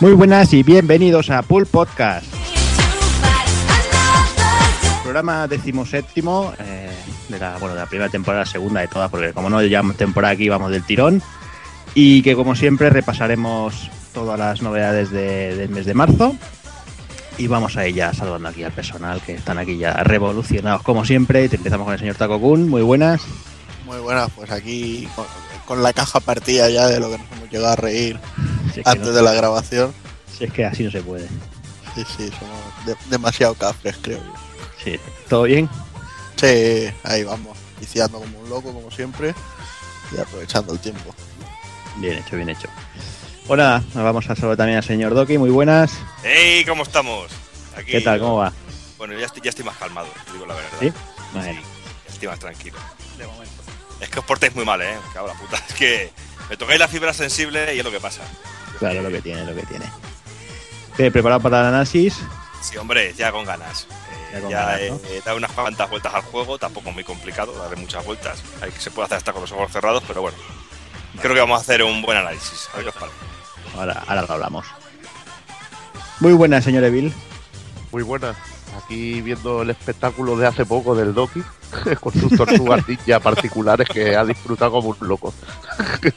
Muy buenas y bienvenidos a Pool Podcast. Programa decimoséptimo eh, de, la, bueno, de la primera temporada, segunda de todas, porque como no llevamos temporada aquí, vamos del tirón. Y que como siempre repasaremos todas las novedades de- del mes de marzo. Y vamos a ella saludando aquí al personal que están aquí ya revolucionados como siempre. Te empezamos con el señor Taco Kun. Muy buenas. Muy buenas, pues aquí con, con la caja partida ya de lo que nos hemos llegado a reír Si es, que, antes no- de la grabación. si es que así no se puede. Sí, sí, somos de- demasiado cafres, creo yo. Sí. ¿Todo bien? Sí, ahí vamos, viciando como un loco, como siempre, y aprovechando el tiempo. Bien hecho, bien hecho. Bueno, nos vamos a saludar también al señor Doki. Muy buenas. ¡Hey! ¿Cómo estamos? Aquí, ¿Qué tal? ¿Cómo va? Bueno, ya estoy, ya estoy más calmado, te digo la verdad. ¿Sí? Sí, Bueno. ya estoy más tranquilo. De momento. Es que os portáis muy mal, ¿eh? Me cago en la puta. Es que me tocáis la fibra sensible y es lo que pasa. Claro, lo que tiene, lo que tiene. ¿Qué, ¿Preparado para el análisis? Sí, hombre, ya con ganas. Eh, Ya ya con ganas, he, ¿no? he dado unas cuantas vueltas al juego, tampoco muy complicado, darle muchas vueltas. Hay que se puede hacer hasta con los ojos cerrados, pero bueno. Creo que vamos a hacer un buen análisis. A ver qué os parece. Ahora, ahora lo hablamos. Muy buenas, señor Evil. Muy buenas. Aquí viendo el espectáculo de hace poco del Doki con sus tortugas ninja particulares que ha disfrutado como un loco.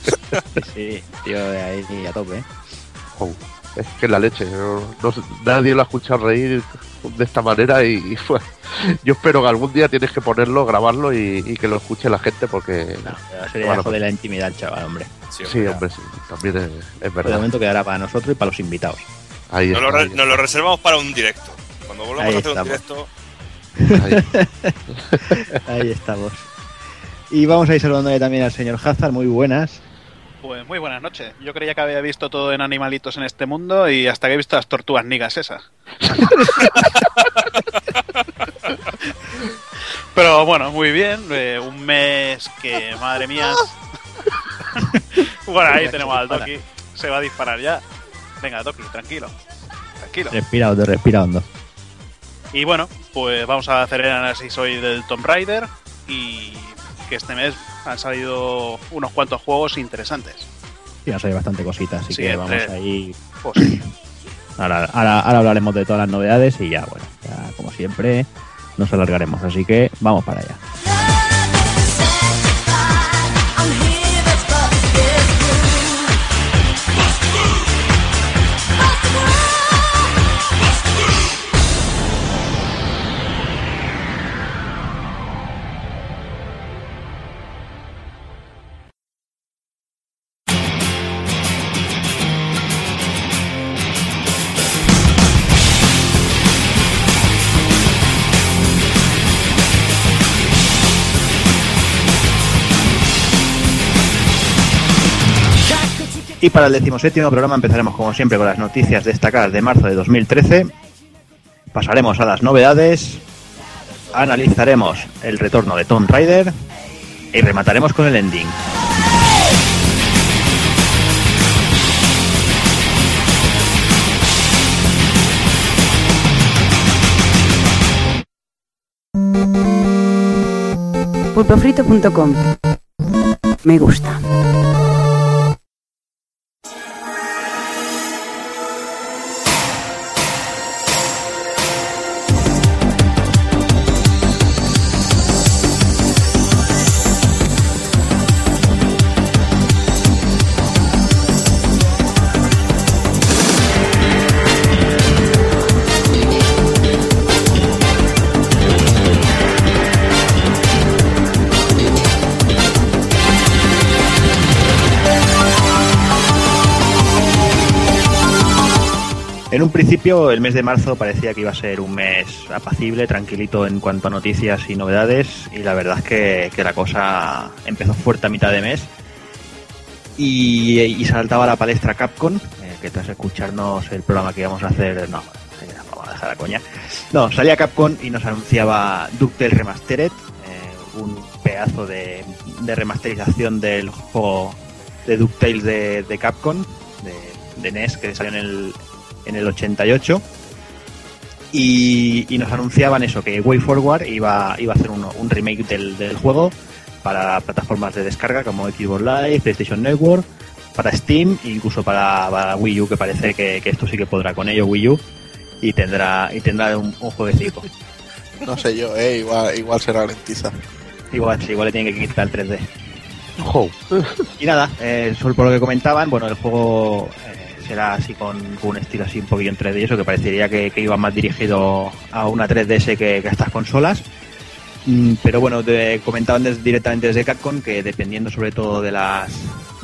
Sí, tío, de ahí a tope. ¿eh? Oh, es que la leche. no- no sé, nadie lo ha escuchado reír de esta manera y, y fue- yo espero que algún día tienes que ponerlo, grabarlo y, y que lo escuche la gente porque No, sería Bueno, de la intimidad, chaval, hombre. Sí, sí, hombre, sí, también es, es verdad. momento quedará para nosotros y para los invitados. Ahí Nos lo, está, ahí nos lo reservamos para un directo. Cuando volvamos Ahí a hacer estamos. un directo, ahí. Estamos. Y vamos a ir saludando también al señor Hazard. Muy buenas. Pues muy buenas noches. Yo creía que había visto todo en animalitos en este mundo y hasta que he visto las tortugas nigas esas. Pero bueno, muy bien. eh, un mes que, madre mía. bueno, ahí tenemos al Doki. Se va a disparar ya. Venga, Doki, tranquilo. Tranquilo. Respira hondo, respira hondo. Y bueno, pues vamos a hacer el análisis hoy del Tomb Raider y que este mes han salido unos cuantos juegos interesantes. Sí, nos hay bastante cositas, así Sí, que vamos ahí. Pues, Ahora, ahora, ahora hablaremos de todas las novedades y ya, bueno, ya como siempre nos alargaremos. Así que vamos para allá. Y para el decimoséptimo programa empezaremos como siempre con las noticias destacadas de marzo de 2013. Pasaremos a las novedades, analizaremos el retorno de Tomb Raider y remataremos con el ending. pulpofrito.com Me gusta. Principio, el mes de marzo parecía que iba a ser un mes apacible, tranquilito en cuanto a noticias y novedades, y la verdad es que, la cosa empezó fuerte a mitad de mes. Y, y saltaba a la palestra Capcom, eh, que tras escucharnos el programa que íbamos a hacer, no, eh, vamos a dejar la coña. No, salía Capcom y nos anunciaba DuckTales Remastered, eh, un pedazo de, remasterización del juego de DuckTales de, de Capcom, de NES, que salió en el, en el 88 y, y nos anunciaban eso que Way Forward iba, iba a hacer un, un remake del, del juego para plataformas de descarga como Xbox Live, PlayStation Network para Steam, incluso para, para Wii U, que parece que, que esto sí que podrá con ello Wii U y tendrá y tendrá un, un jueguecito. No sé yo, eh, igual, igual se ralentiza. Igual, sí, igual le tienen que quitar el 3D. Jo. Y nada, eh, solo por lo que comentaban, bueno, el juego será así con, un estilo así un poquillo en 3D y eso, que parecería que, que iba más dirigido a una 3DS que, a estas consolas. Mm, Pero bueno, te comentaban des- directamente desde Capcom que dependiendo sobre todo de las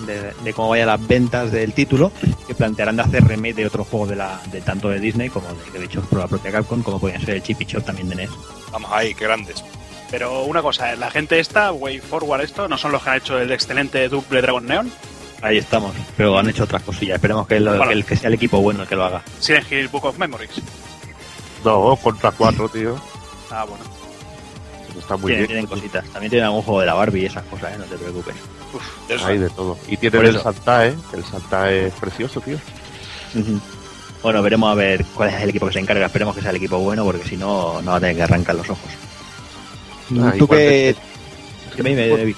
de, de cómo vayan las ventas del título, que plantearán de hacer remake de otro juego de la de tanto de Disney como de, de hecho por la propia Capcom, como podrían ser el Chip y Chop también de NES. Vamos ahí, qué grandes. Pero una cosa, la gente esta, Way Forward esto, ¿no son los que han hecho el excelente Double Dragon Neon? Ahí estamos, pero han hecho otras cosillas. Esperemos que, lo- Bueno. que el, que sea el equipo bueno el que lo haga. Silent Hill Book of Memories. No, contra cuatro, tío. Ah, bueno. Está muy Tienen, bien. tienen cositas. También tienen algún juego de la Barbie y esas cosas, ¿eh? no te preocupes. De eso. Hay de todo. Y tienen el eso. Santa, ¿eh? El Santa es precioso, tío. Bueno, veremos a ver cuál es el equipo que se encarga. Esperemos que sea el equipo bueno, porque si no, no va a tener que arrancar los ojos. Ah, ¿Tú qué...? igualmente- Dime, dime, David.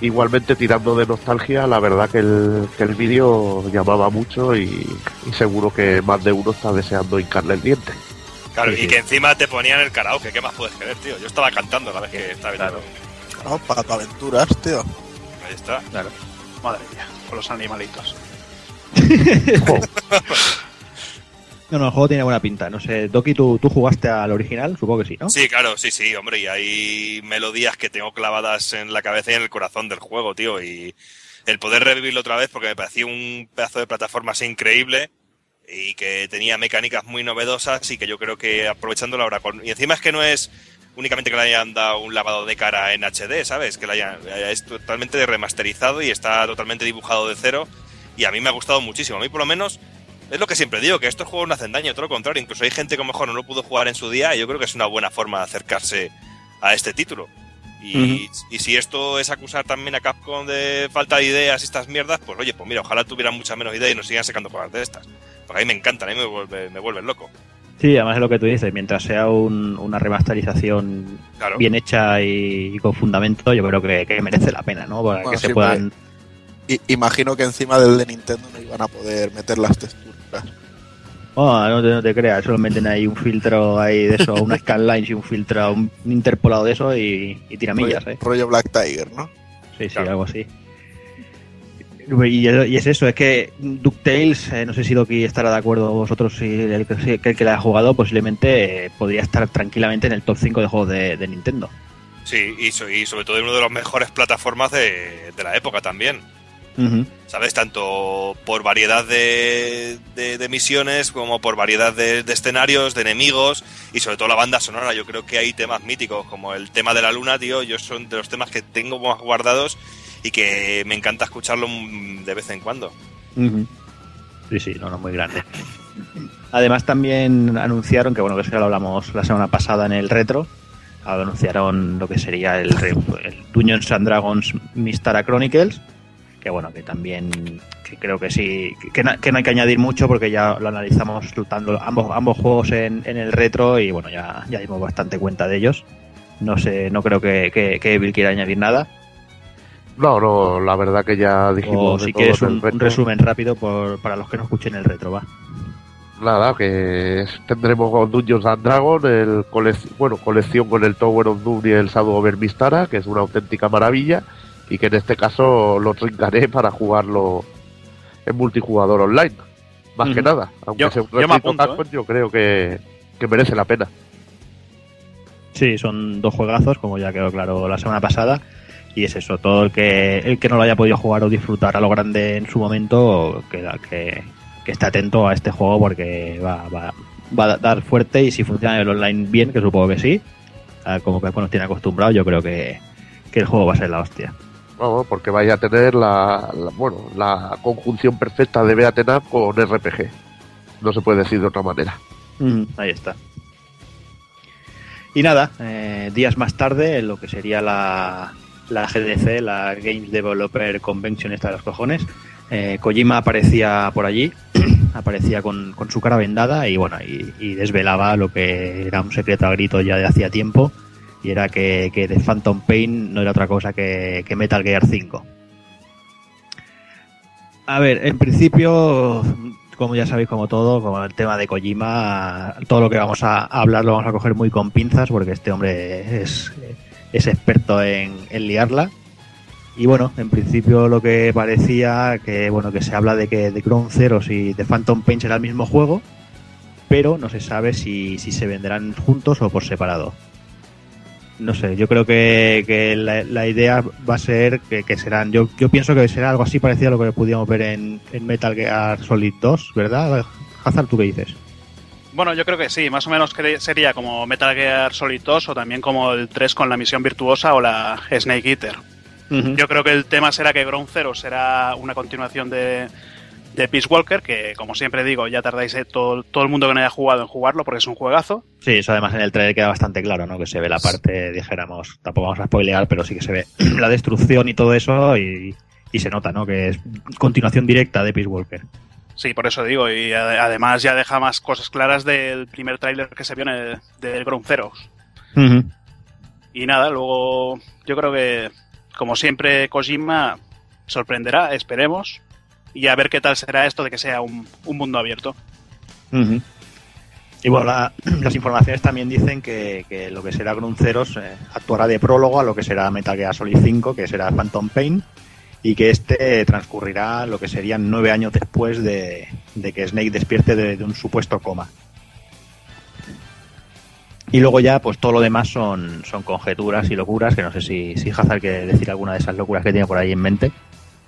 Igualmente tirando de nostalgia, la verdad que el, que el vídeo llamaba mucho y, y seguro que más de uno está deseando hincarle el diente. Claro, Sí, y sí. que encima te ponían el karaoke, ¿qué más puedes querer, tío? Yo estaba cantando a la vez que estaba viendo. Claro. No, para tu aventuras, tío. Ahí está. Claro. Madre mía, con los animalitos. No, no, el juego tiene buena pinta. No sé, Doki, ¿tú, tú jugaste al original? Supongo que sí, ¿no? Sí, claro, sí, sí, hombre, y hay melodías que tengo clavadas en la cabeza y en el corazón del juego, tío, y el poder revivirlo otra vez porque me parecía un pedazo de plataforma así increíble y que tenía mecánicas muy novedosas y que yo creo que aprovechando ahora con... Y encima es que no es únicamente que le hayan dado un lavado de cara en HD, ¿sabes? Que le hayan... es totalmente remasterizado y está totalmente dibujado de cero y a mí me ha gustado muchísimo. A mí por lo menos es lo que siempre digo, que estos juegos no hacen daño, todo lo contrario. Incluso hay gente que a lo mejor no lo pudo jugar en su día y yo creo que es una buena forma de acercarse a este título. Y, y si esto es acusar también a Capcom de falta de ideas y estas mierdas, pues oye, pues mira, ojalá tuvieran muchas menos ideas y nos sigan sacando cosas de estas. Porque a mí me encantan, a mí me vuelve, me vuelven loco. Sí, además es lo que tú dices. Mientras sea un- una remasterización Claro. bien hecha y, y con fundamento, yo creo que, que merece la pena, ¿no? Para Bueno, que se puedan... I- imagino que encima del de Nintendo no iban a poder meter las texturas. Oh, no te, no te creas, solo meten ahí un filtro ahí de eso, una scanline y un filtro, un interpolado de eso y, y tiramillas, rollo, ¿eh? rollo Black Tiger, ¿no? Sí, sí, Claro. algo así. Y, y es eso, es que DuckTales, eh, no sé si Loki estará de acuerdo vosotros, si el, que- si el que la ha jugado, posiblemente eh, podría estar tranquilamente en el top 5 de juegos de, de Nintendo. Sí, y, so- y sobre todo en uno de los mejores plataformas de, de la época también. ¿Sabes? Tanto por variedad de, de- de misiones como por variedad de, de escenarios, de enemigos y sobre todo la banda sonora. Yo creo que hay temas míticos como el tema de la luna, tío. Yo son de los temas que tengo más guardados y que me encanta escucharlo mm, de vez en cuando. Sí, sí, no, no, muy grande. Además también anunciaron, que bueno, que eso ya lo hablamos la semana pasada en el retro, anunciaron lo que sería el, el Dungeons and Dragons Mystara Chronicles, que bueno, que también que creo que sí, que, que no hay que añadir mucho porque ya lo analizamos tanto ambos, ambos juegos en, en el retro y bueno, ya, ya dimos bastante cuenta de ellos. No sé, no creo que, que, que Evil quiera añadir nada. No, no, la verdad que ya dijimos. O si quieres un, resumen rápido por, para los que no escuchen el retro, va. Nada, que tendremos con Dungeons and Dragons, el bueno, colección con el Tower of Doom y el Shadow over Mistara, que es una auténtica maravilla, y que en este caso lo trincaré para jugarlo en multijugador online. Más que nada, aunque Yo- sea un yo me refrito apunto, Capcom, yo creo que, que merece la pena. Sí, son dos juegazos, como ya quedó claro la semana pasada. Y es eso, todo el que el que no lo haya podido jugar o disfrutar a lo grande en su momento, que, que, que esté atento a este juego porque va, va, va a dar fuerte y si funciona el online bien, que supongo que sí, como que nos tiene acostumbrado, yo creo que, que el juego va a ser la hostia. Vamos, porque vaya a tener la, la- bueno, la conjunción perfecta de Beaten Up con RPG. No se puede decir de otra manera. Ahí está. Y nada, eh, días más tarde, en lo que sería la, la GDC, la Games Developer Convention esta de los cojones, eh, Kojima aparecía por allí, aparecía con, con su cara vendada y bueno, y, y desvelaba lo que era un secreto a grito ya de hacía tiempo, y era que, que The Phantom Pain no era otra cosa que, que Metal Gear 5. A ver, en principio, como ya sabéis, como todo, como el tema de Kojima, todo lo que vamos a hablar lo vamos a coger muy con pinzas porque este hombre es, es experto en, en liarla. Y bueno, en principio lo que parecía que bueno que se habla de que de Crown Zeroes y de Phantom Pain será el mismo juego, pero no se sabe si, si se venderán juntos o por separado. No sé, yo creo que, que la, la idea va a ser que, que serán. Yo, yo pienso que será algo así parecido a lo que pudimos ver en, en Metal Gear Solid 2, ¿verdad? Hazard, ¿tú qué dices? Bueno, yo creo que sí, más o menos que sería como Metal Gear Solid 2 o también como el 3 con la misión virtuosa o la Snake Eater. Yo creo que el tema será que Ground Zero será una continuación de, de Peace Walker, que como siempre digo, ya tardáis eh, todo, todo el mundo que no haya jugado en jugarlo porque es un juegazo. Sí, eso además en el trailer queda bastante claro, ¿no? Que se ve la parte, dijéramos, tampoco vamos a spoilear, pero sí que se ve la destrucción y todo eso y, y se nota, ¿no? Que es continuación directa de Peace Walker. Sí, por eso digo, y ade- además ya deja más cosas claras del primer tráiler que se vio en el, del Ground. Y nada, luego yo creo que, como siempre, Kojima sorprenderá, esperemos, y a ver qué tal será esto de que sea un, un mundo abierto. Y bueno, la- las informaciones también dicen que, que lo que será Grunceros eh, actuará de prólogo a lo que será Metal Gear Solid 5, que será Phantom Pain, y que este transcurrirá lo que serían nueve años después de, de que Snake despierte de, de un supuesto coma. Y luego ya, pues todo lo demás son, son conjeturas y locuras, que no sé si, si Hazard quiere decir alguna de esas locuras que tiene por ahí en mente.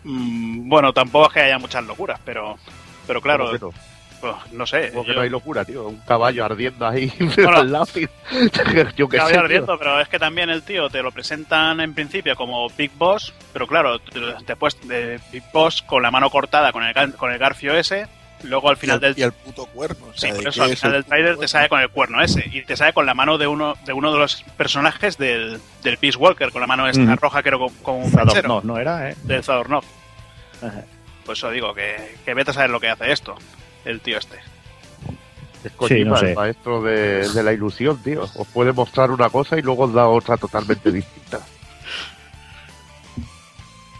Mm, bueno, tampoco es que haya muchas locuras, pero, pero claro, ¿Cómo que no? pues, no sé. ¿Cómo que yo- no hay locura, tío? Un caballo ardiendo ahí Bueno. al lado. Yo qué Cabe sé. tío. ardiendo, pero es que también el tío te lo presentan en principio como Big Boss, pero claro, después de Big Boss con la mano cortada con el, con el garfio ese, luego al Y final el, del y el puto cuerno. o Sí, sea, por ¿de eso al es final el del trailer te sale con el cuerno ese y te sale con la mano de uno de uno de los personajes del, del Peace Walker, con la mano esta Ujú. roja que era como, un Zador- flechero no, no era, ¿eh? del Zadornov. Ajá. Pues eso digo, que, que vete a saber lo que hace esto, el tío este. Es Kojima, no sé. el maestro de, de la ilusión, tío. Os puede mostrar una cosa y luego os da otra totalmente distinta.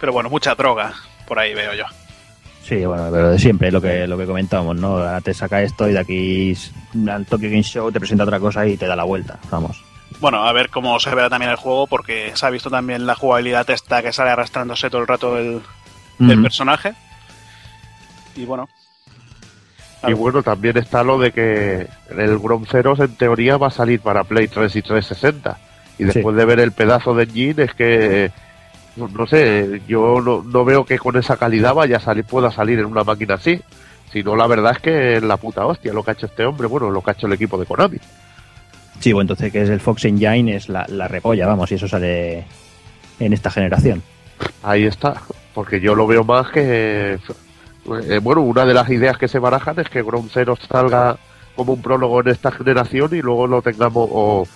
Pero bueno, mucha droga por ahí veo yo. Sí, bueno, pero de siempre lo que lo que comentábamos, ¿no? Ahora te saca esto y de aquí al Tokyo Game Show te presenta otra cosa y te da la vuelta, vamos. Bueno, a ver cómo se verá también el juego, porque se ha visto también la jugabilidad esta que sale arrastrándose todo el rato el, el Ujú. personaje. Y bueno. Y bueno, también está lo de que el Ground Zeroes en teoría va a salir para Play 3 y 360. Y después de ver el pedazo de engine es que, no, no sé, yo no, no veo que con esa calidad vaya a salir, pueda salir en una máquina así. Si no, la verdad es que es la puta hostia lo que ha hecho este hombre, bueno, lo que ha hecho el equipo de Konami. Sí, bueno, entonces que es el Fox Engine es la, la repolla, vamos, y eso sale en esta generación. Ahí está, porque yo lo veo más que. eh, bueno, una de las ideas que se barajan es que Ground Zero salga como un prólogo en esta generación y luego lo tengamos. o-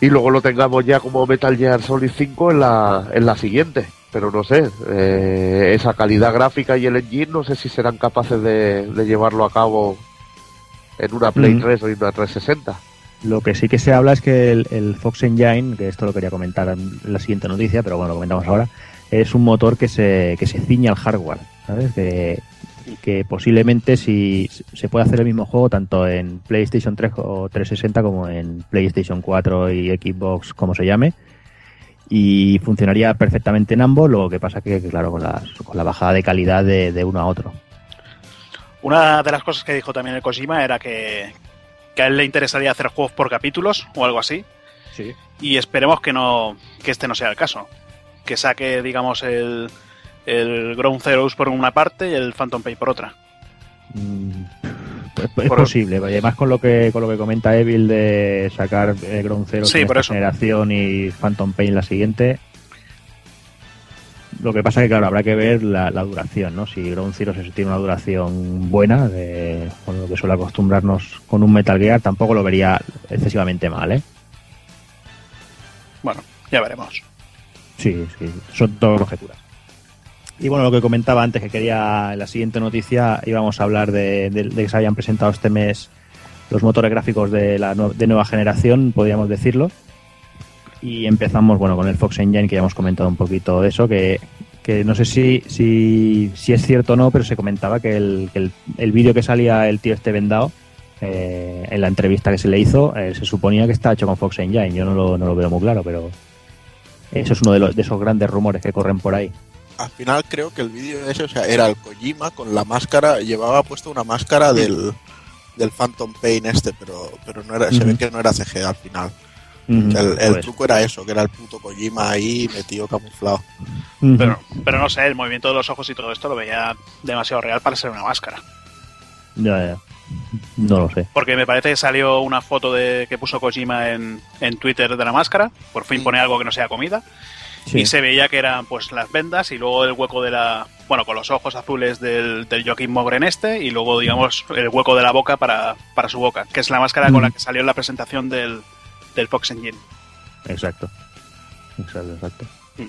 y luego lo tengamos ya como Metal Gear Solid 5 en la, en la siguiente. Pero no sé, eh, esa calidad gráfica y el engine no sé si serán capaces de, de llevarlo a cabo en una Play Ujú. 3 o en una 360. Lo que sí que se habla es que el, el Fox Engine, que esto lo quería comentar en la siguiente noticia, pero bueno, lo comentamos ahora, es un motor que se, que se ciña al hardware, ¿sabes? Que, que posiblemente si se puede hacer el mismo juego tanto en PlayStation 3 o 360 como en PlayStation 4 y Xbox, como se llame, y funcionaría perfectamente en ambos, lo que pasa que, que, claro, con la, con la bajada de calidad de, de uno a otro. Una de las cosas que dijo también el Kojima era que, que a él le interesaría hacer juegos por capítulos o algo así. Sí. Y esperemos que no que este no sea el caso. Que saque, digamos, el, el Ground Zeroes por una parte y el Phantom Pain por otra. Mm, Es, es Por- posible, además con lo que con lo que comenta Evil de sacar eh, Ground Zero Sí, en esta generación y Phantom Pain la siguiente. Lo que pasa que claro, habrá que ver la, la duración, ¿no? Si Ground Zero se tiene una duración buena, de, con lo que suele acostumbrarnos con un Metal Gear, tampoco lo vería excesivamente mal, ¿eh? Bueno, ya veremos. Sí, sí, son todo conjeturas. Y bueno, lo que comentaba antes, que quería la siguiente noticia íbamos a hablar de, de- que se habían presentado este mes los motores gráficos de la de nueva generación, podríamos decirlo. Y empezamos, bueno, con el Fox Engine, que ya hemos comentado un poquito de eso, que, que no sé si, si, si es cierto o no, pero se comentaba que el, que el, el vídeo que salía el tío este vendado, eh, en la entrevista que se le hizo, eh, se suponía que está hecho con Fox Engine. Yo no lo, no lo veo muy claro, pero eso es uno de, los, de esos grandes rumores que corren por ahí. Al final creo que el vídeo ese, o sea, era el Kojima con la máscara, llevaba puesto una máscara del, del Phantom Pain este, pero, pero no era, se ve que no era CG al final. Mm, O sea, el el pues, truco era eso, que era el puto Kojima ahí metido camuflado. Pero, pero no sé, el movimiento de los ojos y todo esto lo veía demasiado real para ser una máscara. Ya, ya. No lo sé. Porque me parece que salió una foto de que puso Kojima en, en Twitter de la máscara. Por fin pone algo que no sea comida. Sí. Y se veía que eran pues las vendas y luego el hueco de la. Bueno, con los ojos azules del, del Joaquín Mogren este. Y luego, digamos, el hueco de la boca para, para su boca. Que es la máscara con Mm. la que salió en la presentación del, del Fox Engine. Exacto. Exacto, exacto. Mm.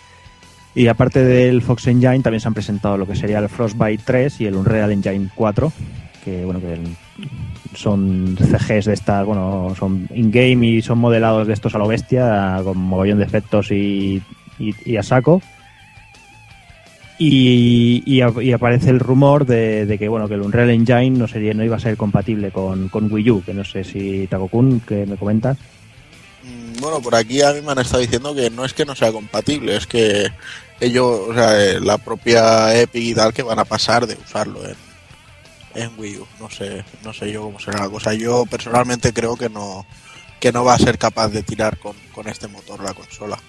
Y aparte del Fox Engine también se han presentado lo que sería el Frostbite 3 y el Unreal Engine 4, que bueno que el- son CGs de estas, bueno, son in-game y son modelados de estos a lo bestia, con mogollón de efectos y, y- a saco. Y, y aparece el rumor de, de que bueno que el Unreal Engine no sería no iba a ser compatible con, con Wii U, que no sé si Takokun, que me comentas. Mm, Bueno, por aquí a mí me han estado diciendo que no es que no sea compatible, es que ellos, o sea, eh, la propia Epic y tal, que van a pasar de usarlo en, en Wii U. No sé, no sé yo cómo será la cosa. Yo personalmente creo que no que no va a ser capaz de tirar con, con este motor la consola.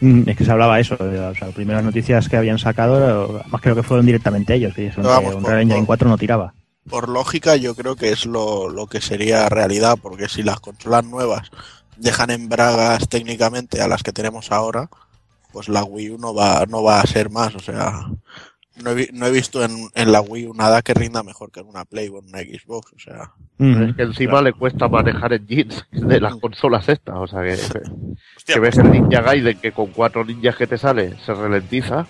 Mm, Es que se hablaba eso, de- o sea, las primeras noticias que habían sacado, más creo que fueron directamente ellos, que dijeron vamos, que por- Unreal Engine por- 4 no tiraba. Por lógica, yo creo que es lo, lo que sería realidad, porque si las consolas nuevas dejan en bragas técnicamente a las que tenemos ahora, pues la Wii U no va, no va a ser más. O sea, no he, vi- no he visto en, en la Wii nada que rinda mejor que en una Play o en una Xbox. O sea, Mm, Es que encima le cuesta manejar engines de las consolas estas. O sea que, Hostia, que ves el Ninja Gaiden que con cuatro ninjas que te sale se ralentiza.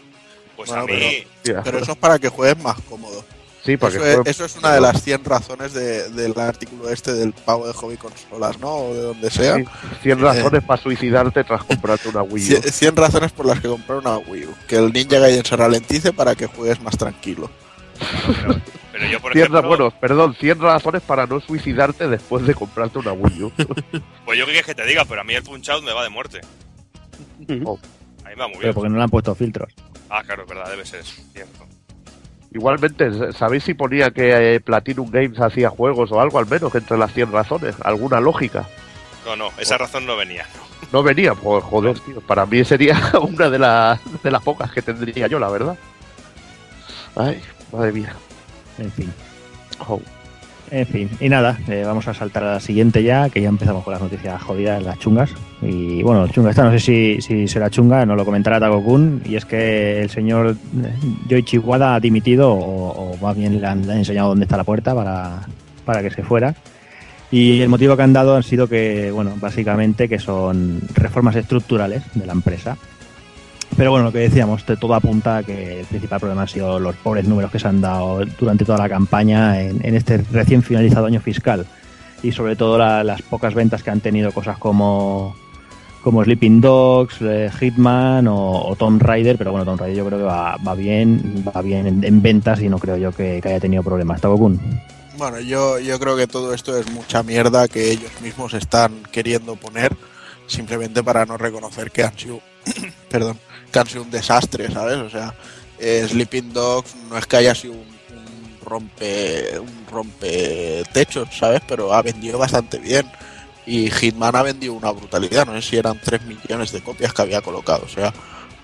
pues Bueno, a mí, Tía, pero eso es para que juegues más cómodo. Sí, Eso es, juegue- eso es una de las 100 razones de- del artículo este del pago de hobby consolas, ¿no? O de donde sea. sí, 100 razones para suicidarte tras comprarte una Wii U. Cien- 100 razones por las que comprar una Wii U. Que el Ninja Gaiden se ralentice para que juegues más tranquilo. pero, pero yo, por 100 ra- ejemplo, bueno, perdón, 100 razones para no suicidarte después de comprarte una Wii U. pues yo qué quieres que te diga, pero a mí el Punch Out me va de muerte. Oh. A mí me va muy pero bien. porque no le han puesto filtros. Ah, claro, es verdad, debe ser eso, cierto. Igualmente, ¿sabéis si ponía que eh, Platinum Games hacía juegos o algo al menos entre las 100 razones? ¿Alguna lógica? No, no, esa razón no venía. No venía, pues joder, tío. Para mí sería una de las, de las pocas que tendría yo, la verdad. Ay, madre mía. En fin. Oh. En fin, y nada, eh, vamos a saltar a la siguiente ya, que ya empezamos con las noticias jodidas, las chungas. Y bueno, chunga esta, no sé si, si será chunga, nos lo comentará Takokun, y es que el señor eh, Yoichi Wada ha dimitido, o, o más bien le han enseñado dónde está la puerta para, para que se fuera. Y el motivo que han dado han sido que, bueno, básicamente que son reformas estructurales de la empresa. Pero bueno, lo que decíamos, de todo apunta a que el principal problema han sido los pobres números que se han dado durante toda la campaña en, este recién finalizado año fiscal. Y sobre todo la- las pocas ventas que han tenido cosas como, como Sleeping Dogs, eh, Hitman o, o Tomb Raider. Pero bueno, Tomb Raider yo creo que va, bien, va bien en, en ventas y no creo yo que, haya tenido problemas. Bueno, yo, yo creo que todo esto es mucha mierda que ellos mismos están queriendo poner simplemente para no reconocer que han sido, perdón, que han sido un desastre, ¿sabes? O sea, eh, Sleeping Dogs no es que haya sido un, un rompe un rompe techos, ¿sabes? Pero ha vendido bastante bien. Y Hitman ha vendido una brutalidad, no sé si eran 3 millones de copias que había colocado, o sea,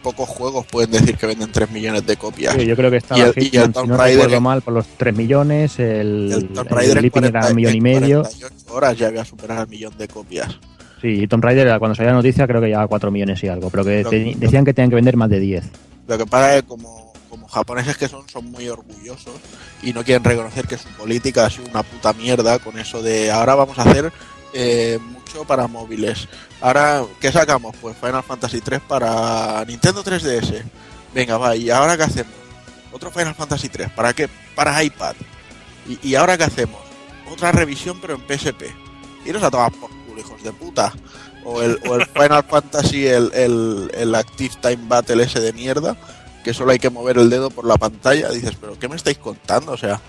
pocos juegos pueden decir que venden 3 millones de copias. Sí, yo creo que estaba Y el- y el Hitman, si Tomb no Raider mal, por los 3 millones, el, El Tomb Raider era 40 un millón y medio. 48 horas ya había superado el millón de copias. Sí, y Tomb Raider, cuando salió la noticia, creo que llevaba 4 millones y algo, pero que te- decían que tenían que vender más de 10. Lo que pasa es que como, como japoneses que son, son muy orgullosos y no quieren reconocer que su política ha sido una puta mierda con eso de ahora vamos a hacer eh, mucho para móviles. Ahora, ¿qué sacamos? Pues Final Fantasy 3 para Nintendo 3DS. Venga, va, ¿y ahora qué hacemos? Otro Final Fantasy 3, ¿para qué? Para iPad. ¿Y, y ahora qué hacemos? Otra revisión pero en PSP. Iros a tomar por culo, hijos de puta. O el, o el Final Fantasy, el, el, el Active Time Battle ese de mierda, que solo hay que mover el dedo por la pantalla, dices, pero ¿qué me estáis contando? O sea,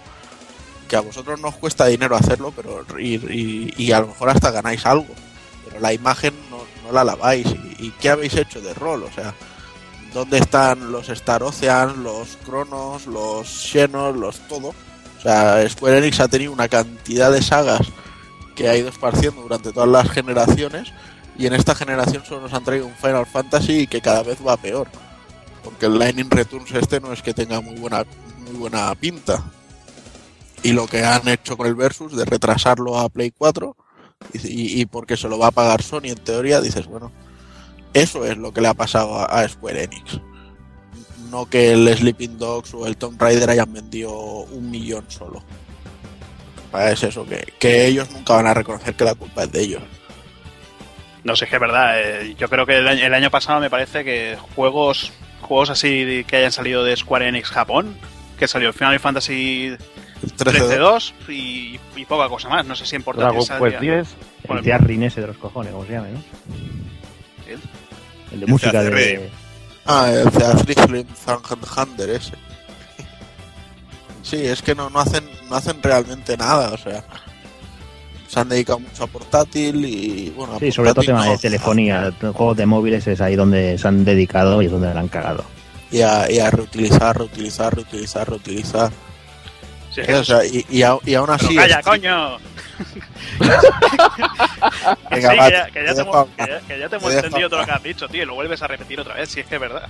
que a vosotros no os cuesta dinero hacerlo, pero y, y, a lo mejor hasta ganáis algo, pero la imagen no, no la laváis. ¿Y, qué habéis hecho de rol? O sea, ¿dónde están los Star Ocean, los Cronos, los Xenos, los todo? O sea, Square Enix ha tenido una cantidad de sagas que ha ido esparciendo durante todas las generaciones y en esta generación solo nos han traído un Final Fantasy que cada vez va peor. Porque el Lightning Returns este no es que tenga muy buena, muy buena pinta. Y lo que han hecho con el Versus de retrasarlo a Play 4 y, porque se lo va a pagar Sony en teoría, dices, bueno, eso es lo que le ha pasado a, Square Enix. No que el Sleeping Dogs o el Tomb Raider hayan vendido un millón solo. Es eso, que, que ellos nunca van a reconocer que la culpa es de ellos. No sé, es que es verdad. Eh, yo creo que el año, pasado me parece que juegos juegos así que hayan salido de Square Enix Japón, que salió Final Fantasy 13-2 y, y, poca cosa más. No sé si importa. Dragon Quest 10. El tía Rinese de los cojones, como se llama, ¿no? ¿El? el de música de... Ah, el Theatrical Thunder ese. Sí, es que no, no hacen no hacen realmente nada, o sea se han dedicado mucho a portátil y bueno. sí, sobre todo tema de telefonía, juegos de móviles es ahí donde se han dedicado y es donde la han cagado. Y a, y a reutilizar, reutilizar, reutilizar, reutilizar. Sí, o sea, y, y, y, aún así. ¡Calla, coño! Venga, sí, que, ya, te hemos, que, ya, te hemos entendido todo lo que has dicho, tío, y lo vuelves a repetir otra vez, si es que es verdad.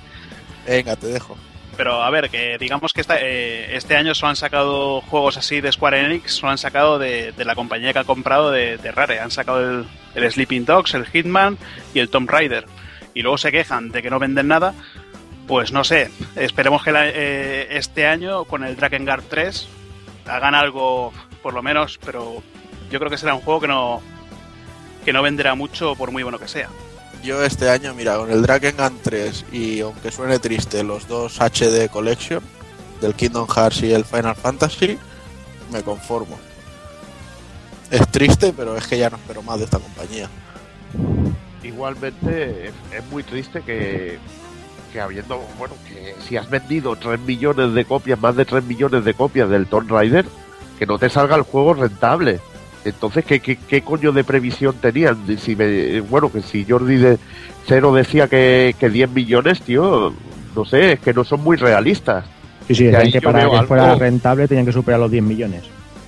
Venga, te dejo. Pero a ver, que digamos que esta, eh, este año solo han sacado juegos así de Square Enix, solo han sacado de, la compañía que ha comprado de, Rare. Han sacado el, Sleeping Dogs, el Hitman y el Tomb Raider. Y luego se quejan de que no venden nada. Pues no sé, esperemos que eh, este año con el Drakengard 3 hagan algo por lo menos, pero yo creo que será un juego que no, que no venderá mucho por muy bueno que sea yo este año, mira, con el Drakengard 3 y aunque suene triste, los dos HD Collection del Kingdom Hearts y el Final Fantasy, me conformo. Es triste, pero es que ya no espero más de esta compañía. Igualmente, es, muy triste que, que habiendo, bueno, que si has vendido 3 millones de copias, más de 3 millones de copias del Tomb Raider, que no te salga el juego rentable. Entonces, ¿qué, qué, coño de previsión tenían? Si bueno, que si Jordi de Cero decía que, que 10 millones, tío, no sé, es que no son muy realistas. Sí, sí, que para que fuera rentable tenían que superar los 10 millones.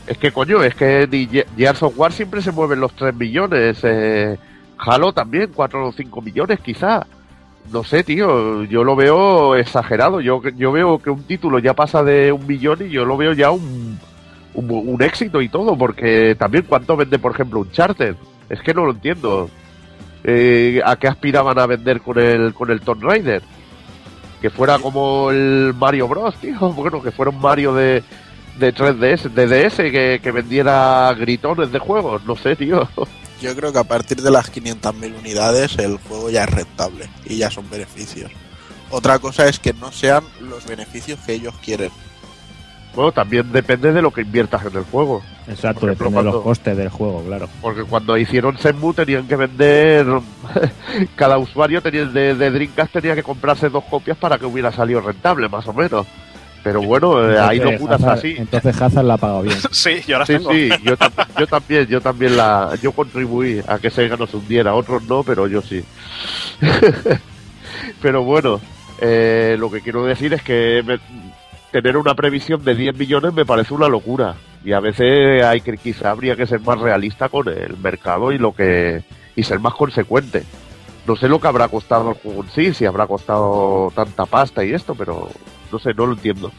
Es que coño, es que Gears of War siempre se mueven los 3 millones. Eh, Halo también, 4 o 5 millones quizá. No sé, tío, yo lo veo exagerado. Yo, yo veo que un título ya pasa de un millón y yo lo veo ya un, un, éxito y todo, porque también cuánto vende, por ejemplo, un charter. Es que no lo entiendo. Eh, ¿A qué aspiraban a vender con el, con el Tomb Raider? Que fuera como el Mario Bros, tío. Bueno, que fuera un Mario de, de 3DS, de DS, que, que vendiera gritones de juegos. No sé, tío. Yo creo que a partir de las 500.000 unidades el juego ya es rentable y ya son beneficios. Otra cosa es que no sean los beneficios que ellos quieren. Bueno, también depende de lo que inviertas en el juego. Exacto, depende de los costes del juego, claro. Porque cuando hicieron Senmu tenían que vender. cada usuario tenía, de, de Dreamcast tenía que comprarse dos copias para que hubiera salido rentable, más o menos. Pero bueno, eh, ahí hay locuras así. Entonces Hazard la ha pagado bien. sí, yo sí, Sí, yo, yo, también, yo también la, yo contribuí a que Sega no se hundiera, otros no, pero yo sí. pero bueno, eh, lo que quiero decir es que tener una previsión de 10 millones me parece una locura. Y a veces hay que quizá habría que ser más realista con el mercado y lo que y ser más consecuente. No sé lo que habrá costado el juego en sí, si habrá costado tanta pasta y esto, pero no sé, no lo entiendo.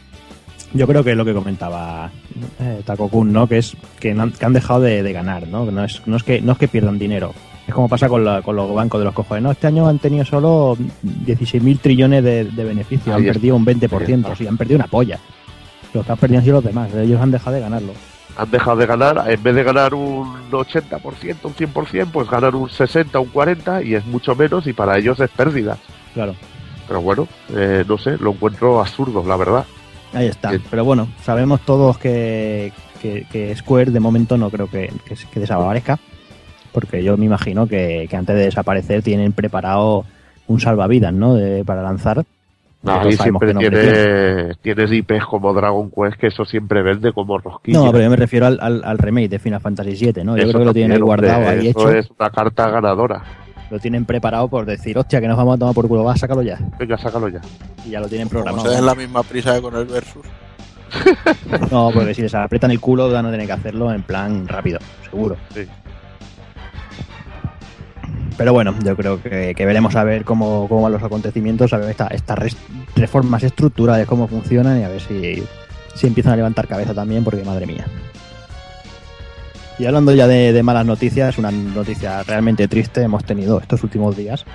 Yo creo que es lo que comentaba eh, Takokun, ¿no? Que es que, han, dejado de, ganar, ¿no? No es, no es que no es que pierdan dinero, es como pasa con, los bancos de los cojones. No, este año han tenido solo 16.000 trillones de, beneficios, han perdido un 20%, sí, han perdido una polla. Los que han perdido han sido los demás, ellos han dejado de ganarlo. Han dejado de ganar, en vez de ganar un 80%, un 100%, pues ganar un 60, un 40 y es mucho menos y para ellos es pérdida. Claro. Pero bueno, eh, no sé, lo encuentro absurdo, la verdad. Ahí está. Pero bueno, sabemos todos que, que, Square de momento no creo que, que, que desaparezca porque yo me imagino que, antes de desaparecer tienen preparado un salvavidas, ¿no? para lanzar No, sabemos siempre tiene. tienes IPs como Dragon Quest, que eso siempre vende como rosquilla. No, pero yo me refiero al, al, al remake de Final Fantasy VII, ¿no? Yo Eso creo que lo tienen ahí guardado, ahí eso hecho. es una carta ganadora. Lo tienen preparado por decir, hostia, que nos vamos a tomar por culo, va, sácalo ya. Venga, sácalo ya. Y ya lo tienen Como programado. se den la misma prisa que con el Versus. No, porque si les aprietan el culo van a tener que hacerlo en plan rápido, seguro. Sí. Pero bueno, yo creo que, veremos a ver cómo, cómo van los acontecimientos, a ver esta- estas res- reformas estructurales, cómo funcionan y a ver si, si empiezan a levantar cabeza también, porque madre mía. Y hablando ya de, de malas noticias, una noticia realmente triste hemos tenido estos últimos días.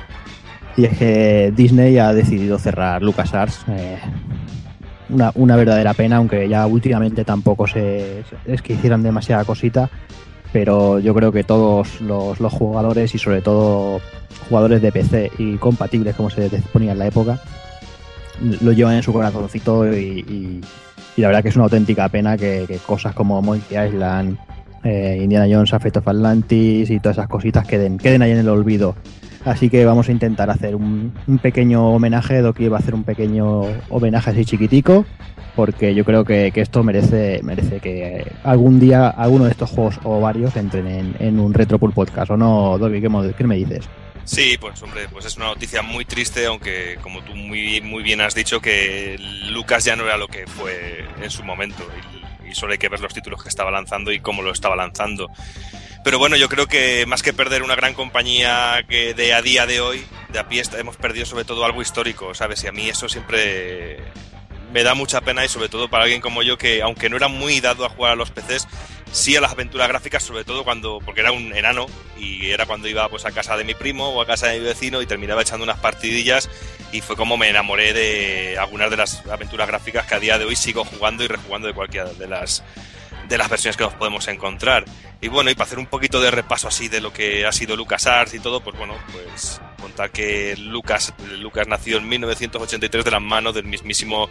Y es que Disney ha decidido cerrar LucasArts. eh, una, una verdadera pena, aunque ya últimamente tampoco se, es que hicieran demasiada cosita. Pero yo creo que todos los, los jugadores y sobre todo jugadores de PC y compatibles, como se ponía en la época, lo llevan en su corazoncito y, y- y la verdad que es una auténtica pena que, cosas como Monkey Island, eh, Indiana Jones, Effect of Atlantis y todas esas cositas queden, queden ahí en el olvido. Así que vamos a intentar hacer un, un pequeño homenaje. Doki va a hacer un pequeño homenaje así chiquitico. Porque yo creo que, que esto merece, merece que algún día alguno de estos juegos o varios entren en, en un Retropool podcast. ¿O no, Doki? ¿Qué, qué me dices? Sí, pues hombre, pues es una noticia muy triste, aunque como tú muy, muy bien has dicho, que Lucas ya no era lo que fue en su momento. Y, y solo hay que ver los títulos que estaba lanzando y cómo lo estaba lanzando. Pero bueno, yo creo que más que perder una gran compañía que de a día de hoy, de a pie, hemos perdido sobre todo algo histórico, ¿sabes? Y a mí eso siempre me da mucha pena y sobre todo para alguien como yo que, aunque no era muy dado a jugar a los PCs, sí a las aventuras gráficas, sobre todo cuando, porque era un enano y era cuando iba pues a casa de mi primo o a casa de mi vecino y terminaba echando unas partidillas y fue como me enamoré de algunas de las aventuras gráficas que a día de hoy sigo jugando y rejugando de cualquiera de las de las versiones que nos podemos encontrar. Y bueno, y para hacer un poquito de repaso así de lo que ha sido LucasArts y todo, pues bueno, pues contar que Lucas, Lucas nació en 1983 de las manos del mismísimo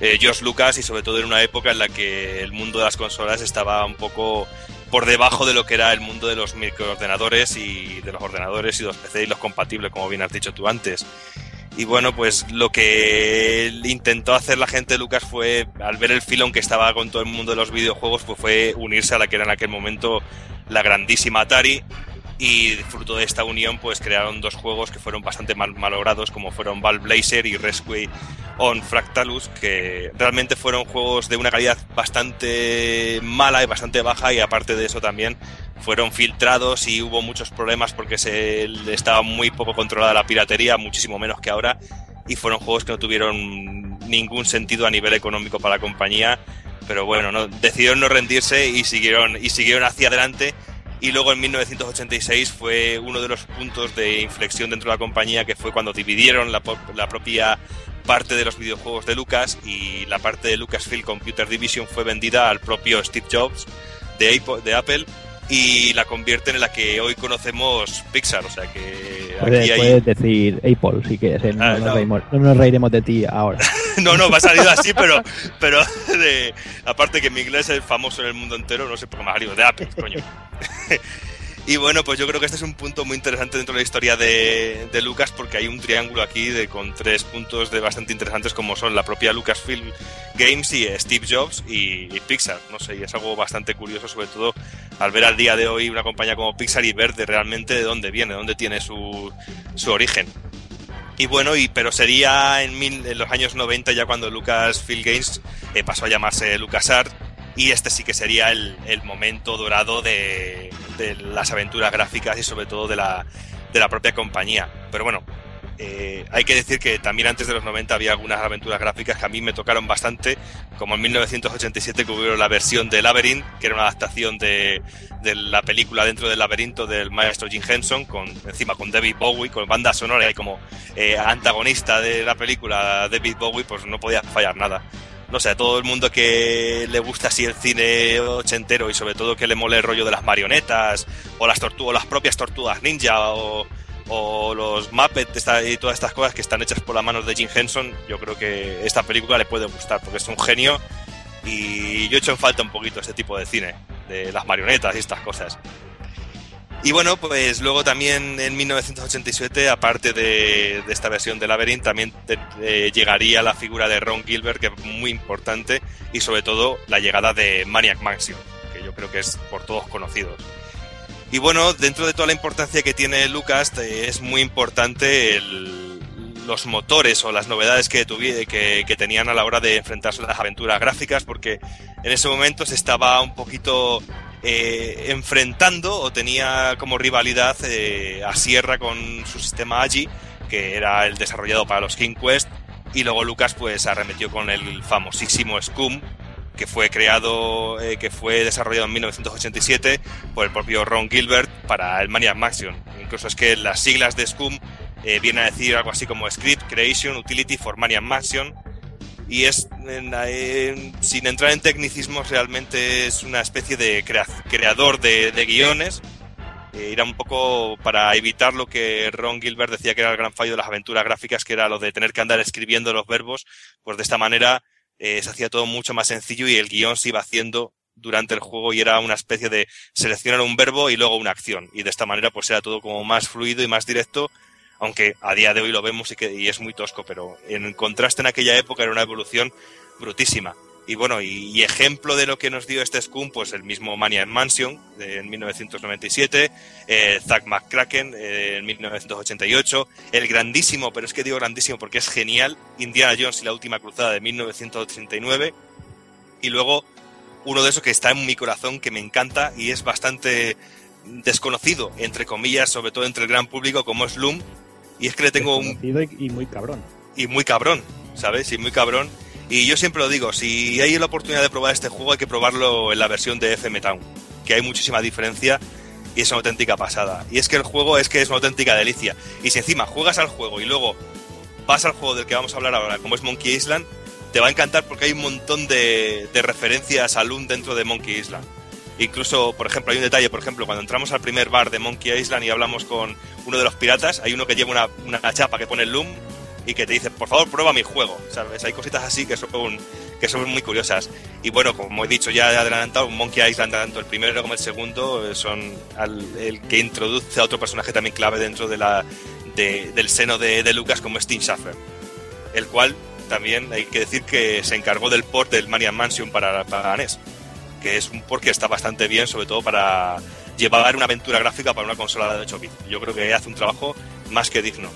eh, George Lucas y sobre todo en una época en la que el mundo de las consolas estaba un poco por debajo de lo que era el mundo de los microordenadores y de los ordenadores y los PC y los compatibles, como bien has dicho tú antes. Y bueno, pues lo que intentó hacer la gente de Lucas fue, al ver el filón que estaba con todo el mundo de los videojuegos, pues fue unirse a la que era en aquel momento la grandísima Atari. Y fruto de esta unión, pues crearon dos juegos que fueron bastante mal malogrados, como fueron Val Blazer y Rescue on Fractalus, que realmente fueron juegos de una calidad bastante mala y bastante baja, y aparte de eso también fueron filtrados y hubo muchos problemas porque se estaba muy poco controlada la piratería, muchísimo menos que ahora, y fueron juegos que no tuvieron ningún sentido a nivel económico para la compañía, pero bueno, no, decidieron no rendirse y siguieron, y siguieron hacia adelante. Y luego en 1986 fue uno de los puntos de inflexión dentro de la compañía, que fue cuando dividieron la, la propia parte de los videojuegos de Lucas y la parte de Lucasfilm Computer Division fue vendida al propio Steve Jobs de Apple y la convierten en la que hoy conocemos Pixar. O sea que Puedes, aquí hay... puedes decir Apple si quieres. eh, No, Ah, nos no. nos reiremos de ti ahora. No, no, me ha salido así, pero, pero de, aparte que mi inglés es famoso en el mundo entero, no sé por qué me ha salido de Apple, coño. Y bueno, pues yo creo que este es un punto muy interesante dentro de la historia de, Lucas porque hay un triángulo aquí de, con tres puntos de bastante interesantes como son la propia Lucasfilm Games y eh, Steve Jobs y, Pixar. No sé, y es algo bastante curioso sobre todo al ver al día de hoy una compañía como Pixar y ver de realmente de dónde viene, dónde tiene su, su origen. Y bueno, y, pero sería en los años 90 ya cuando Lucasfilm Games eh, pasó a llamarse LucasArts y este sí que sería el, el momento dorado de, de las aventuras gráficas y sobre todo de la, de la propia compañía. Pero bueno, eh, hay que decir que también antes de los 90 había algunas aventuras gráficas que a mí me tocaron bastante, como en 1987 que hubo la versión de Labyrinth, que era una adaptación de, de la película dentro del laberinto del maestro Jim Henson, con, encima con David Bowie, con banda sonora y como eh, antagonista de la película David Bowie, pues no podía fallar nada no sé, a todo el mundo que le gusta así el cine ochentero y sobre todo que le mole el rollo de las marionetas o las las propias tortugas ninja o, los Muppets y todas estas cosas que están hechas por las manos de Jim Henson, yo creo que esta película le puede gustar porque es un genio y yo he hecho en falta un poquito ese tipo de cine, de las marionetas y estas cosas. Y bueno, pues luego también en 1987, aparte de, de esta versión de Labyrinth, también te- llegaría la figura de Ron Gilbert, que es muy importante, y sobre todo la llegada de Maniac Mansion, que yo creo que es por todos conocidos. Y bueno, dentro de toda la importancia que tiene Lucas, es muy importante el- los motores o las novedades que, tuvi- que, que tenían a la hora de enfrentarse a las aventuras gráficas, porque en ese momento se estaba un poquito eh, enfrentando o tenía como rivalidad eh, a Sierra con su sistema Agi, que era el desarrollado para los King Quest, y luego Lucas pues arremetió con el famosísimo Scum, que fue creado, eh, que fue desarrollado en 1987 por el propio Ron Gilbert para el Maniac Mansion. Incluso es que las siglas de Scum vienen a decir algo así como Script Creation Utility for Maniac Mansion, y es, sin entrar en tecnicismos, realmente es una especie de crea- creador de, de guiones. Eh, era un poco para evitar lo que Ron Gilbert decía que era el gran fallo de las aventuras gráficas, que era lo de tener que andar escribiendo los verbos, pues de esta manera eh, se hacía todo mucho más sencillo y el guion se iba haciendo durante el juego y era una especie de seleccionar un verbo y luego una acción. Y de esta manera pues era todo como más fluido y más directo aunque a día de hoy lo vemos y, que, es muy tosco, pero en contraste en aquella época era una evolución brutísima. Y bueno, y, ejemplo de lo que nos dio este Scum, pues el mismo Maniac Mansion de, en 1997, eh, Zack McCracken eh, en 1988, el grandísimo, pero es que digo grandísimo porque es genial, Indiana Jones y la última cruzada de 1989, y luego uno de esos que está en mi corazón, que me encanta y es bastante desconocido, entre comillas, sobre todo entre el gran público, como es Loom, y es que le tengo un y muy cabrón. y muy cabrón, ¿sabes? Y muy cabrón. Y yo siempre lo digo, si hay la oportunidad de probar este juego hay que probarlo en la versión de FM Town, que hay muchísima diferencia y es una auténtica pasada. Y es que el juego es que es una auténtica delicia. Y si encima juegas al juego y luego vas al juego del que vamos a hablar ahora, como es Monkey Island, te va a encantar porque hay un montón de, de referencias a Loom dentro de Monkey Island. Incluso, por ejemplo, hay un detalle, por ejemplo, cuando entramos al primer bar de Monkey Island y hablamos con uno de los piratas, hay uno que lleva una, una chapa que pone Loom y que te dice, por favor, prueba mi juego. Hay cositas así que son, que son muy curiosas. Y bueno, como he dicho ya adelantado, Monkey Island, tanto el primero como el segundo, eh, son el que introduce a otro personaje también clave dentro de la, de- del seno de, Lucas como Steam Schaffer, el cual también hay que decir que se encargó del port del Maniac Mansion para, para NES, que es un port que está bastante bien, sobre todo para llevar una aventura gráfica para una consola de 8 bits. Yo creo que hace un trabajo más que digno.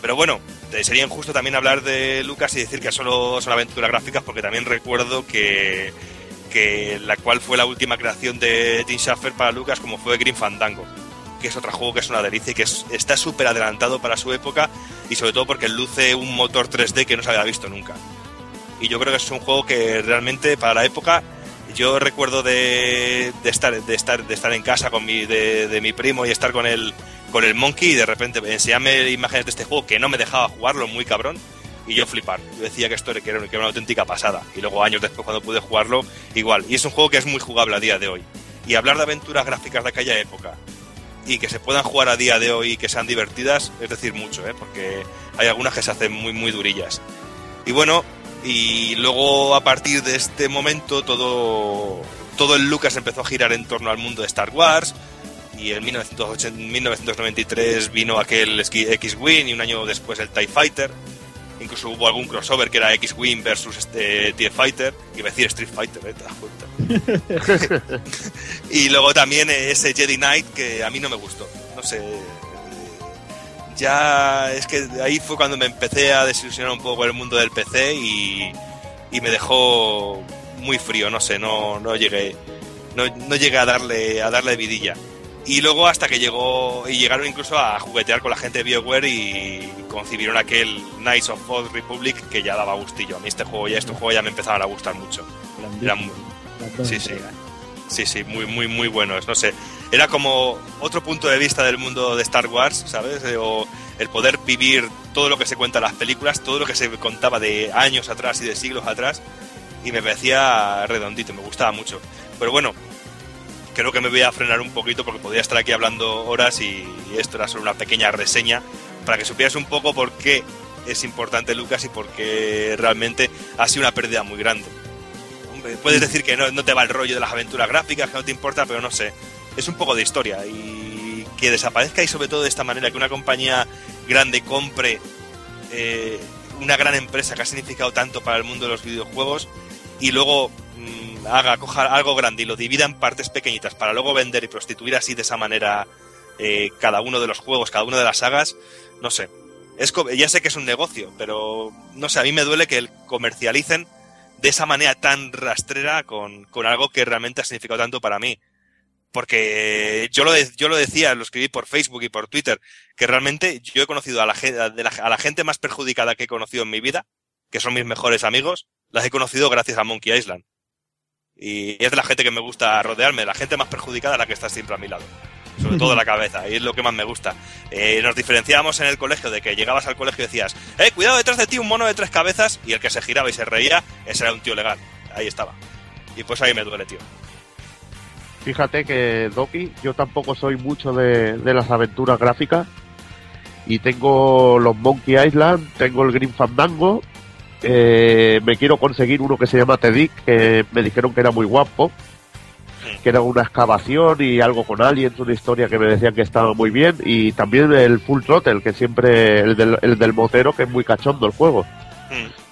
Pero bueno, sería injusto también hablar de Lucas y decir que solo son aventuras gráficas, porque también recuerdo que, que la cual fue la última creación de Tim Schafer para Lucas, como fue Green Fandango, que es otro juego que es una delicia y que es- está súper adelantado para su época y sobre todo porque luce un motor 3D que no se había visto nunca. Y yo creo que es un juego que realmente para la época yo recuerdo de, estar de estar de estar en casa con mi de, mi primo y estar con el con el monkey y de repente enseñarme imágenes de este juego que no me dejaba jugarlo muy cabrón y yo flipar. Yo decía que esto era, que era una auténtica pasada. Y luego años después cuando pude jugarlo, igual. Y es un juego que es muy jugable a día de hoy. Y hablar de aventuras gráficas de aquella época y que se puedan jugar a día de hoy y que sean divertidas, es decir, mucho, ¿eh? porque hay algunas que se hacen muy, muy durillas. Y bueno, y luego a partir de este momento todo, todo el Lucas empezó a girar en torno al mundo de Star Wars. Y en 1980 1993 vino aquel X-Wing y un año después el TIE Fighter. Incluso hubo algún crossover que era X-Wing versus este TIE Fighter. Iba a decir Street Fighter, ¿eh? ¿Te das cuenta? y luego también ese Jedi Knight que a mí no me gustó. No sé. Ya es que ahí fue cuando me empecé a desilusionar un poco el mundo del PC y, y me dejó muy frío, no sé, no, no llegué no, no llegué a darle a darle vidilla. Y luego hasta que llegó y llegaron incluso a juguetear con la gente de BioWare y concibieron aquel Knights of Old Republic que ya daba gustillo. A mí este juego ya este juego ya me empezaban a gustar mucho. Era muy- Sí, sí. Sí, sí, muy, muy, muy buenos. No sé, era como otro punto de vista del mundo de Star Wars, ¿sabes? Eh, O el poder vivir todo lo que se cuenta en las películas, todo lo que se contaba de años atrás y de siglos atrás, y me parecía redondito, me gustaba mucho. Pero bueno, creo que me voy a frenar un poquito porque podría estar aquí hablando horas y esto era solo una pequeña reseña para que supieras un poco por qué es importante Lucas y por qué realmente ha sido una pérdida muy grande. Hombre, puedes decir que no, no te va el rollo de las aventuras gráficas, que no te importa, pero no sé. Es un poco de historia y que desaparezca y sobre todo de esta manera, que una compañía grande compre eh, una gran empresa que ha significado tanto para el mundo de los videojuegos y luego mm, haga, coja algo grande y lo divida en partes pequeñitas para luego vender y prostituir así de esa manera eh, cada uno de los juegos, cada una de las sagas, no sé. Es, ya sé que es un negocio, pero no sé, a mí me duele que el comercialicen de esa manera tan rastrera con, con algo que realmente ha significado tanto para mí porque yo lo, yo lo decía, lo escribí por Facebook y por Twitter, que realmente yo he conocido a la, a la gente más perjudicada que he conocido en mi vida, que son mis mejores amigos, las he conocido gracias a Monkey Island. Y es de la gente que me gusta rodearme, la gente más perjudicada la que está siempre a mi lado. Sobre todo la cabeza, y es lo que más me gusta. Eh, nos diferenciábamos en el colegio de que llegabas al colegio y decías, eh, cuidado detrás de ti un mono de tres cabezas, y el que se giraba y se reía, ese era un tío legal. Ahí estaba. Y pues ahí me duele, tío. Fíjate que, Doki, yo tampoco soy mucho de, las aventuras gráficas. Y tengo los Monkey Island, tengo el Green Fandango. Eh, me quiero conseguir uno que se llama Tedic, que me dijeron que era muy guapo. Que era una excavación y algo con aliens, una historia que me decían que estaba muy bien. Y también el Full Throttle, que siempre, el del, el del motero, que es muy cachondo el juego.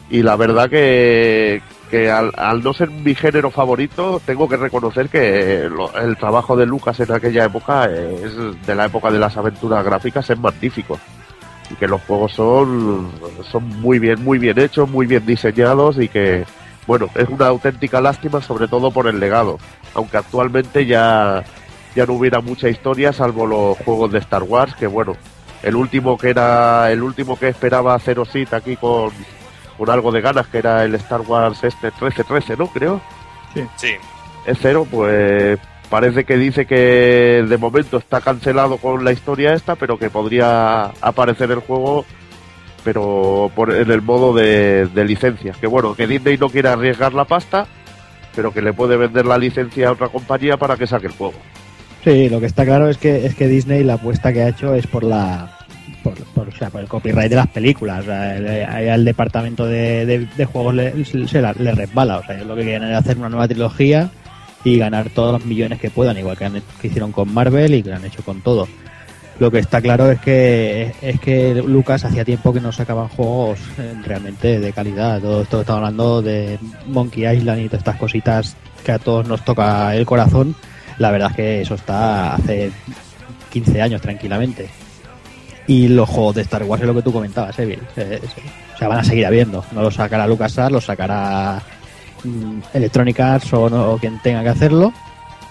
Y la verdad que, que al, no ser mi género favorito, tengo que reconocer que el trabajo de Lucas en aquella época, es de la época de las aventuras gráficas, es magnífico. Y que los juegos son, son muy bien, muy bien hechos, muy bien diseñados y que, bueno, es una auténtica lástima, sobre todo por el legado. Aunque actualmente ya, ya no hubiera mucha historia, salvo los juegos de Star Wars, que bueno, el último que era, el último que esperaba Zero Seat aquí con con algo de ganas, que era el Star Wars este 1313, ¿no? Creo. Sí. Sí. Es cero, pues parece que dice que de momento está cancelado con la historia esta, pero que podría aparecer el juego, pero por, en el modo de, de licencias. Que bueno, que Disney no quiere arriesgar la pasta, pero que le puede vender la licencia a otra compañía para que saque el juego. Sí, lo que está claro es que es que Disney la apuesta que ha hecho es por la por, o sea, por el copyright de las películas. O al departamento de, juegos le, se le resbala. O sea, lo que quieren es hacer una nueva trilogía y ganar todos los millones que puedan, igual que, hicieron con Marvel y que lo han hecho con todo. Lo que está claro es que es que Lucas hacía tiempo que no sacaban juegos eh, realmente de calidad. Todo esto estamos hablando de Monkey Island y todas estas cositas que a todos nos toca el corazón. La verdad es que eso está hace 15 años tranquilamente. Y los juegos de Star Wars es lo que tú comentabas, Evil. Eh, o sea, van a seguir habiendo. No los sacará LucasArts, los sacará mm, Electronic Arts o, quien tenga que hacerlo.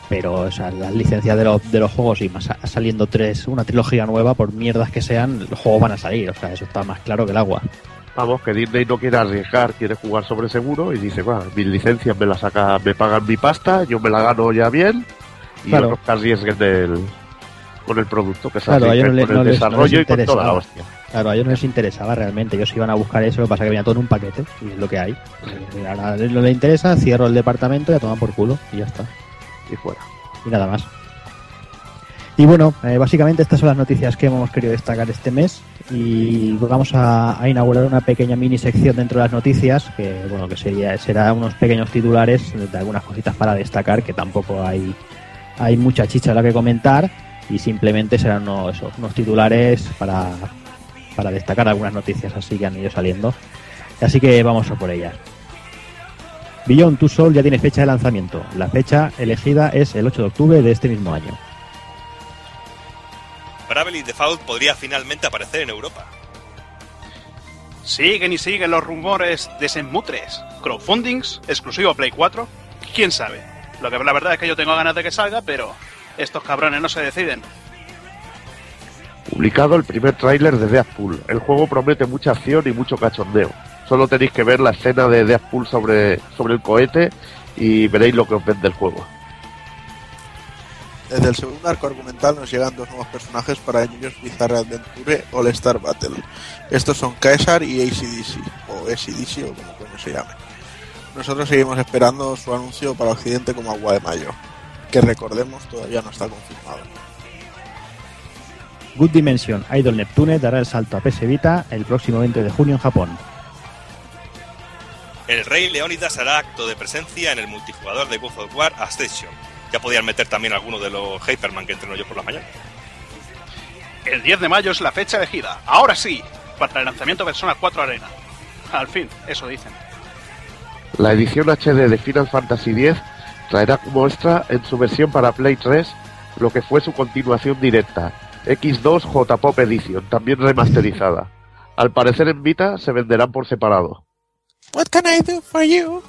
Pero o sea, las licencias de, los, de los juegos y más saliendo tres, una trilogía nueva, por mierdas que sean, los juegos van a salir. O sea, eso está más claro que el agua. Vamos, que Disney no quiere arriesgar, quiere jugar sobre seguro y dice, va, mis licencias me las saca, me pagan mi pasta, yo me la gano ya bien y claro. otros que arriesguen del, con el producto, que claro, a ellos con el desarrollo y con toda la hostia. Claro, a ellos no les interesaba realmente, ellos iban a buscar eso, lo que pasa es que venía todo en un paquete, y es lo que hay. Ahora no le interesa, cierro el departamento y a tomar por culo, y ya está. Y fuera. Y nada más. Y bueno, eh, básicamente estas son las noticias que hemos querido destacar este mes y vamos a, inaugurar una pequeña mini sección dentro de las noticias que bueno que sería será unos pequeños titulares de algunas cositas para destacar que tampoco hay hay mucha chicha la que comentar y simplemente serán unos, unos titulares para, para destacar algunas noticias así que han ido saliendo. Así que vamos a por ellas. Beyond Two Soul ya tiene fecha de lanzamiento. La fecha elegida es el 8 de octubre de este mismo año. Bravely Default podría finalmente aparecer en Europa. Siguen y siguen los rumores de Senmutres. Crowdfundings, exclusivo Play 4. ¿Quién sabe? Lo que la verdad es que yo tengo ganas de que salga, pero estos cabrones no se deciden. Publicado el primer tráiler de Deathpool. El juego promete mucha acción y mucho cachondeo. Solo tenéis que ver la escena de Deathpool sobre, sobre el cohete y veréis lo que os vende el juego. Desde el segundo arco argumental nos llegan dos nuevos personajes para Jojo's Bizarre Adventure All Star Battle. Estos son Caesar y ACDC, o ACDC o como se llame. Nosotros seguimos esperando su anuncio para Occidente como agua de mayo que recordemos todavía no está confirmado. Good Dimension Idol Neptune dará el salto a PS Vita el próximo 20 de junio en Japón. El Rey Leónidas hará acto de presencia en el multijugador de God of War Ascension. Ya podían meter también alguno de los Hyperman que entreno yo por la mañana. El 10 de mayo es la fecha elegida. Ahora sí, para el lanzamiento de Persona 4 Arena. Al fin, eso dicen. La edición HD de Final Fantasy X traerá como extra en su versión para Play 3 lo que fue su continuación directa, X2 J-Pop Edition, también remasterizada. Al parecer en Vita se venderán por separado. What can I do for you?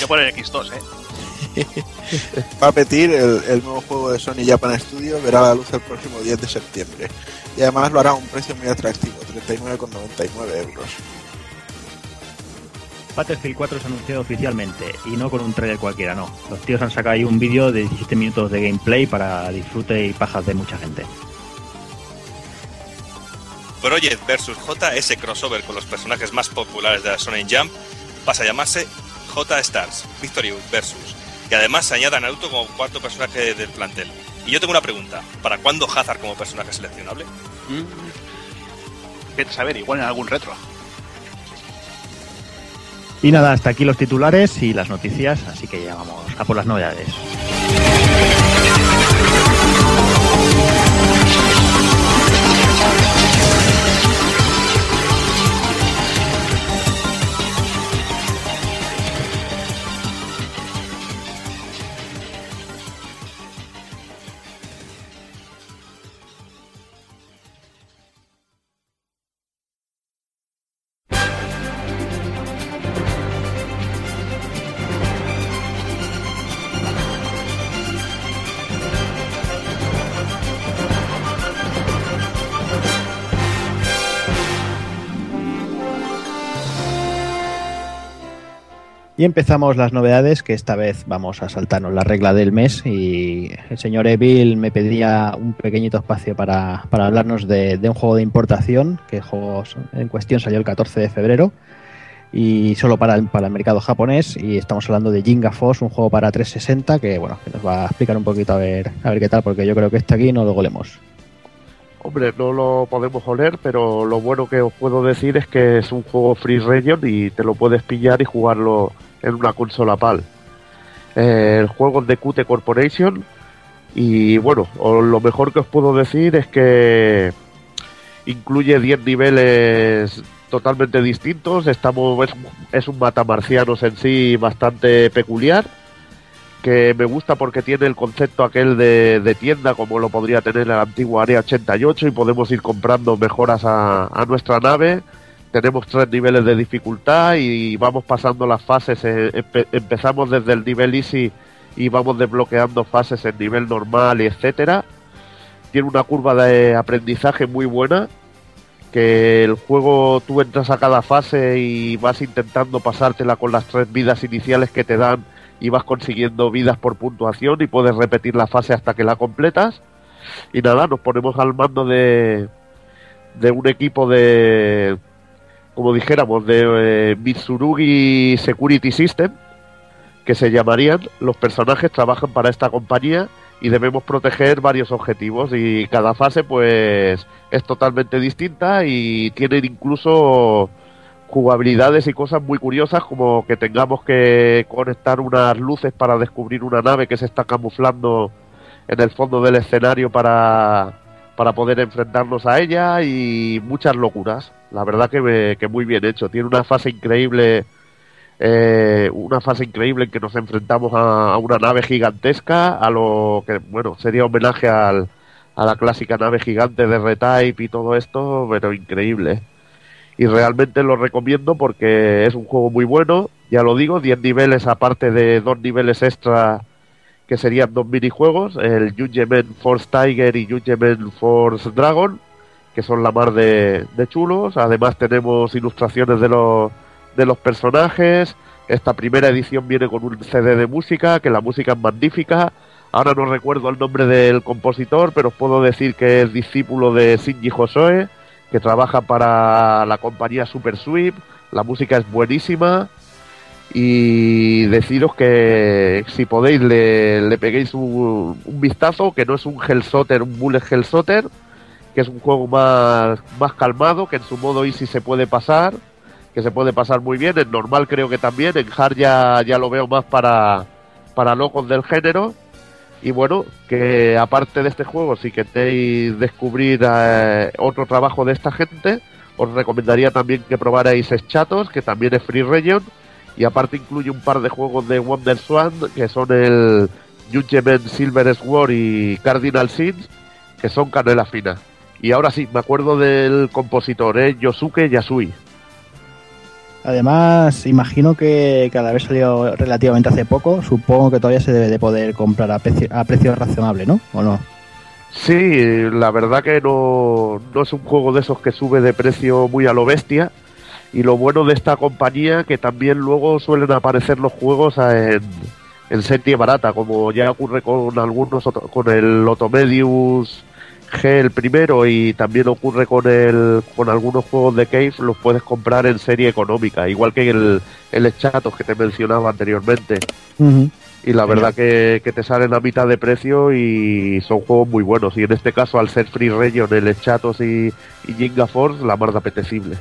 Yo por el X2, ¿eh? Puppeteer, el, el nuevo juego de Sony Japan Studio, verá la luz el próximo 10 de septiembre. Y además lo hará a un precio muy atractivo, 39,99 euros. Battlefield 4 se ha anunciado oficialmente y no con un trailer cualquiera, no. Los tíos han sacado ahí un vídeo de 17 minutos de gameplay para disfrute y pajas de mucha gente. Project vs. J, ese crossover con los personajes más populares de la Shonen Jump, pasa a llamarse J Stars, Victory versus. Y además se añade a Naruto como cuarto personaje del plantel. Y yo tengo una pregunta, ¿para cuándo Hazard como personaje seleccionable? Vete a saber, igual en algún retro. Y nada, hasta aquí los titulares y las noticias, así que ya vamos a por las novedades. Y empezamos las novedades, que esta vez vamos a saltarnos la regla del mes y el señor Evil me pedía un pequeñito espacio para, para hablarnos de, un juego de importación, que juego en cuestión salió el 14 de febrero y solo para el, para el mercado japonés y estamos hablando de Jinga Force, un juego para 360 que bueno, que nos va a explicar un poquito a ver, a ver qué tal, porque yo creo que este aquí no lo golemos. Hombre, no lo podemos oler, pero lo bueno que os puedo decir es que es un juego free region y te lo puedes pillar y jugarlo en una consola PAL. Eh, el juego es de Qt Corporation y bueno, lo mejor que os puedo decir es que incluye 10 niveles totalmente distintos. Estamos, es, es un matamarcianos en sí bastante peculiar que me gusta porque tiene el concepto aquel de, tienda como lo podría tener el antiguo Área 88 y podemos ir comprando mejoras a, nuestra nave. Tenemos tres niveles de dificultad y vamos pasando las fases. Eh, empe empezamos desde el nivel easy y vamos desbloqueando fases en nivel normal y etcétera. Tiene una curva de aprendizaje muy buena que el juego tú entras a cada fase y vas intentando pasártela con las tres vidas iniciales que te dan y vas consiguiendo vidas por puntuación y puedes repetir la fase hasta que la completas. Y nada, nos ponemos al mando de, de un equipo de, como dijéramos, de eh, Mitsurugi Security System, que se llamarían. Los personajes trabajan para esta compañía y debemos proteger varios objetivos y cada fase pues es totalmente distinta y tienen incluso jugabilidades y cosas muy curiosas como que tengamos que conectar unas luces para descubrir una nave que se está camuflando en el fondo del escenario para, para poder enfrentarnos a ella y muchas locuras. La verdad que, que muy bien hecho. Tiene una fase increíble, eh, una fase increíble en que nos enfrentamos a, a, una nave gigantesca, a lo que bueno sería homenaje al, a la clásica nave gigante de Retype y todo esto, pero increíble. Y realmente lo recomiendo porque es un juego muy bueno, ya lo digo, 10 niveles aparte de dos niveles extra que serían dos minijuegos, el Judgment Force Tiger y Judgment Force Dragon, que son la mar de, chulos, además tenemos ilustraciones de los, de los personajes, esta primera edición viene con un CD de música, que la música es magnífica, ahora no recuerdo el nombre del compositor, pero os puedo decir que es discípulo de Shinji Hosoe, que trabaja para la compañía Super Sweep. La música es buenísima. Y deciros que si podéis le, le peguéis un, un, vistazo, que no es un Hellsotter, un Bullet Hellsotter, que es un juego más, más calmado, que en su modo easy se puede pasar, que se puede pasar muy bien, en normal creo que también, en hard ya, ya lo veo más para, para locos del género, Y bueno, que aparte de este juego, si queréis descubrir eh, otro trabajo de esta gente, os recomendaría también que probarais Chatos, que también es Free Region, y aparte incluye un par de juegos de Wonder Swan, que son el Judgment Silver Sword y Cardinal Sins, que son canela fina. Y ahora sí, me acuerdo del compositor, ¿eh? Yosuke Yasui. Además, imagino que cada vez salió relativamente hace poco. Supongo que todavía se debe de poder comprar a precio, a precio razonable, ¿no? ¿O no? Sí, la verdad que no, no es un juego de esos que sube de precio muy a lo bestia. Y lo bueno de esta compañía que también luego suelen aparecer los juegos en, en serie barata, como ya ocurre con algunos con el Otomedius G el primero y también ocurre con el con algunos juegos de Cave los puedes comprar en serie económica, igual que el el Chatos que te mencionaba anteriormente. Y la verdad que, te salen a mitad de precio y son juegos muy buenos. Y en este caso, al ser Free Region, el Chatos y, y Jinga Force, la más apetecible.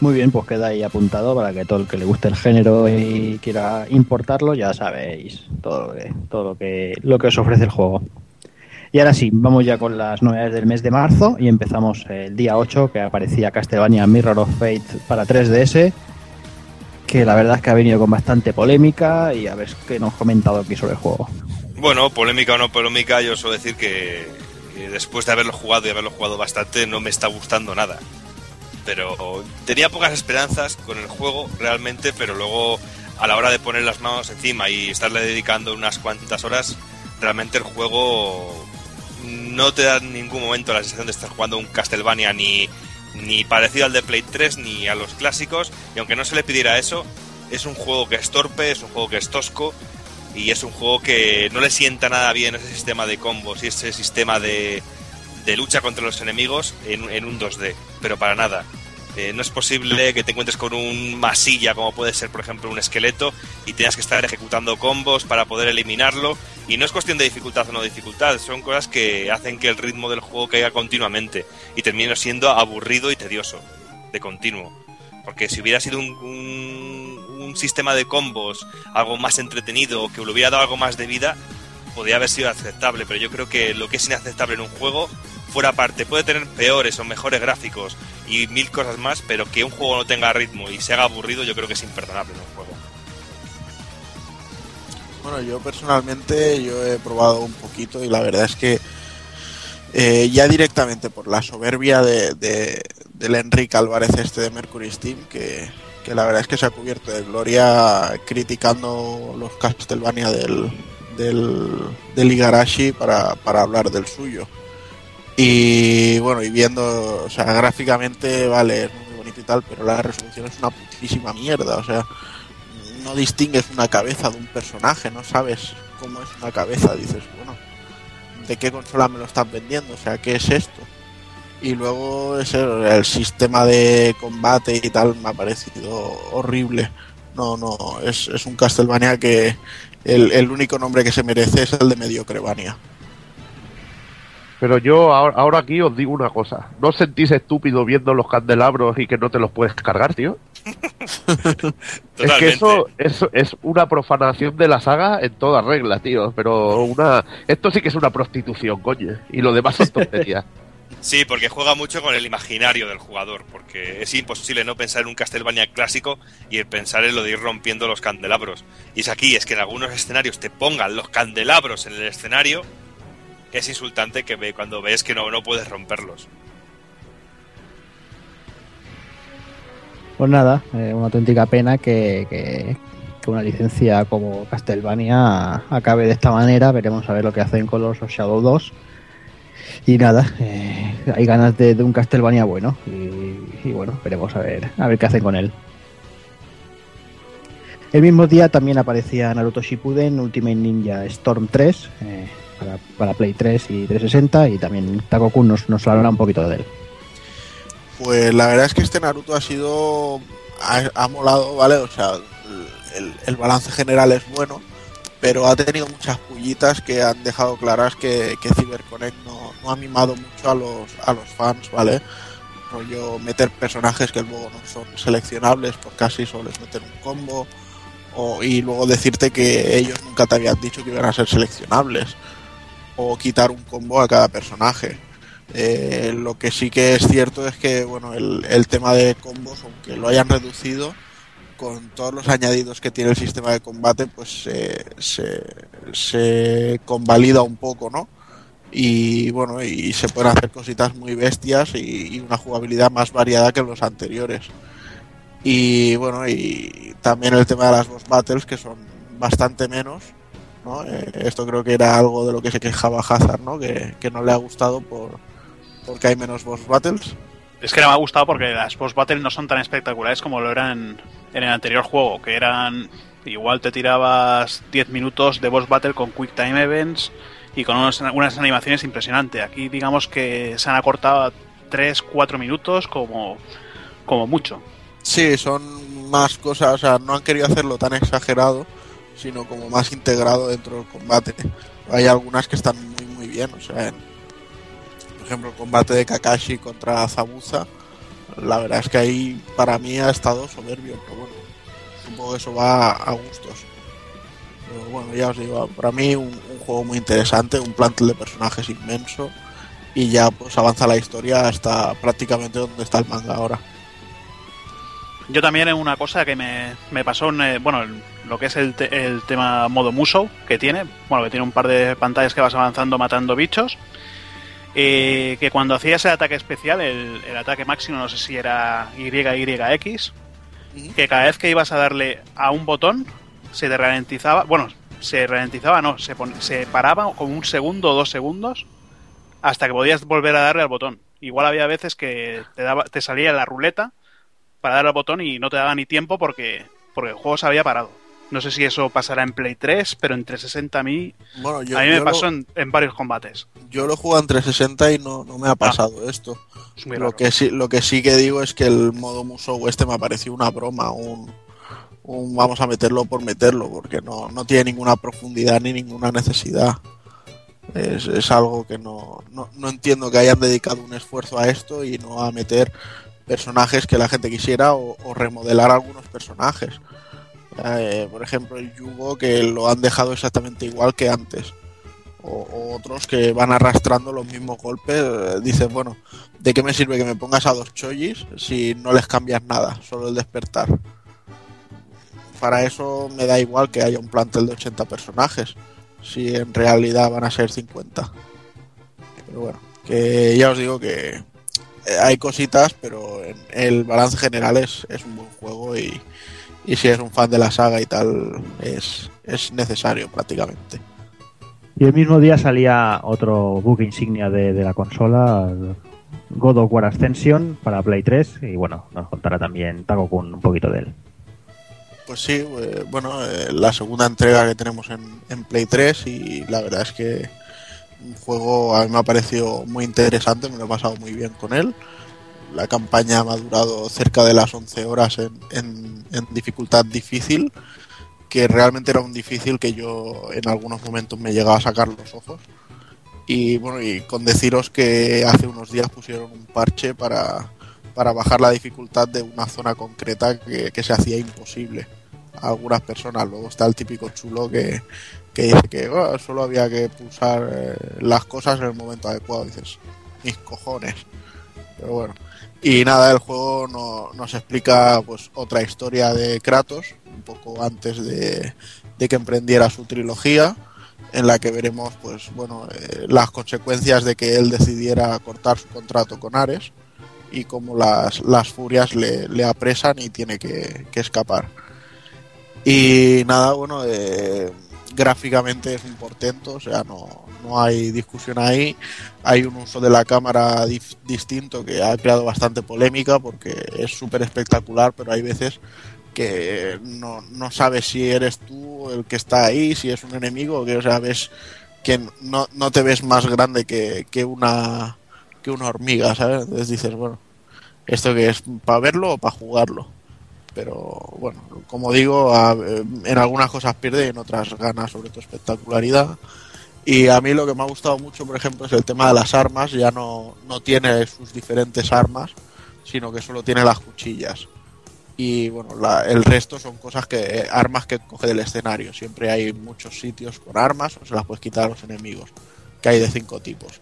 Muy bien, pues queda ahí apuntado para que todo el que le guste el género y quiera importarlo, ya sabéis todo lo que, todo lo que, lo que os ofrece el juego. Y ahora sí, vamos ya con las novedades del mes de marzo y empezamos el día 8 que aparecía Castlevania Mirror of Fate para 3DS, que la verdad es que ha venido con bastante polémica y a ver qué nos comentado aquí sobre el juego. Bueno, polémica o no polémica, yo suelo decir que después de haberlo jugado y haberlo jugado bastante no me está gustando nada pero tenía pocas esperanzas con el juego realmente, pero luego a la hora de poner las manos encima y estarle dedicando unas cuantas horas, realmente el juego no te da en ningún momento la sensación de estar jugando un Castlevania ni, ni parecido al de Play 3 ni a los clásicos, y aunque no se le pidiera eso, es un juego que es torpe, es un juego que es tosco y es un juego que no le sienta nada bien ese sistema de combos y ese sistema de, de lucha contra los enemigos en, en un 2D, pero para nada. Eh, no es posible que te encuentres con un masilla, como puede ser, por ejemplo, un esqueleto, y tengas que estar ejecutando combos para poder eliminarlo. Y no es cuestión de dificultad o no dificultad, son cosas que hacen que el ritmo del juego caiga continuamente y termine siendo aburrido y tedioso, de continuo. Porque si hubiera sido un, sistema de combos algo más entretenido que le hubiera dado algo más de vida, podría haber sido aceptable. Pero yo creo que lo que es inaceptable en un juego fuera parte. Puede tener peores o mejores gráficos y mil cosas más, pero que un juego no tenga ritmo y se haga aburrido, yo creo que es imperdonable un juego. Bueno, yo personalmente yo he probado un poquito y la verdad es que eh, ya directamente por la soberbia de, del Enrique Álvarez este de Mercury Steam, que, que, la verdad es que se ha cubierto de gloria criticando los Castlevania del, del, del Igarashi para, para hablar del suyo. Y bueno, y viendo, o sea, gráficamente, vale, es muy bonito y tal, pero la resolución es una putísima mierda, o sea, no distingues una cabeza de un personaje, no sabes cómo es una cabeza, dices, bueno, ¿de qué consola me lo están vendiendo? O sea, ¿qué es esto? Y luego ese, el sistema de combate y tal me ha parecido horrible. No, no, es, es un Castlevania que el, el único nombre que se merece es el de Mediocrevania. Pero yo ahora, aquí os digo una cosa. ¿No os sentís estúpido viendo los candelabros y que no te los puedes cargar, tío? es que eso, eso es una profanación de la saga en toda regla, tío. Pero una esto sí que es una prostitución, coño. Y lo demás son tonterías. Sí, porque juega mucho con el imaginario del jugador, porque es imposible no pensar en un Castlevania clásico y pensar en lo de ir rompiendo los candelabros. Y es aquí, es que en algunos escenarios te pongan los candelabros en el escenario es insultante que ve, cuando ves que no, no puedes romperlos. Pues nada, eh, una auténtica pena que, que, una licencia como Castlevania acabe de esta manera. Veremos a ver lo que hacen con los Shadow 2. Y nada, eh, hay ganas de, un Castlevania bueno. Y, bueno, veremos a ver, a ver qué hacen con él. El mismo día también aparecía Naruto Shippuden Ultimate Ninja Storm 3 para, Play 3 y 360 y también Takokun nos, nos hablará un poquito de él. Pues la verdad es que este Naruto ha sido. ha, molado, ¿vale? O sea, el, balance general es bueno, pero ha tenido muchas pullitas que han dejado claras que, que CyberConnect no, no, ha mimado mucho a los, a los fans, ¿vale? Rollo meter personajes que luego no son seleccionables, por casi solo meter un combo o, y luego decirte que ellos nunca te habían dicho que iban a ser seleccionables o quitar un combo a cada personaje. Eh, lo que sí que es cierto es que bueno el, tema de combos, aunque lo hayan reducido, con todos los añadidos que tiene el sistema de combate, pues se, se convalida un poco, ¿no? Y bueno, y se pueden hacer cositas muy bestias y, y, una jugabilidad más variada que los anteriores. Y bueno, y también el tema de las boss battles, que son bastante menos. ¿No? Eh, esto creo que era algo de lo que se quejaba Hazard, ¿no? Que, que no le ha gustado por, porque hay menos boss battles. Es que no me ha gustado porque las boss battles no son tan espectaculares como lo eran en el anterior juego, que eran igual te tirabas 10 minutos de boss battle con quick time events y con unos, unas animaciones impresionantes. Aquí digamos que se han acortado a 3, 4 minutos como, como mucho. Sí, son más cosas, o sea, no han querido hacerlo tan exagerado, sino como más integrado dentro del combate. Hay algunas que están muy muy bien, o sea, en, por ejemplo, el combate de Kakashi contra Zabuza, la verdad es que ahí para mí ha estado soberbio, pero bueno, supongo que eso va a gustos. Pero bueno, ya os digo, para mí un, un juego muy interesante, un plantel de personajes inmenso y ya pues avanza la historia hasta prácticamente donde está el manga ahora. Yo también en una cosa que me, me pasó, en, eh, bueno, lo que es el, te, el, tema modo Musou que tiene, bueno, que tiene un par de pantallas que vas avanzando matando bichos, eh, que cuando hacías el ataque especial, el, el, ataque máximo, no sé si era YYX, que cada vez que ibas a darle a un botón, se te ralentizaba, bueno, se ralentizaba, no, se, pon, se paraba como un segundo o dos segundos hasta que podías volver a darle al botón. Igual había veces que te, daba, te salía la ruleta para dar al botón y no te daba ni tiempo porque, porque el juego se había parado. No sé si eso pasará en Play 3, pero en 360 a mí, bueno, yo, a mí me pasó lo, en, en, varios combates. Yo lo juego en 360 y no, no me ha pasado ah, esto. Lo que, sí, lo que sí que digo es que el modo Musou este me ha parecido una broma, un, un vamos a meterlo por meterlo, porque no, no tiene ninguna profundidad ni ninguna necesidad. Es, es algo que no, no, no entiendo que hayan dedicado un esfuerzo a esto y no a meter personajes que la gente quisiera o, remodelar algunos personajes. Eh, por ejemplo, el Yugo que lo han dejado exactamente igual que antes. O, otros que van arrastrando los mismos golpes. Eh, dices, bueno, ¿de qué me sirve que me pongas a dos Chojis si no les cambias nada? Solo el despertar. Para eso me da igual que haya un plantel de 80 personajes. Si en realidad van a ser 50. Pero bueno, que ya os digo que hay cositas, pero en el balance general es, es un buen juego y, y si eres un fan de la saga y tal, es, es necesario prácticamente. Y el mismo día salía otro buque insignia de, de, la consola, God of War Ascension para Play 3, y bueno, nos contará también Taco con un poquito de él. Pues sí, eh, bueno, eh, la segunda entrega que tenemos en, en, Play 3 y la verdad es que un juego a mí me ha parecido muy interesante, me lo he pasado muy bien con él. La campaña me ha durado cerca de las 11 horas en, en, en dificultad difícil, que realmente era un difícil que yo en algunos momentos me llegaba a sacar los ojos. Y bueno, y con deciros que hace unos días pusieron un parche para, para bajar la dificultad de una zona concreta que, que se hacía imposible a algunas personas. Luego está el típico chulo que, que dice que oh, solo había que pulsar eh, las cosas en el momento adecuado. dices, mis cojones. Pero bueno. Y nada, el juego no, nos explica pues otra historia de Kratos, un poco antes de, de que emprendiera su trilogía, en la que veremos pues bueno eh, las consecuencias de que él decidiera cortar su contrato con Ares y cómo las, las furias le, le apresan y tiene que, que escapar. Y nada, bueno, eh, gráficamente es un portento, o sea, no, no hay discusión ahí. Hay un uso de la cámara distinto que ha creado bastante polémica porque es súper espectacular, pero hay veces que no, no sabes si eres tú el que está ahí, si es un enemigo, que o sea, ves que no, no te ves más grande que, que una que una hormiga, ¿sabes? Entonces dices, bueno, ¿esto que es para verlo o para jugarlo? Pero bueno, como digo, a, en algunas cosas pierde y en otras gana sobre todo espectacularidad. Y a mí lo que me ha gustado mucho, por ejemplo, es el tema de las armas. Ya no, no tiene sus diferentes armas, sino que solo tiene las cuchillas. y bueno, la- el resto son cosas que armas que coge del escenario. Siempre hay muchos sitios con armas o se las puedes quitar a los enemigos, que hay de cinco tipos.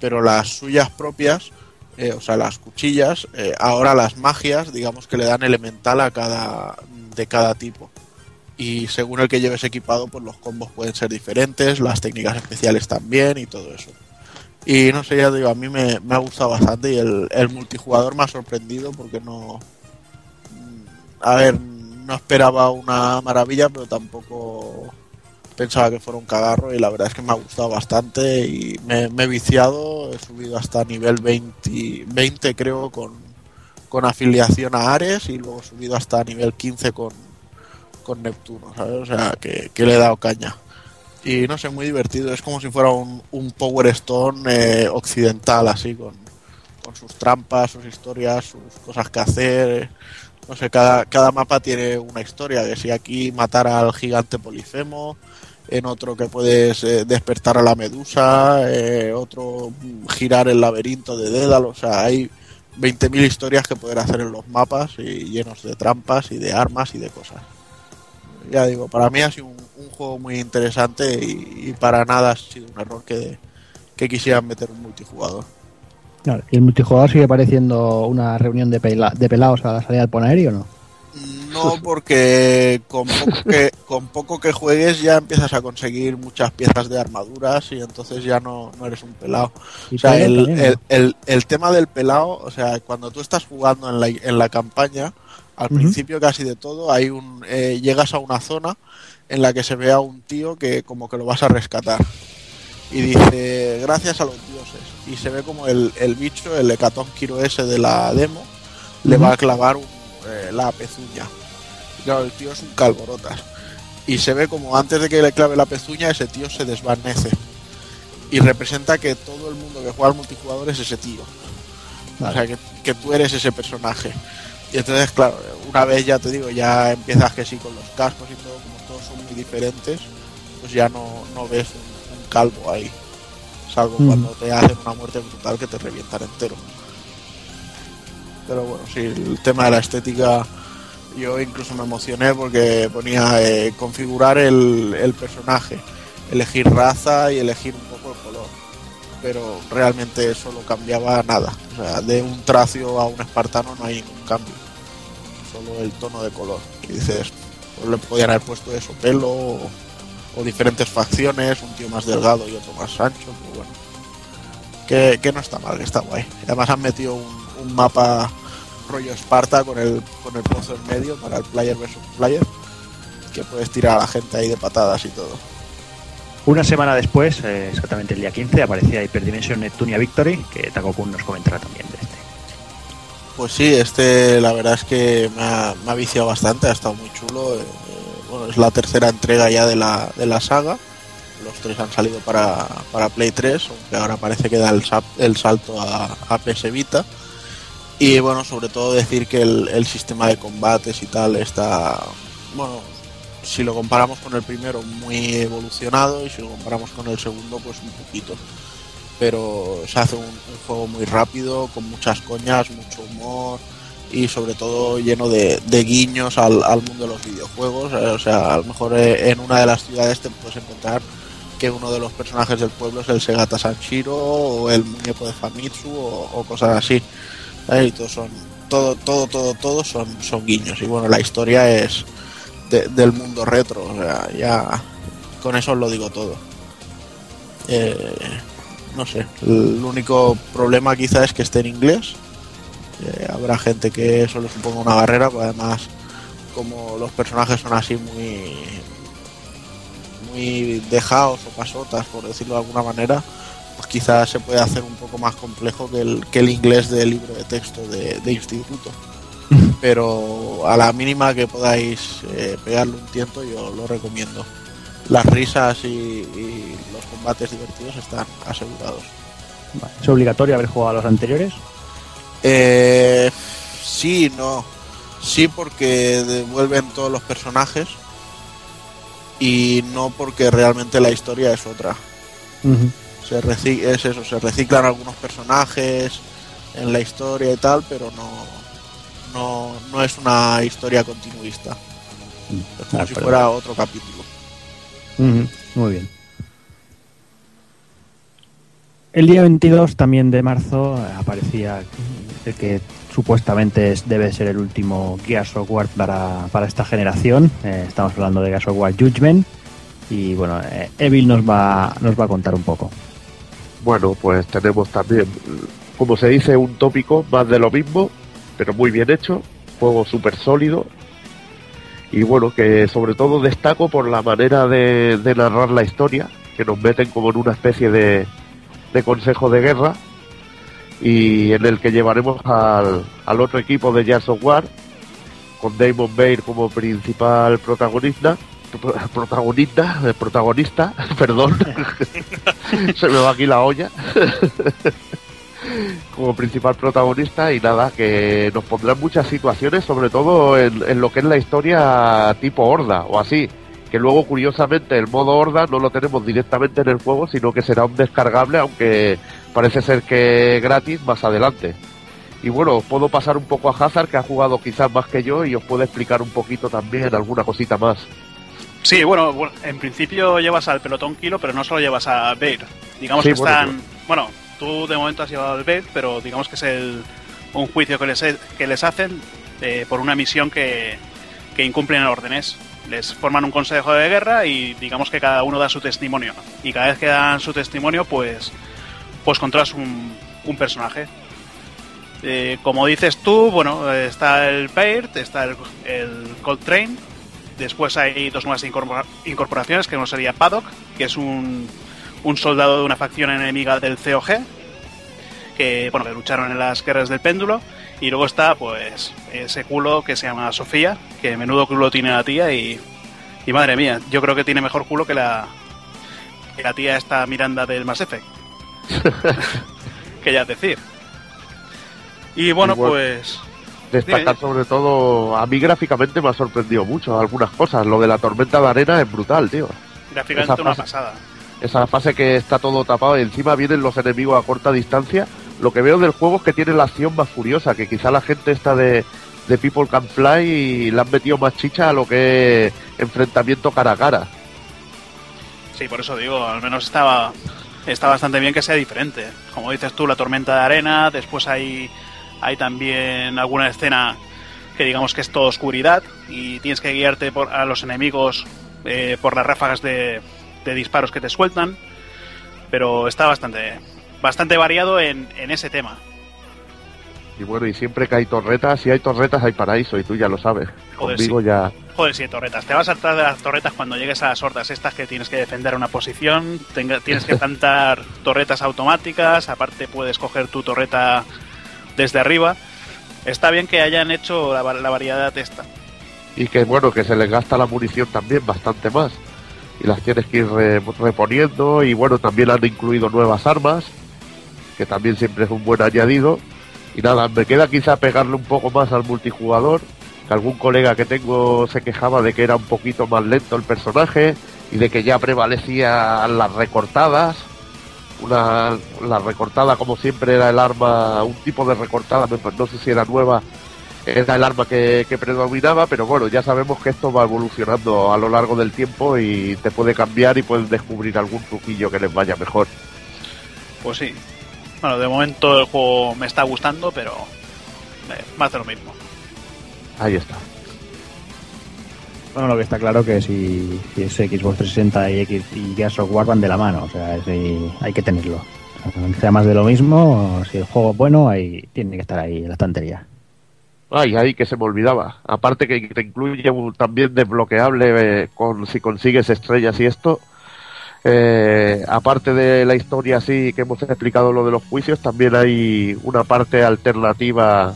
Pero las suyas propias, eh, o sea, las cuchillas, eh, ahora las magias, digamos que le dan elemental a cada de cada tipo. Y según el que lleves equipado, pues los combos pueden ser diferentes, las técnicas especiales también y todo eso. Y no sé, ya digo, a mí me, me ha gustado bastante y el, el multijugador me ha sorprendido porque no, a ver, no esperaba una maravilla, pero tampoco pensaba que fuera un cagarro y la verdad es que me ha gustado bastante y me, he viciado, he subido hasta nivel 20, 20 creo con, con afiliación a Ares y luego he subido hasta nivel 15 con, con Neptuno, ¿sabes? O sea, que, que le he dado caña. Y no sé, muy divertido, es como si fuera un, un Power Stone eh, occidental, así, con, con sus trampas, sus historias, sus cosas que hacer. No sé, cada, cada mapa tiene una historia, que si aquí matar al gigante Polifemo, en otro que puedes eh, despertar a la medusa, eh, otro girar el laberinto de Dédalo, o sea, hay 20.000 historias que poder hacer en los mapas y llenos de trampas y de armas y de cosas. Ya digo, para mí ha sido un, juego muy interesante y, para nada ha sido un error que, que quisieran meter un multijugador. Claro, ¿Y el multijugador sigue pareciendo una reunión de, pela- de pelados a la salida del Poneri o no? No, porque con poco, que, con poco que juegues ya empiezas a conseguir muchas piezas de armaduras y entonces ya no, no eres un pelado. O sea, el, el, el, el tema del pelado, o sea, cuando tú estás jugando en la, en la campaña, al principio casi de todo, hay un eh, llegas a una zona en la que se ve a un tío que como que lo vas a rescatar. Y dice, gracias a los dioses. Y se ve como el, el bicho, el hecatón Kiro ese de la demo, le va a clavar un, eh, la pezuña. Claro, el tío es un calborotas. Y se ve como antes de que le clave la pezuña, ese tío se desvanece. Y representa que todo el mundo que juega al multijugador es ese tío. O sea, que, que tú eres ese personaje. Y entonces, claro, una vez ya te digo, ya empiezas que sí con los cascos y todo, como todos son muy diferentes, pues ya no, no ves un, un calvo ahí. Salvo Ujú. cuando te hacen una muerte brutal que te revientan entero. Pero bueno, sí, el tema de la estética, yo incluso me emocioné porque ponía eh, configurar el, el personaje, elegir raza y elegir un poco el color. Pero realmente eso no cambiaba nada. O sea, de un tracio a un espartano no hay ningún cambio. Solo el tono de color. Y dices, pues le podían haber puesto eso, pelo o, diferentes facciones, un tío más delgado y otro más ancho, pero bueno. Que, que no está mal, que está guay. Además han metido un mapa rollo Esparta con el, con el pozo en medio para el player versus player. Que puedes tirar a la gente ahí de patadas y todo. Una semana después, eh, exactamente el día 15, aparecía Hyperdimension Neptunia Victory, que Takokun nos comentará también de este. Pues sí, este la verdad es que me ha, me ha viciado bastante, ha estado muy chulo. eh, eh, bueno, es la tercera entrega ya de la, de la saga. Los tres han salido para, para Play 3, aunque ahora parece que da el, el salto a, a PS Vita. Y bueno, sobre todo decir que el, el sistema de combates y tal está, bueno, si lo comparamos con el primero, muy evolucionado y si lo comparamos con el segundo, pues un poquito. Pero se hace un, juego muy rápido, con muchas coñas, mucho humor y sobre todo lleno de, guiños al, al mundo de los videojuegos. O sea, a lo mejor eh, en una de las ciudades te puedes encontrar que uno de los personajes del pueblo es el Segata Sanshiro o el muñeco de Famitsu o cosas así. Y todos son, todo, todo, todo, todo son, son guiños. Y bueno, la historia es de- del mundo retro. O sea, ya con eso os lo digo todo. Eh, no sé, el único problema quizá es que esté en inglés. Eh, habrá gente que eso le suponga una barrera, pues además como los personajes son así muy muy dejados o pasotas, por decirlo de alguna manera, pues quizás se puede hacer un poco más complejo que el, que el inglés del libro de texto de, de instituto. Pero a la mínima que podáis eh, pegarle un tiento, yo lo recomiendo. Las risas y, y los combates divertidos están asegurados. ¿Es obligatorio haber jugado a los anteriores? Eh, sí, no. Sí, porque devuelven todos los personajes. Y no porque realmente la historia es otra. Se reci- es eso, se reciclan algunos personajes en la historia y tal, pero no, no, no es una historia continuista. Es como Ah, si perdón. fuera otro capítulo. Muy bien. El día 22 también de marzo aparecía el que supuestamente es- debe ser el último Gears of War para, para esta generación. Eh, estamos hablando de Gears of War Judgment. Y bueno, eh, Evil nos va, nos va a contar un poco. Bueno, pues tenemos también, como se dice, un tópico más de lo mismo, pero muy bien hecho, juego súper sólido. Y bueno, que sobre todo destaco por la manera de, narrar la historia, que nos meten como en una especie de, consejo de guerra, y en el que llevaremos al, al otro equipo de Jazz of War, con Damon Bair como principal protagonista. Pro- Protagonista, protagonista, perdón, se me va aquí la olla como principal protagonista y nada, que nos pondrán muchas situaciones, sobre todo en, en lo que es la historia tipo horda o así, que luego curiosamente el modo horda no lo tenemos directamente en el juego, sino que será un descargable, aunque parece ser que gratis más adelante. Y bueno, os puedo pasar un poco a Hazard, que ha jugado quizás más que yo, y os puede explicar un poquito también alguna cosita más. Sí, bueno, bueno, en principio llevas al pelotón kilo, pero no solo llevas a Bale. Digamos Sí, que bueno, están. Bueno, tú de momento has llevado al Bale, pero digamos que es el, un juicio que les, que les hacen eh, por una misión que, que incumplen órdenes. Les forman un consejo de guerra y digamos que cada uno da su testimonio. Y cada vez que dan su testimonio, pues, pues controlas un, un personaje. Eh, como dices tú, bueno, está el Baird, está el, el Coltrane, Después hay dos nuevas incorpora- incorporaciones, que uno sería Paddock, que es un, un soldado de una facción enemiga del COG, que bueno, que lucharon en las guerras del péndulo. Y luego está, pues, ese culo que se llama Sofía, que menudo culo tiene la tía y, y madre mía, yo creo que tiene mejor culo que la, que la tía esta Miranda del Mass Effect. que ya es decir. Y bueno, Y bueno, pues... Destacar Dime. sobre todo, a mí gráficamente me ha sorprendido mucho algunas cosas. Lo de la tormenta de arena es brutal, tío. Gráficamente esa una fase- pasada. Esa fase que está todo tapado y encima vienen los enemigos a corta distancia. Lo que veo del juego es que tiene la acción más furiosa, que quizá la gente está de, de People Can Fly y le han metido más chicha a lo que es enfrentamiento cara a cara. Sí, por eso digo, al menos estaba está bastante bien que sea diferente. Como dices tú, la tormenta de arena, después hay, hay también alguna escena que digamos que es toda oscuridad y tienes que guiarte por, a los enemigos eh, por las ráfagas de, de disparos que te sueltan, pero está bastante bastante variado en, en ese tema. Y bueno, y siempre que hay torretas, si hay torretas hay paraíso y tú ya lo sabes. Joder, Conmigo ya... Joder, sí, torretas. Te vas a saltar de las torretas cuando llegues a las hordas estas que tienes que defender una posición. tenga- tienes que plantar torretas automáticas. Aparte, puedes coger tu torreta desde arriba. Está bien que hayan hecho la, va- la variedad esta. Y que bueno, que se les gasta la munición también bastante más. Y las tienes que ir re- reponiendo. Y bueno, también han incluido nuevas armas, que también siempre es un buen añadido. Y nada, me queda quizá pegarle un poco más al multijugador. Que algún colega que tengo se quejaba de que era un poquito más lento el personaje y de que ya prevalecían las recortadas. Una, la recortada, como siempre, era el arma, un tipo de recortada, no sé si era nueva, era el arma que, que predominaba, pero bueno, ya sabemos que esto va evolucionando a lo largo del tiempo y te puede cambiar y puedes descubrir algún truquillo que les vaya mejor. Pues sí. Bueno, de momento el juego me está gustando, pero eh, más de lo mismo. Ahí está. Bueno, lo que está claro que si, es Xbox 360 y, X, y Gears of War van de la mano, o sea, hay que tenerlo. O sea más de lo mismo, si el juego es bueno, ahí tiene que estar ahí en la estantería. Ay, ahí que se me olvidaba. Aparte que te incluye un- también desbloqueable eh, con si consigues estrellas y esto. eh, aparte de la historia así que hemos explicado lo de los juicios, también hay una parte alternativa,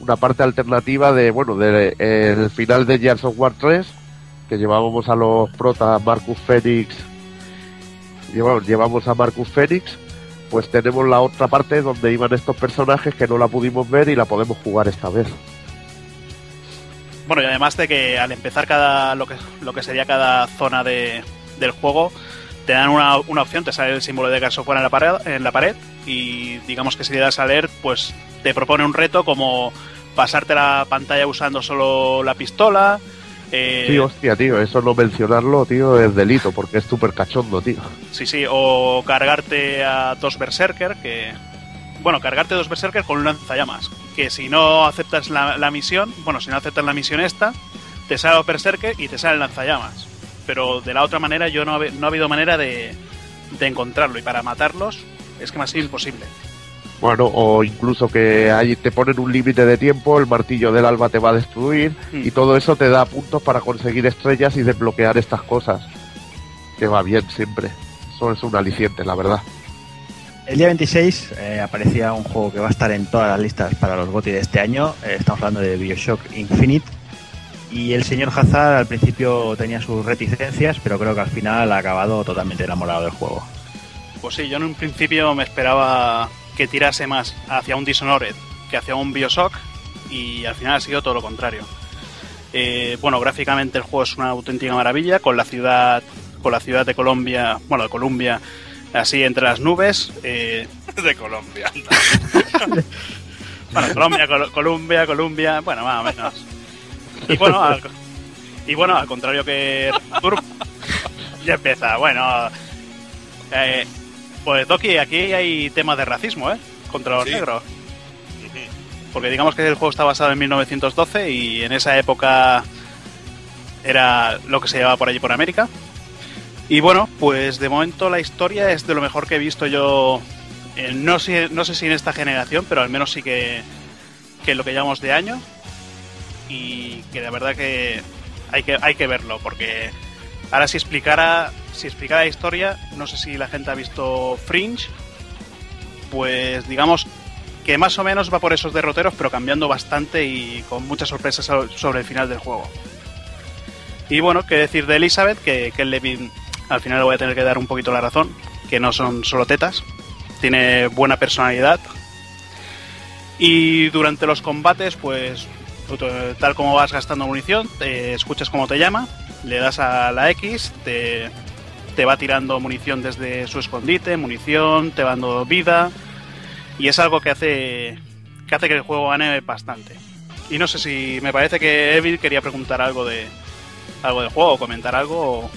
una parte alternativa de bueno, de eh, el final de Gears of War 3, que llevábamos a los protas Marcus Phoenix, llevamos, llevamos a Marcus Phoenix, pues tenemos la otra parte donde iban estos personajes que no la pudimos ver y la podemos jugar esta vez. Bueno, y además de que al empezar cada lo que, lo que sería cada zona de, del juego, te dan una, una opción, te sale el símbolo de Gears of War en la pared, en la pared y digamos que si le das a leer, pues te propone un reto como pasarte la pantalla usando solo la pistola. Eh, Sí, hostia, tío, eso no mencionarlo, tío, es delito, porque es súper cachondo, tío. Sí, sí, o cargarte a dos Berserker, que... Bueno, cargarte dos Berserker con un lanzallamas. Que si no aceptas la, la misión, bueno, si no aceptas la misión esta, te sale los Berserker y te sale el lanzallamas. Pero de la otra manera yo no, no ha habido manera de, de encontrarlo. Y para matarlos es que me ha sido imposible. Bueno, o incluso que ahí te ponen un límite de tiempo, el martillo del alba te va a destruir Mm. y todo eso te da puntos para conseguir estrellas y desbloquear estas cosas. Que va bien siempre. Eso es un aliciente, la verdad. El día 26 eh, aparecía un juego que va a estar en todas las listas para los GOTY de este año. Eh, estamos hablando de Bioshock Infinite. Y el señor Hazard al principio tenía sus reticencias, pero creo que al final ha acabado totalmente enamorado del juego. Pues sí, yo en un principio me esperaba que tirase más hacia un Dishonored que hacia un Bioshock y al final ha sido todo lo contrario. Eh, bueno, gráficamente el juego es una auténtica maravilla con la ciudad con la ciudad de Colombia, bueno, de Colombia así entre las nubes. eh, de Colombia. bueno, Colombia, Col- Colombia, Colombia, bueno, más o menos. Y bueno, al, y bueno, al contrario que ya empieza. Bueno, eh, pues Doki, aquí hay temas de racismo, ¿eh? Contra los Sí. negros. Porque digamos que el juego está basado en 1912 y en esa época era lo que se llevaba por allí por América. Y bueno, pues de momento la historia es de lo mejor que he visto yo, eh, no, sé, no sé si en esta generación, pero al menos sí que, que lo que llamamos de año. Y que la verdad que hay que, hay que verlo, porque ahora si explicara, si explicara la historia, no sé si la gente ha visto Fringe, pues digamos que más o menos va por esos derroteros, pero cambiando bastante y con muchas sorpresas so- sobre el final del juego. Y bueno, qué decir de Elizabeth, que, que Levin al final le voy a tener que dar un poquito la razón, que no son solo tetas, tiene buena personalidad. Y durante los combates, pues tal como vas gastando munición, te escuchas cómo te llama, le das a la X, te, te va tirando munición desde su escondite, munición, te va dando vida, y es algo que hace que hace que el juego gane bastante. Y no sé si me parece que Evil quería preguntar algo de algo del juego, o comentar algo, o,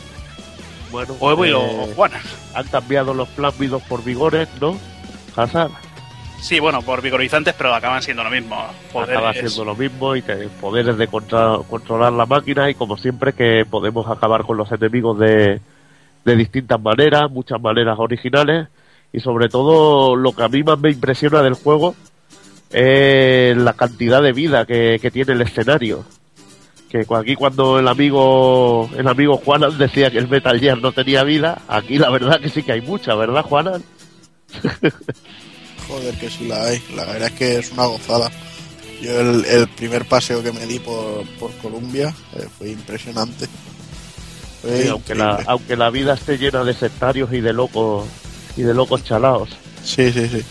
Bueno, o Evil o eh, Juan. han cambiado los plásmidos por vigores, ¿no? Hazard. Sí, bueno, por vigorizantes, pero acaban siendo lo mismo. Poderes. acaba siendo lo mismo y te- poderes de contra- controlar la máquina y como siempre que podemos acabar con los enemigos de, de distintas maneras, muchas maneras originales y sobre todo lo que a mí más me impresiona del juego es la cantidad de vida que, que tiene el escenario. Que aquí cuando el amigo el amigo Juanan decía que el Metal Gear no tenía vida, aquí la verdad que sí que hay mucha, ¿verdad Juanan? Joder, que sí la hay. La verdad es que es una gozada. Yo el, el primer paseo que me di por, por Colombia eh, fue impresionante. Sí, aunque, la, aunque la vida esté llena de sectarios y de locos y de locos chalaos. Sí, sí, sí.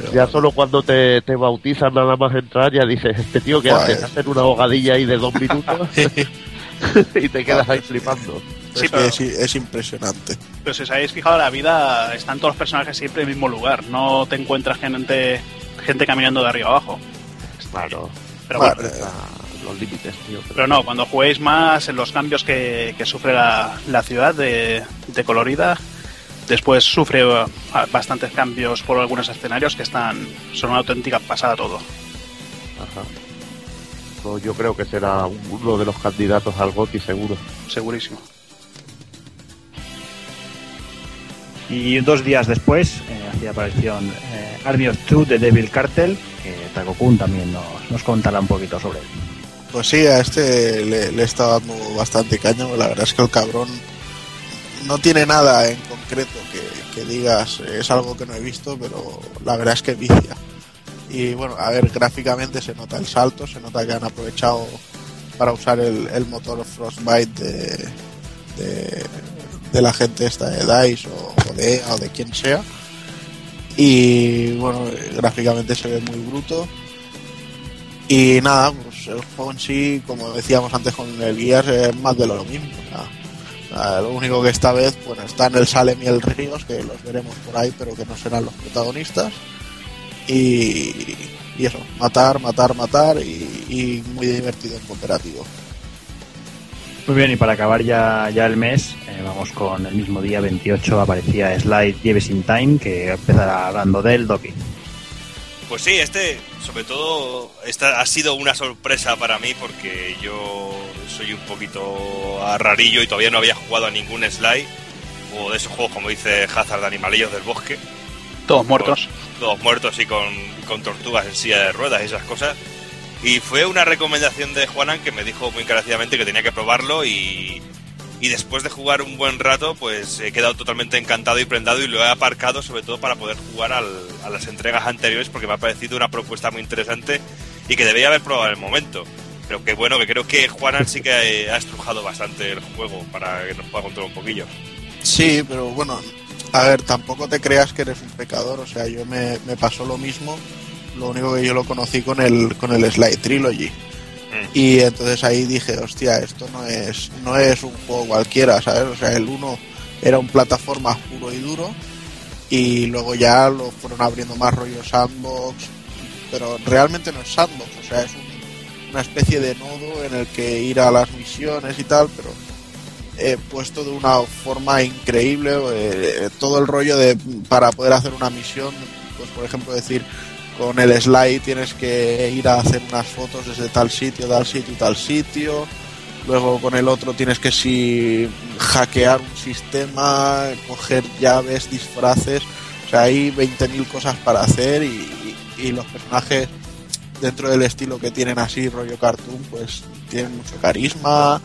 Pero- Ya solo cuando te, te bautizan nada más entrar ya dices, este tío que hace, Joder. hacer una ahogadilla ahí de dos minutos y te quedas ahí flipando. Sí, pero- es, es impresionante. Pero si os habéis fijado, la vida están todos los personajes siempre en el mismo lugar. No te encuentras gente, gente caminando de arriba abajo. Claro, Pero bueno, Vale. Los límites, tío. pero no, cuando juguéis más en los cambios que, que sufre la, la ciudad de, de colorida, después sufre uh, bastantes cambios por algunos escenarios que están son una auténtica pasada todo. Ajá. No, yo creo que será un- uno de los candidatos al GOTY seguro. Segurísimo. Y dos días después eh, hacía aparición eh, Army of Two de Devil Cartel, que Takokun también nos, nos contará un poquito sobre él. Pues sí, a este le, le está dando bastante caño. La verdad es que el cabrón no tiene nada en concreto que, digas es algo que no he visto, pero la verdad es que vicia. Y bueno, a ver, gráficamente se nota el salto, se nota que han aprovechado para usar el, motor Frostbite de, de, la gente esta de DICE o, o de EA o de quien sea. Y bueno, gráficamente se ve muy bruto. Y nada, el juego en sí, como decíamos antes con el Gears, es más de lo mismo. lo único que esta vez, bueno, están el Salem y el Ríos, que los veremos por ahí, pero que no serán los protagonistas. Y, y eso, matar, matar, matar y, muy divertido en cooperativo. Muy bien, y para acabar ya, ya el mes, eh, vamos con el mismo día 28 aparecía Slide Jeeves in Time, que empezará hablando del Doki. Pues sí, este, sobre todo, esta ha sido una sorpresa para mí porque yo soy un poquito rarillo y todavía no había jugado a ningún Slide o de esos juegos, como dice Hazard, de animalillos del bosque. Todos muertos. todos muertos y con, con tortugas en silla de ruedas y esas cosas. Y fue una recomendación de Juanan que me dijo muy encarecidamente que tenía que probarlo y, y después de jugar un buen rato, pues he quedado totalmente encantado y prendado y lo he aparcado sobre todo para poder jugar al, a las entregas anteriores porque me ha parecido una propuesta muy interesante y que debería haber probado en el momento. Pero que bueno, que creo que Juanan sí que ha estrujado bastante el juego para que nos pueda contar un poquillo. Sí, pero bueno, a ver, tampoco te creas que eres un pecador, o sea, yo me, me pasó lo mismo, lo único que yo lo conocí con el, con el Slide Trilogy. Y entonces ahí dije, hostia, esto no es, no es un juego cualquiera, ¿sabes? O sea, el 1 era un plataforma puro y duro y luego ya lo fueron abriendo más rollo sandbox, pero realmente no es sandbox, o sea, es una especie de nodo en el que ir a las misiones y tal, pero eh, puesto de una forma increíble eh, todo el rollo de para poder hacer una misión pues por ejemplo decir con el slide tienes que ir a hacer unas fotos desde tal sitio tal sitio tal sitio. Luego con el otro tienes que si hackear un sistema coger llaves disfraces. O sea hay 20.000 cosas para hacer y, y los personajes dentro del estilo que tienen así rollo cartoon pues tienen mucho carisma.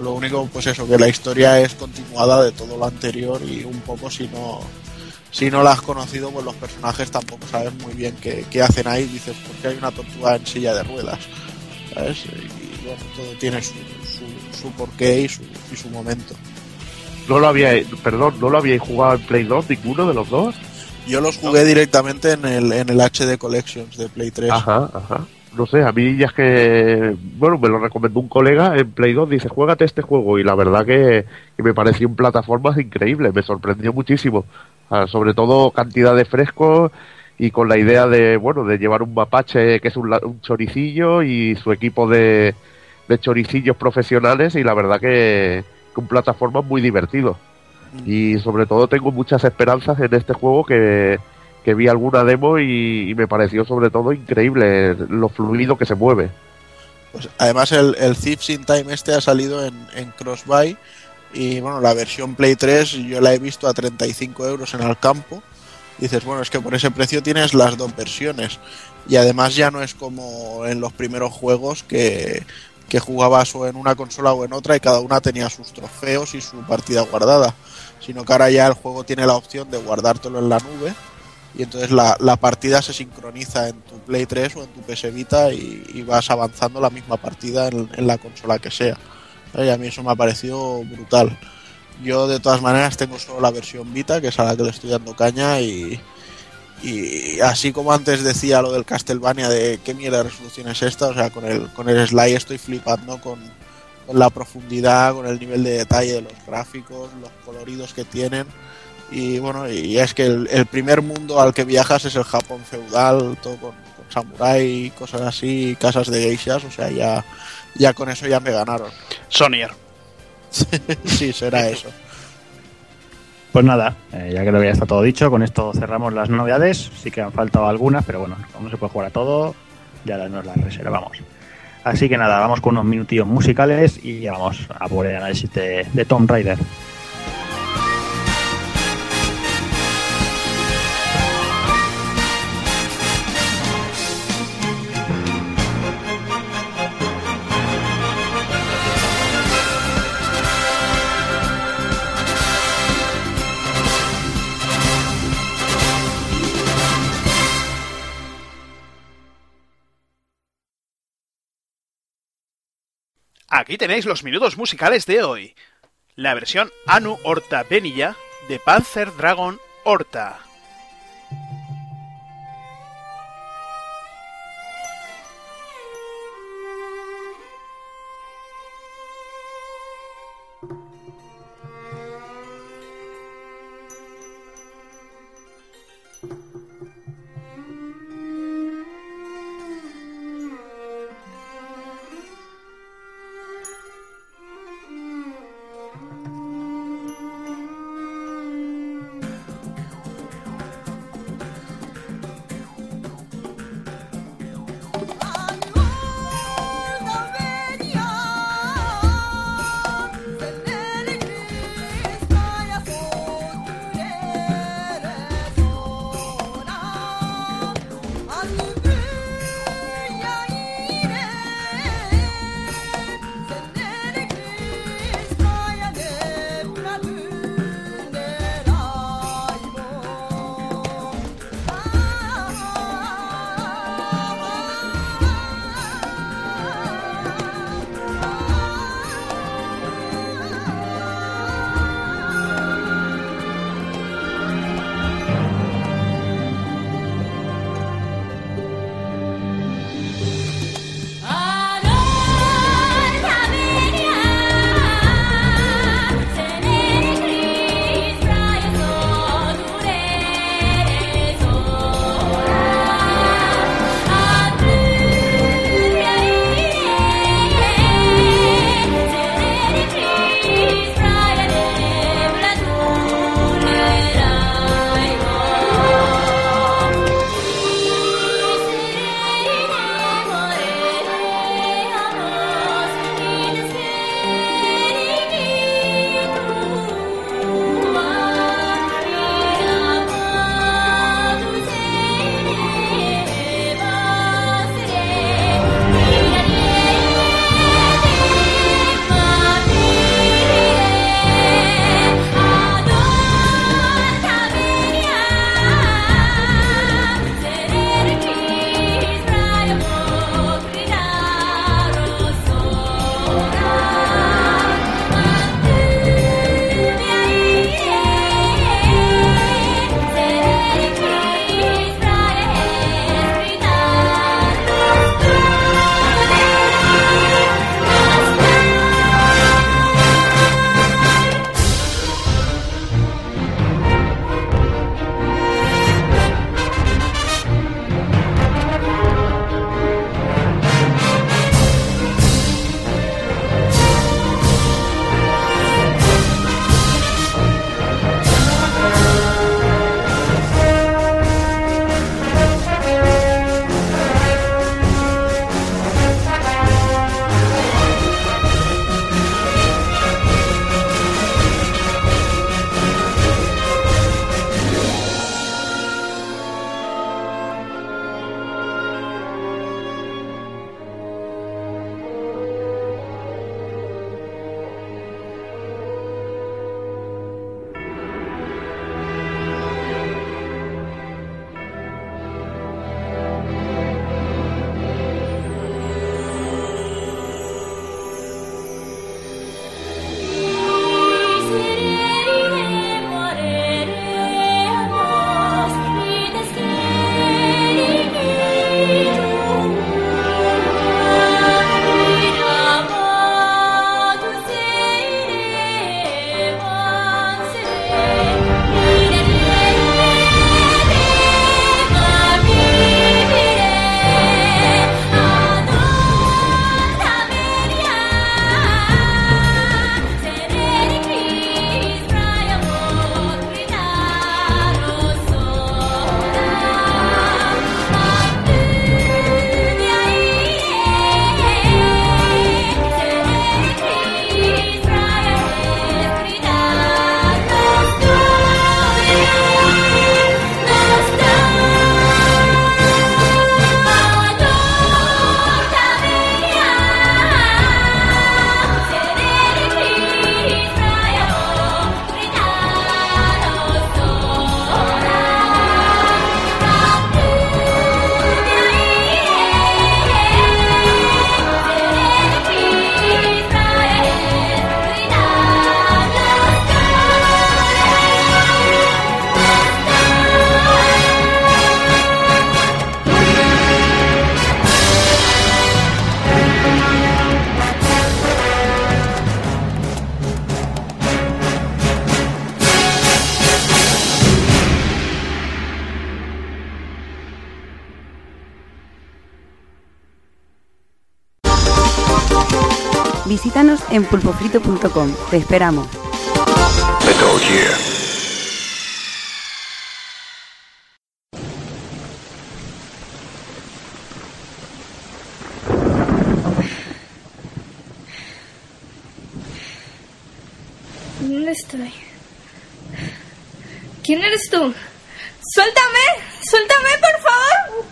Lo único, pues eso, que la historia es continuada de todo lo anterior y un poco si no si no la has conocido, pues los personajes tampoco sabes muy bien qué, qué hacen ahí. Dices, porque hay una tortuga en silla de ruedas? ¿Sabes? Y bueno, todo tiene su, su, porqué y su, y su momento. No lo había, perdón, ¿no lo habíais jugado en Play 2 ninguno de los dos? Yo los jugué directamente en el, en el HD Collections de Play 3. Ajá, ajá no sé, a mí ya es que, bueno, me lo recomendó un colega en Play 2, dice, juégate este juego, y la verdad que, me pareció un plataformas increíble, me sorprendió muchísimo, sobre todo cantidad de frescos y con la idea de, bueno, de llevar un mapache que es un, choricillo y su equipo de, de, choricillos profesionales, y la verdad que, que un plataforma muy divertido. Mm. Y sobre todo tengo muchas esperanzas en este juego que que vi alguna demo y, me pareció sobre todo increíble lo fluido que se mueve. Pues además el, el Thieves in Time este ha salido en, en Crossbuy y bueno, la versión Play 3 yo la he visto a 35 euros en el campo. Dices, bueno, es que por ese precio tienes las dos versiones. Y además ya no es como en los primeros juegos que, que jugabas o en una consola o en otra y cada una tenía sus trofeos y su partida guardada. Sino que ahora ya el juego tiene la opción de guardártelo en la nube y entonces la, la, partida se sincroniza en tu Play 3 o en tu PS Vita y, vas avanzando la misma partida en, la consola que sea. Y a mí eso me ha parecido brutal. Yo de todas maneras tengo solo la versión Vita, que es a la que le estoy dando caña y, y así como antes decía lo del Castlevania de qué mierda de resolución es esta, o sea, con el, con el slide estoy flipando con, con la profundidad, con el nivel de detalle de los gráficos, los coloridos que tienen y bueno, y es que el, primer mundo al que viajas es el Japón feudal, todo con, con samurai, cosas así, casas de geishas, o sea, ya, ya con eso ya me ganaron. Sonier. sí, será eso. Pues nada, eh, ya que lo ya está todo dicho, con esto cerramos las novedades. Sí que han faltado algunas, pero bueno, como se puede jugar a todo, ya nos las reservamos. Así que nada, vamos con unos minutillos musicales y ya vamos a por el análisis de, de Tomb Raider. Aquí tenéis los minutos musicales de hoy. La versión Anu Horta Benilla de Panzer Dragon Horta. En pulpofrito.com. Te esperamos. Metal Gear. ¿Dónde estoy? ¿Quién eres tú? ¡Suéltame! ¡Suéltame, por favor!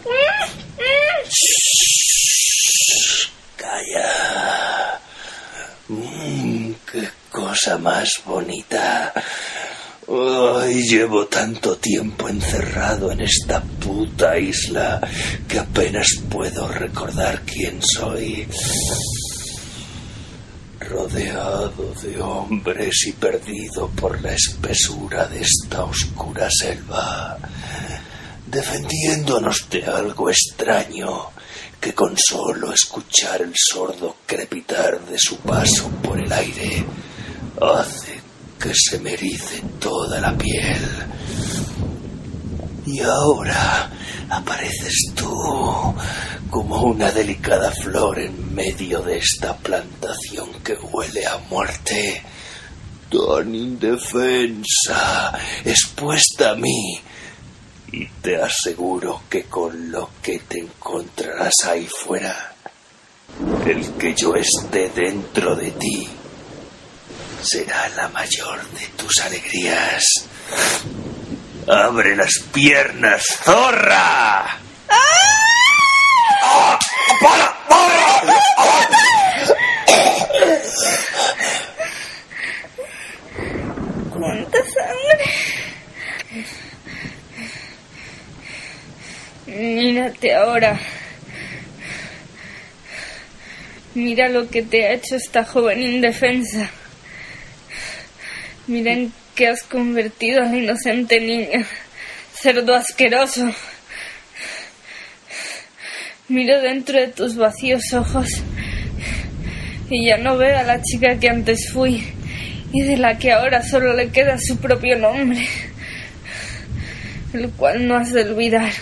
Calla. Mm, qué cosa más bonita. Ay, llevo tanto tiempo encerrado en esta puta isla que apenas puedo recordar quién soy. Rodeado de hombres y por la espesura de esta oscura selva, defendiéndonos de algo extraño que con solo escuchar el sordo crepitar de su paso por el aire hace que se me toda la piel. Y ahora apareces tú como una delicada flor en medio de esta plantación que huele a muerte, tan indefensa, expuesta a mí. Y te aseguro que con lo que te encontrarás ahí fuera, el que yo esté dentro de ti será la mayor de tus alegrías. ¡Abre las piernas, zorra! ¡Cuánta Mírate ahora. Mira lo que te ha hecho esta joven indefensa. Mira en qué has convertido a la inocente niña. Cerdo asqueroso. Miro dentro de tus vacíos ojos y ya no veo a la chica que antes fui y de la que ahora solo le queda su propio nombre, el cual no has de olvidar.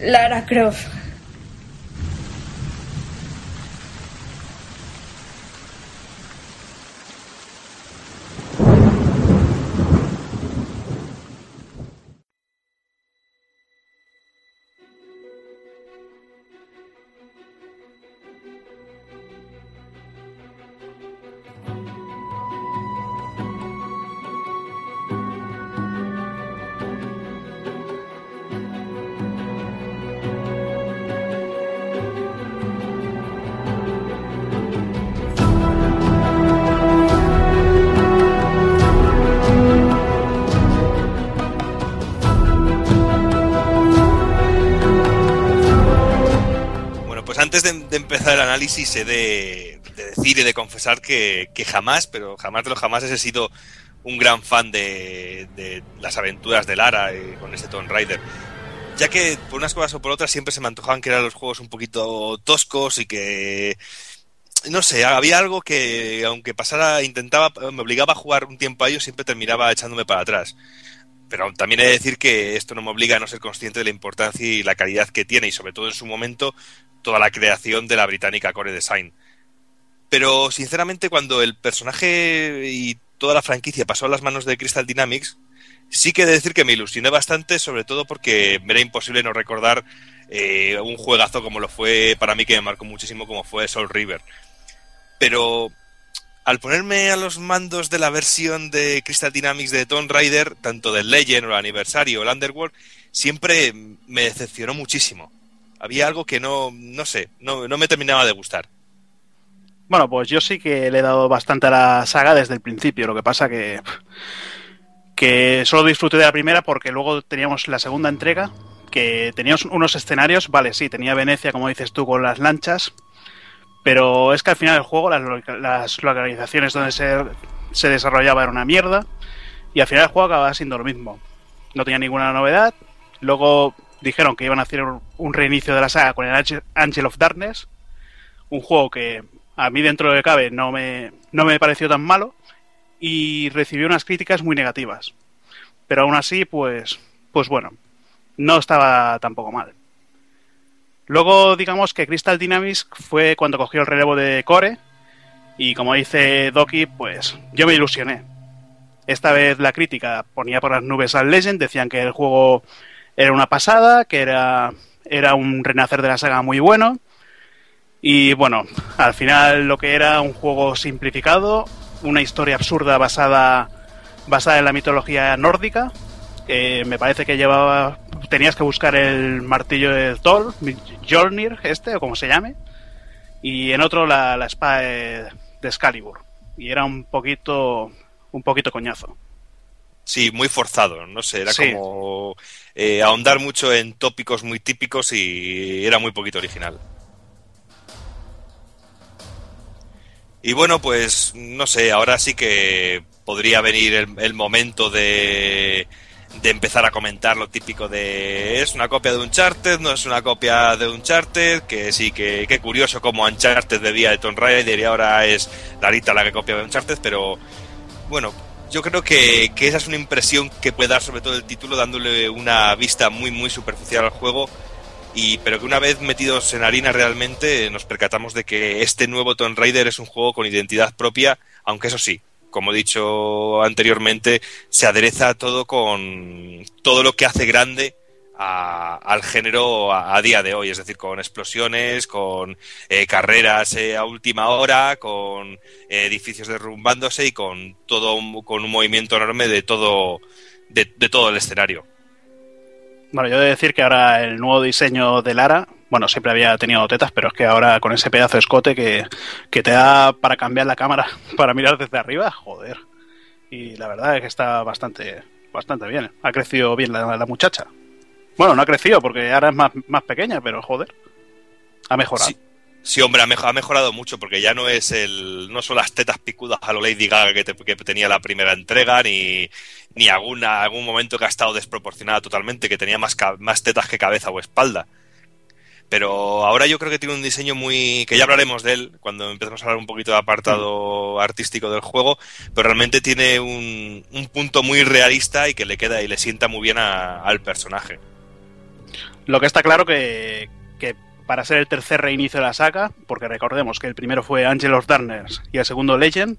Lara Croft. Análisis he de, de decir y de confesar que, jamás, pero jamás de los jamás he sido un gran fan de, de las aventuras de Lara eh, con este Tomb Raider. Ya que por unas cosas o por otras siempre se me antojaban que eran los juegos un poquito toscos y que no sé, había algo que aunque pasara, intentaba, me obligaba a jugar un tiempo a ellos, siempre terminaba echándome para atrás. Pero también he de decir que esto no me obliga a no ser consciente de la importancia y la calidad que tiene, y sobre todo en su momento, toda la creación de la británica Core Design. Pero sinceramente, cuando el personaje y toda la franquicia pasó a las manos de Crystal Dynamics, sí que he de decir que me ilusioné bastante, sobre todo porque me era imposible no recordar eh, un juegazo como lo fue para mí, que me marcó muchísimo, como fue Soul River. Pero al ponerme a los mandos de la versión de Crystal Dynamics de Tomb Raider, tanto del Legend o el Aniversario o el Underworld, siempre me decepcionó muchísimo. Había algo que no, no sé, no, no me terminaba de gustar. Bueno, pues yo sí que le he dado bastante a la saga desde el principio. Lo que pasa que que solo disfruté de la primera porque luego teníamos la segunda entrega que teníamos unos escenarios, vale, sí, tenía Venecia, como dices tú, con las lanchas, pero es que al final del juego las, loca- las localizaciones donde se, se desarrollaba era una mierda y al final el juego acababa siendo lo mismo. No tenía ninguna novedad. Luego dijeron que iban a hacer un, reinicio de la saga con el Angel- of Darkness, un juego que a mí dentro de cabe no me, no me pareció tan malo y recibió unas críticas muy negativas. Pero aún así, pues, pues bueno, no estaba tampoco mal. Luego, digamos que Crystal Dynamics fue cuando cogió el relevo de Core. Y como dice Doki, pues yo me ilusioné. Esta vez la crítica ponía por las nubes al Legend, decían que el juego era una pasada, que era, era un renacer de la saga muy bueno. Y bueno, al final lo que era un juego simplificado, una historia absurda basada, basada en la mitología nórdica, que me parece que llevaba tenías que buscar el martillo de Thor, Jolnir este o como se llame, y en otro la, la espada de, de Excalibur. Y era un poquito un poquito coñazo. Sí, muy forzado, no sé, era Sí. como eh, ahondar mucho en tópicos muy típicos y era muy poquito original. Y bueno, pues no sé, ahora sí que podría venir el, el momento de, de empezar a comentar lo típico de es una copia de Uncharted, no es una copia de Uncharted, que sí, que qué curioso como Uncharted bebía de Tomb Raider y ahora es Larita la que copia de Uncharted, pero bueno, yo creo que, que esa es una impresión que puede dar sobre todo el título dándole una vista muy muy superficial al juego. Y pero que una vez metidos en harina realmente nos percatamos de que este nuevo Tomb Raider es un juego con identidad propia, aunque eso sí, como he dicho anteriormente, se adereza todo con todo lo que hace grande a- al género a, día de hoy, es decir, con explosiones, con eh, carreras eh, a última hora, con eh, edificios derrumbándose y con todo un- con un movimiento enorme de todo de, de todo el escenario. Bueno, yo he de decir que ahora el nuevo diseño de Lara, bueno, siempre había tenido tetas, pero es que ahora con ese pedazo de escote que, que te da para cambiar la cámara, para mirar desde arriba, joder. Y la verdad es que está bastante, bastante bien. Ha crecido bien la, la muchacha. Bueno, no ha crecido porque ahora es más, más pequeña, pero joder. Ha mejorado. Sí, hombre, ha, mejo- ha mejorado mucho porque ya no es el no son las tetas picudas a lo Lady Gaga que, te- que tenía la primera entrega ni ni alguna algún momento que ha estado desproporcionada totalmente que tenía más más tetas que cabeza o espalda. Pero ahora yo creo que tiene un diseño muy que ya hablaremos de él cuando empecemos a hablar un poquito de apartado artístico del juego, pero realmente tiene un, un punto muy realista y que le queda y le sienta muy bien a- al personaje. Lo que está claro que, que para ser el tercer reinicio de la saga, porque recordemos que el primero fue Angel of Darkness y el segundo Legend,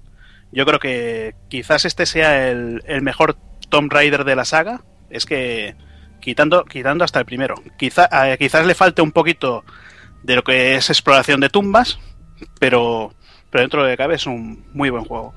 yo creo que quizás este sea el, el mejor Tomb Raider de la saga. Es que quitando, quitando hasta el primero. Quizá, quizás le falte un poquito de lo que es exploración de tumbas, pero, pero dentro de cabe es un muy buen juego.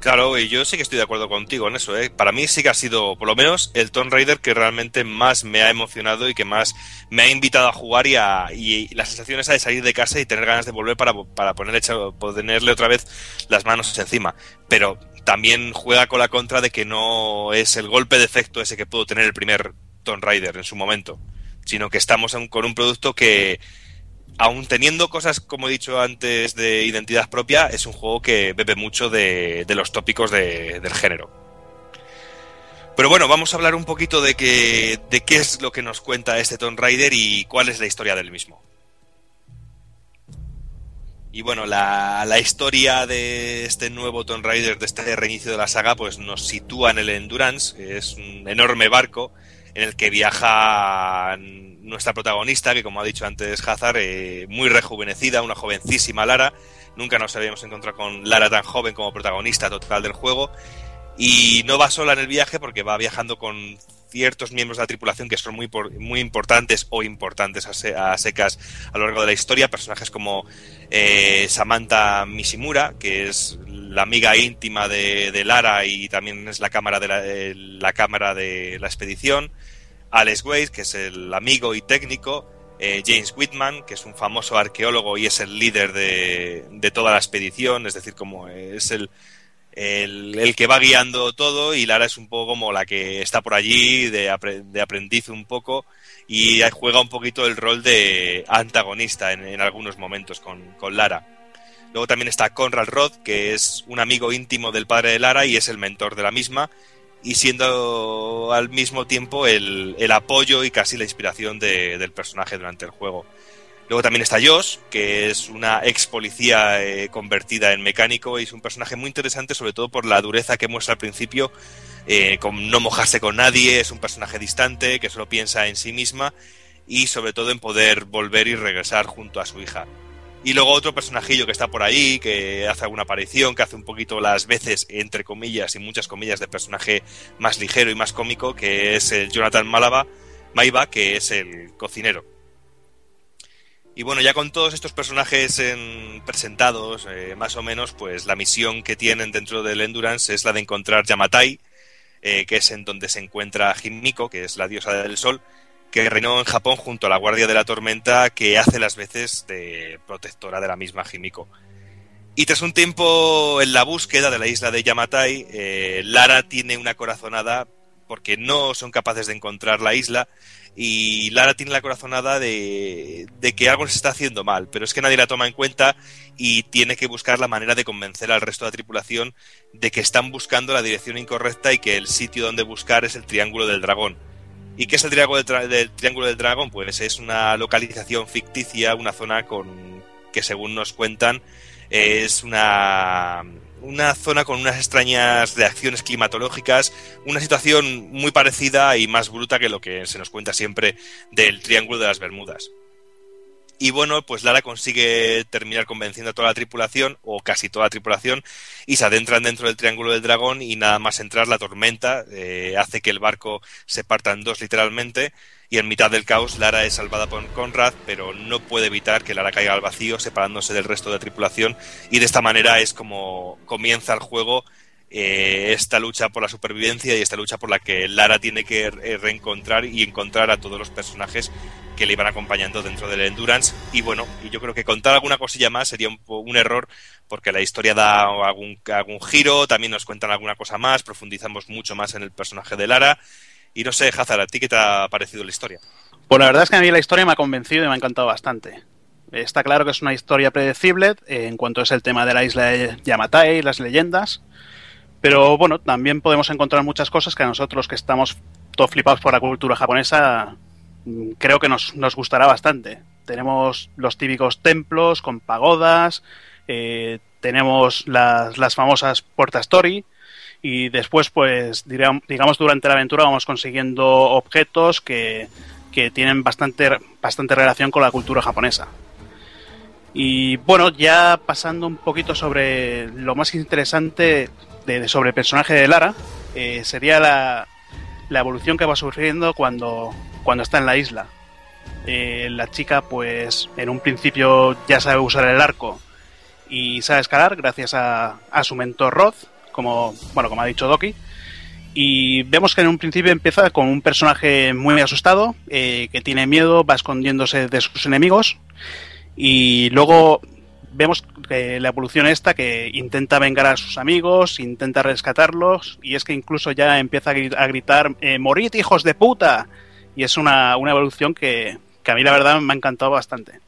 Claro, y yo sí que estoy de acuerdo contigo en eso. ¿eh? Para mí sí que ha sido, por lo menos, el Tomb Raider que realmente más me ha emocionado y que más me ha invitado a jugar y, a, y la sensación esa de salir de casa y tener ganas de volver para, para ponerle, ponerle otra vez las manos encima. Pero también juega con la contra de que no es el golpe de efecto ese que pudo tener el primer Tomb en su momento, sino que estamos con un producto que, aún teniendo cosas, como he dicho antes, de identidad propia, es un juego que bebe mucho de, los tópicos de- del género. Pero bueno, vamos a hablar un poquito de, que, de qué es lo que nos cuenta este Tomb Raider y cuál es la historia del mismo. Y bueno, la, la historia de este nuevo Tomb Raider, de este reinicio de la saga, pues nos sitúa en el Endurance, que es un enorme barco en el que viaja nuestra protagonista, que como ha dicho antes Hazard, eh, muy rejuvenecida, una jovencísima Lara. Nunca nos habíamos encontrado con Lara tan joven como protagonista total del juego. Y no va sola en el viaje porque va viajando con ciertos miembros de la tripulación que son muy, muy importantes o importantes a, se- a secas a lo largo de la historia. Personajes como eh, Samantha Mishimura, que es la amiga íntima de, de Lara y también es la cámara de la, eh, la cámara de la expedición. Alex Weiss, que es el amigo y técnico. eh, James Whitman, que es un famoso arqueólogo y es el líder de, de toda la expedición, es decir, como es el, el, que va guiando todo y Lara es un poco como la que está por allí de, apre- de aprendiz un poco y juega un poquito el rol de antagonista en, algunos momentos con, con Lara. Luego también está Conrad Roth, que es un amigo íntimo del padre de Lara y es el mentor de la misma y siendo al mismo tiempo el, el apoyo y casi la inspiración de- del personaje durante el juego. Luego también está Josh, que es una ex policía eh, convertida en mecánico y es un personaje muy interesante, sobre todo por la dureza que muestra al principio, eh, con no mojarse con nadie, es un personaje distante que solo piensa en sí misma y sobre todo en poder volver y regresar junto a su hija. Y luego otro personajillo que está por ahí, que hace alguna aparición, que hace un poquito las veces, entre comillas y muchas comillas, de personaje más ligero y más cómico, que es el Jonathan Malava, Maiba, que es el cocinero. Y bueno, ya con todos estos personajes en, presentados, eh, más o menos, pues la misión que tienen dentro del Endurance es la de encontrar Yamatai, eh, que es en donde se encuentra Himiko, que es la diosa del sol, que reinó en Japón junto a la Guardia de la Tormenta, que hace las veces de protectora de la misma Himiko. Y tras un tiempo en la búsqueda de la isla de Yamatai, eh, Lara tiene una corazonada porque no son capaces de encontrar la isla y Lara tiene la corazonada de, que algo se está haciendo mal, pero es que nadie la toma en cuenta y tiene que buscar la manera de convencer al resto de la tripulación de que están buscando la dirección incorrecta y que el sitio donde buscar es el Triángulo del Dragón. ¿Y qué es el Triángulo del, Triángulo del Dragón? Pues es una localización ficticia, una zona con que según nos cuentan es una una zona con unas extrañas reacciones climatológicas, una situación muy parecida y más bruta que lo que se nos cuenta siempre del Triángulo de las Bermudas. Y bueno, pues Lara consigue terminar convenciendo a toda la tripulación, o casi toda la tripulación, y se adentran dentro del Triángulo del Dragón y nada más entrar la tormenta eh, hace que el barco se parta en dos literalmente y en mitad del caos Lara es salvada por Conrad, pero no puede evitar que Lara caiga al vacío separándose del resto de la tripulación y de esta manera es como comienza el juego eh, esta lucha por la supervivencia y esta lucha por la que Lara tiene que reencontrar y encontrar a todos los personajes que le iban acompañando dentro del Endurance. Y bueno, y yo creo que contar alguna cosilla más sería un, un error porque la historia da algún, algún giro, también nos cuentan alguna cosa más, profundizamos mucho más en el personaje de Lara. Y no sé, Hazard, ¿a ti qué te ha parecido la historia? Pues la verdad es que a mí la historia me ha convencido y me ha encantado bastante. Está claro que es una historia predecible eh, en cuanto es el tema de la isla de Yamatai, las leyendas, pero bueno, también podemos encontrar muchas cosas que a nosotros que estamos todos flipados por la cultura japonesa, mm, creo que nos, gustará bastante. Tenemos los típicos templos con pagodas, eh, tenemos las, las famosas puertas Story, y después, pues, digamos, durante la aventura vamos consiguiendo objetos que, que tienen bastante, bastante relación con la cultura japonesa. Y bueno, ya pasando un poquito sobre lo más interesante sobre el personaje de Lara, eh, sería la, la, evolución que va sufriendo cuando, cuando está en la isla. Eh, la chica, pues en un principio ya sabe usar el arco y sabe escalar gracias a, a su mentor Roth, como, bueno, como ha dicho Doki. Y vemos que en un principio empieza con un personaje muy asustado, eh, que tiene miedo, va escondiéndose de sus enemigos. Y luego vemos que la evolución esta que intenta vengar a sus amigos, intenta rescatarlos, y es que incluso ya empieza a gritar, eh, morid hijos de puta. Y es una, una evolución que, que a mí la verdad me ha encantado bastante.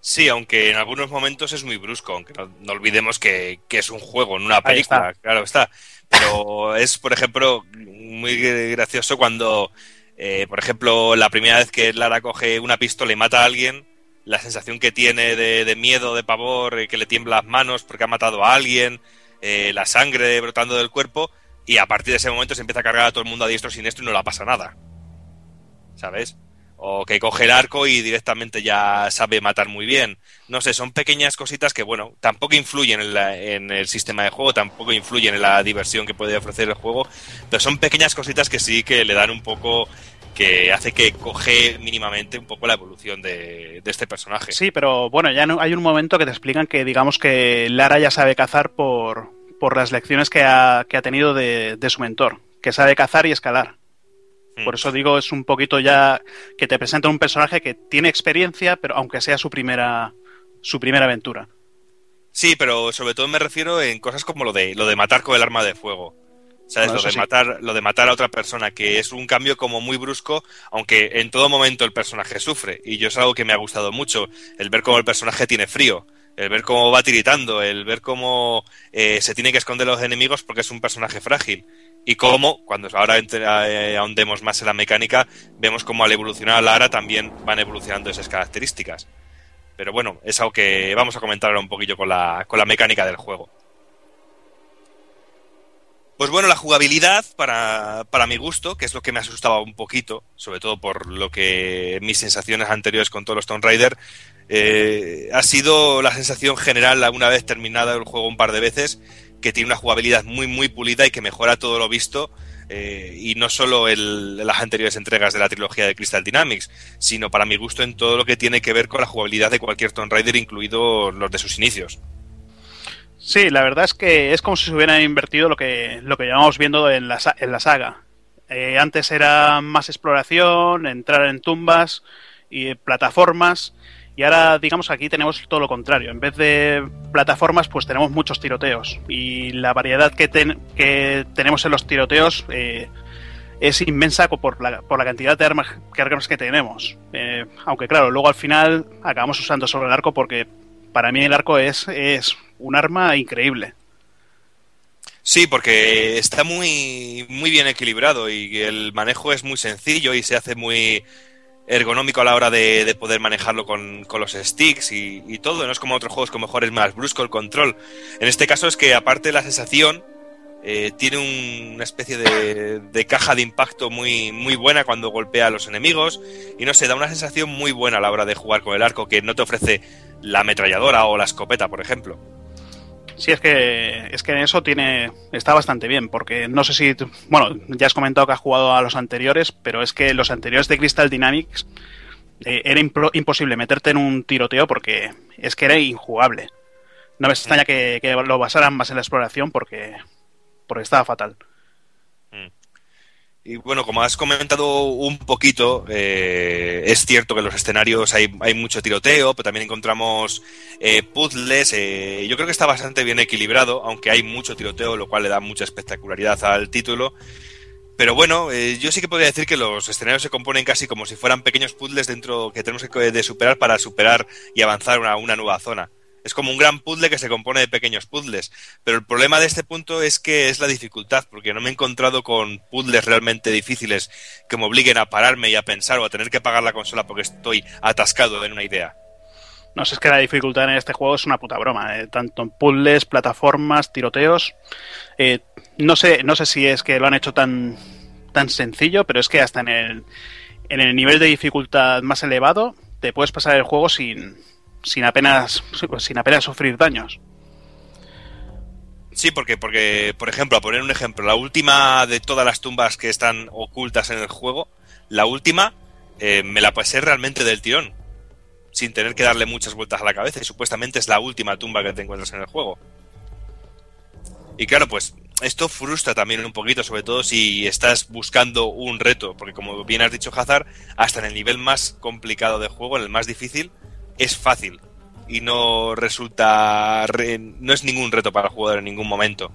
Sí, aunque en algunos momentos es muy brusco, aunque no, olvidemos que, que, es un juego, en una película, claro está. Pero es, por ejemplo, muy gracioso cuando, eh, por ejemplo, la primera vez que Lara coge una pistola y mata a alguien, la sensación que tiene de, miedo, de pavor, eh, que le tiembla las manos porque ha matado a alguien, eh, la sangre brotando del cuerpo, y a partir de ese momento se empieza a cargar a todo el mundo a diestro siniestro y no le pasa nada. ¿Sabes? O que coge el arco y directamente ya sabe matar muy bien. No sé, son pequeñas cositas que, bueno, tampoco influyen en, en, el sistema de juego, tampoco influyen en la diversión que puede ofrecer el juego, pero son pequeñas cositas que sí que le dan un poco que hace que coge mínimamente un poco la evolución de, este personaje. Sí, pero bueno, ya no, hay un momento que te explican que digamos que Lara ya sabe cazar por, por las lecciones que ha, que ha tenido de, su mentor, que sabe cazar y escalar. Hmm. Por eso digo, es un poquito ya que te presenta un personaje que tiene experiencia, pero aunque sea su primera, su primera aventura. Sí, pero sobre todo me refiero en cosas como lo de, lo de matar con el arma de fuego. ¿Sabes? lo, de matar, lo de matar a otra persona, que es un cambio como muy brusco, aunque en todo momento el personaje sufre. Y yo es algo que me ha gustado mucho, el ver cómo el personaje tiene frío, el ver cómo va tiritando, el ver cómo eh, se tiene que esconder los enemigos porque es un personaje frágil. Y cómo, cuando ahora eh, ahondemos más en la mecánica, vemos cómo al evolucionar a Lara también van evolucionando esas características. Pero bueno, es algo que vamos a comentar ahora un poquillo con la, con la mecánica del juego. Pues bueno, la jugabilidad, para, para mi gusto, que es lo que me asustaba un poquito, sobre todo por lo que mis sensaciones anteriores con todos los Tomb Raider, eh, ha sido la sensación general, una vez terminado el juego un par de veces, que tiene una jugabilidad muy, muy pulida y que mejora todo lo visto. eh, y no solo el- las anteriores entregas de la trilogía de Crystal Dynamics, sino para mi gusto en todo lo que tiene que ver con la jugabilidad de cualquier Tomb Raider, incluidos los de sus inicios. Sí, la verdad es que es como si se hubieran invertido lo que, lo que llevamos viendo en la, en la saga. Eh, antes era más exploración, entrar en tumbas y plataformas. Y ahora, digamos, aquí tenemos todo lo contrario. En vez de plataformas, pues tenemos muchos tiroteos. Y la variedad que, ten- que tenemos en los tiroteos eh, es inmensa por la, por la cantidad de armas, que tenemos. Eh, aunque, claro, luego al final acabamos usando sobre el arco porque para mí el arco es, es un arma increíble. Sí, porque está muy, muy bien equilibrado y el manejo es muy sencillo y se hace muy ergonómico a la hora de, de poder manejarlo con, con los sticks y, todo. No es como otros juegos que mejor es más brusco el control. En este caso es que aparte la sensación, eh, tiene un- una especie de, de caja de impacto muy, muy buena cuando golpea a los enemigos y no sé, da una sensación muy buena a la hora de jugar con el arco que no te ofrece la ametralladora o la escopeta, por ejemplo. Sí, es que, es que en eso tiene, está bastante bien, porque no sé si, bueno, ya has comentado que has jugado a los anteriores, pero es que los anteriores de Crystal Dynamics eh, era imposible meterte en un tiroteo porque es que era injugable. No me extraña que, que lo basaran más en la exploración porque, porque estaba fatal. Y bueno, como has comentado un poquito, eh, es cierto que en los escenarios hay, hay mucho tiroteo, pero también encontramos eh, puzzles. eh, yo creo que está bastante bien equilibrado, aunque hay mucho tiroteo, lo cual le da mucha espectacularidad al título. Pero bueno, eh, yo sí que podría decir que los escenarios se componen casi como si fueran pequeños puzzles dentro que tenemos que de superar para superar y avanzar a una nueva zona. Es como un gran puzzle que se compone de pequeños puzzles. Pero el problema de este punto es que es la dificultad, porque no me he encontrado con puzzles realmente difíciles que me obliguen a pararme y a pensar o a tener que pagar la consola porque estoy atascado en una idea. No sé, es que la dificultad en este juego es una puta broma, eh, tanto en puzzles, plataformas, tiroteos. Eh, no sé, no sé si es que lo han hecho tan, tan sencillo, pero es que hasta en el, en el nivel de dificultad más elevado te puedes pasar el juego sin, sin apenas sin apenas sufrir daños. Sí, porque, porque, por ejemplo, a poner un ejemplo, la última de todas las tumbas que están ocultas en el juego, la última eh, me la pasé realmente del tirón, sin tener que darle muchas vueltas a la cabeza, y supuestamente es la última tumba que te encuentras en el juego. Y claro, pues esto frustra también un poquito, sobre todo si estás buscando un reto, porque como bien has dicho Hazard, hasta en el nivel más complicado de juego, en el más difícil, es fácil y no resulta re- no es ningún reto para el jugador en ningún momento.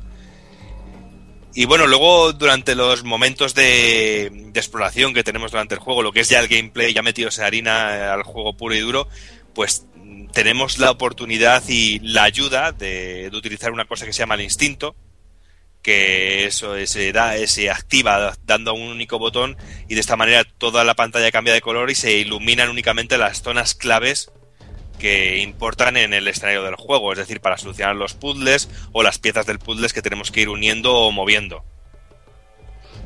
Y bueno, luego durante los momentos de, de exploración que tenemos durante el juego, lo que es ya el gameplay, ya metidos en harina eh, al juego puro y duro, pues mm, tenemos la oportunidad y la ayuda de, de utilizar una cosa que se llama el instinto, que eso se da, se activa dando a un único botón y de esta manera toda la pantalla cambia de color y se iluminan únicamente las zonas claves que importan en el escenario del juego, es decir, para solucionar los puzzles o las piezas del puzzle que tenemos que ir uniendo o moviendo.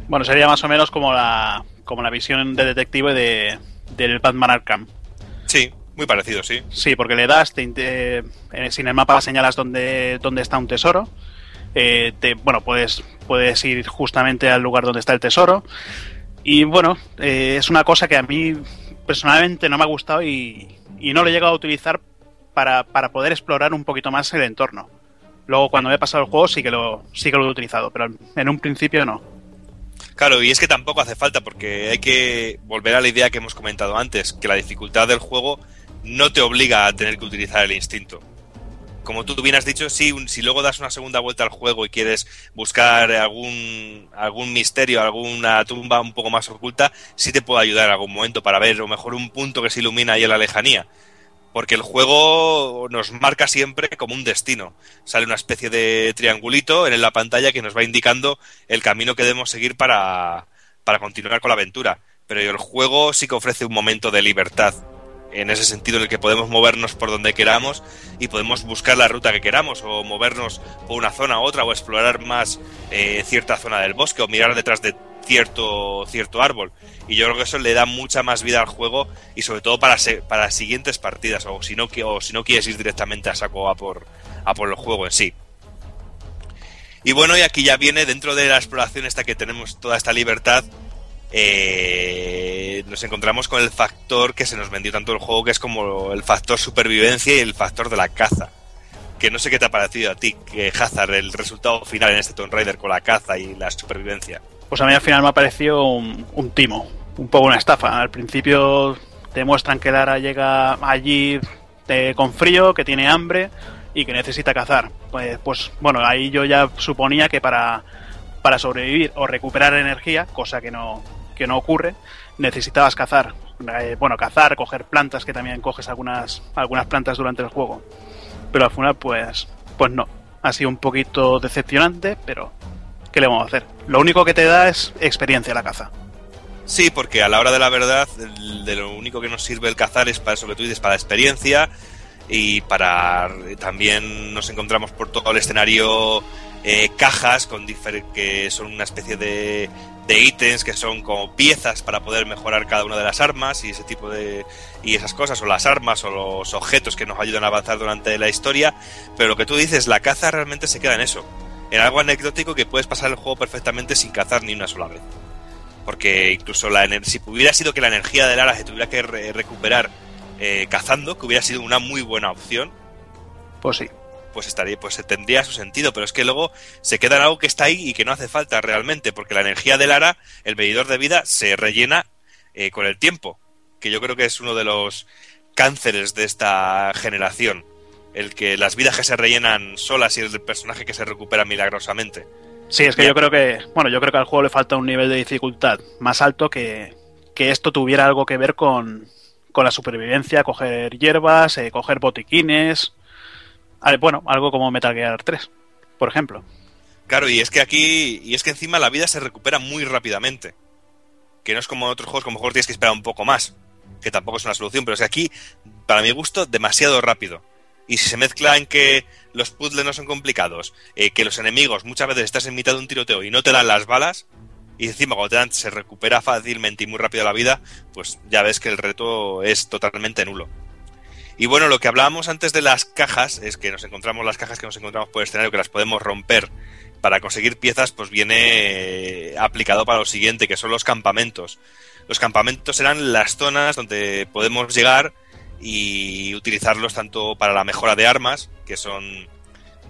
Bueno, sería más o menos como la, como la visión de detective de, del Batman Arkham. Sí, muy parecido, sí. Sí, porque le das, te, inte- eh, sin el mapa señalas dónde, dónde está un tesoro. Eh, te, bueno, puedes, puedes ir justamente al lugar donde está el tesoro. Y bueno, eh, es una cosa que a mí personalmente no me ha gustado y, y no lo he llegado a utilizar para, para poder explorar un poquito más el entorno. Luego cuando me he pasado el juego sí que lo, sí que lo he utilizado, pero en un principio no. Claro, y es que tampoco hace falta porque hay que volver a la idea que hemos comentado antes, que la dificultad del juego no te obliga a tener que utilizar el instinto. Como tú bien has dicho, un- si luego das una segunda vuelta al juego y quieres buscar algún, algún misterio, alguna tumba un poco más oculta, sí te puede ayudar en algún momento para ver, o mejor un punto que se ilumina ahí en la lejanía. Porque el juego nos marca siempre como un destino. Sale una especie de triangulito en la pantalla que nos va indicando el camino que debemos seguir para, para continuar con la aventura. Pero el juego sí que ofrece un momento de libertad en ese sentido en el que podemos movernos por donde queramos y podemos buscar la ruta que queramos o movernos por una zona u otra o explorar más eh, cierta zona del bosque o mirar detrás de cierto, cierto árbol. Y yo creo que eso le da mucha más vida al juego y sobre todo para, para siguientes partidas o si, no, o si no quieres ir directamente a saco a por, a por el juego en sí. Y bueno, y aquí ya viene dentro de la exploración esta que tenemos toda esta libertad, eh, nos encontramos con el factor que se nos vendió tanto el juego, que es como el factor supervivencia y el factor de la caza. Que no sé qué te ha parecido a ti, que Hazard, el resultado final en este Tomb Raider con la caza y la supervivencia. Pues a mí al final me ha parecido un, timo, un poco una estafa. Al principio te muestran que Lara llega allí eh, con frío, que tiene hambre y que necesita cazar. Pues, pues bueno, ahí yo ya suponía que para, para sobrevivir o recuperar energía, cosa que no, que no ocurre, necesitabas cazar. Eh, bueno, cazar, coger plantas, que también coges algunas, algunas plantas durante el juego. Pero al final, pues, pues no. Ha sido un poquito decepcionante, pero ¿qué le vamos a hacer? Lo único que te da es experiencia la caza. Sí, porque a la hora de la verdad, de lo único que nos sirve el cazar es para eso que tú dices, para experiencia y para también nos encontramos por todo el escenario eh, cajas con que son una especie de, de ítems que son como piezas para poder mejorar cada una de las armas y ese tipo de y esas cosas o las armas o los objetos que nos ayudan a avanzar durante la historia pero lo que tú dices la caza realmente se queda en eso en algo anecdótico que puedes pasar el juego perfectamente sin cazar ni una sola vez porque incluso la si hubiera sido que la energía de Lara se tuviera que recuperar eh, cazando, que hubiera sido una muy buena opción. Pues sí. Pues estaría, pues tendría su sentido, pero es que luego se queda en algo que está ahí y que no hace falta realmente, porque la energía de Lara, el medidor de vida, se rellena eh, con el tiempo, que yo creo que es uno de los cánceres de esta generación, el que las vidas que se rellenan solas y el personaje que se recupera milagrosamente. Sí, es que yo creo que, bueno, yo creo que al juego le falta un nivel de dificultad más alto que, que esto tuviera algo que ver con, con la supervivencia, coger hierbas, eh, coger botiquines. Bueno, algo como Metal Gear 3, por ejemplo. Claro, y es que aquí, y es que encima la vida se recupera muy rápidamente. Que no es como en otros juegos, como mejor tienes que esperar un poco más. Que tampoco es una solución, pero es que aquí, para mi gusto, demasiado rápido. Y si se mezcla en que los puzzles no son complicados, eh, que los enemigos muchas veces estás en mitad de un tiroteo y no te dan las balas, y encima cuando te dan, se recupera fácilmente y muy rápido la vida, pues ya ves que el reto es totalmente nulo. Y bueno, lo que hablábamos antes de las cajas, es que nos encontramos las cajas que nos encontramos por escenario, que las podemos romper para conseguir piezas, pues viene aplicado para lo siguiente, que son los campamentos. Los campamentos serán las zonas donde podemos llegar y utilizarlos tanto para la mejora de armas, que son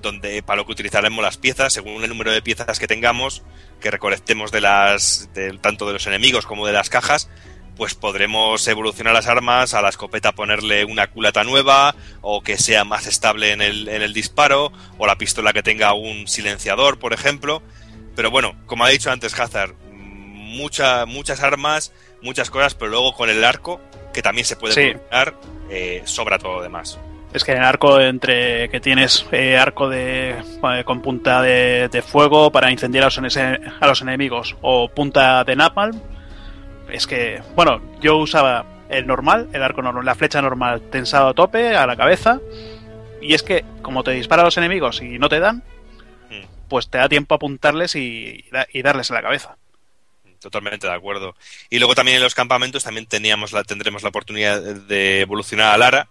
donde para lo que utilizaremos las piezas, según el número de piezas que tengamos, que recolectemos de las, tanto de los enemigos como de las cajas, pues podremos evolucionar las armas, a la escopeta ponerle una culata nueva, o que sea más estable en el, en el disparo, o la pistola que tenga un silenciador, por ejemplo. Pero bueno, como ha dicho antes Hazard, mucha, muchas armas, muchas cosas, pero luego con el arco, que también se puede sí. Eh, sobra todo lo demás. Es que el arco entre que tienes eh, arco de eh, con punta de, fuego para incendiar a los, a los, enemigos o punta de napalm, es que, bueno, yo usaba el normal, el arco normal, la flecha normal tensado a tope a la cabeza y es que como te dispara a los enemigos y no te dan, mm. pues te da tiempo a apuntarles y, y darles en la cabeza totalmente de acuerdo. Y luego también en los campamentos también teníamos la, tendremos la oportunidad de evolucionar a Lara,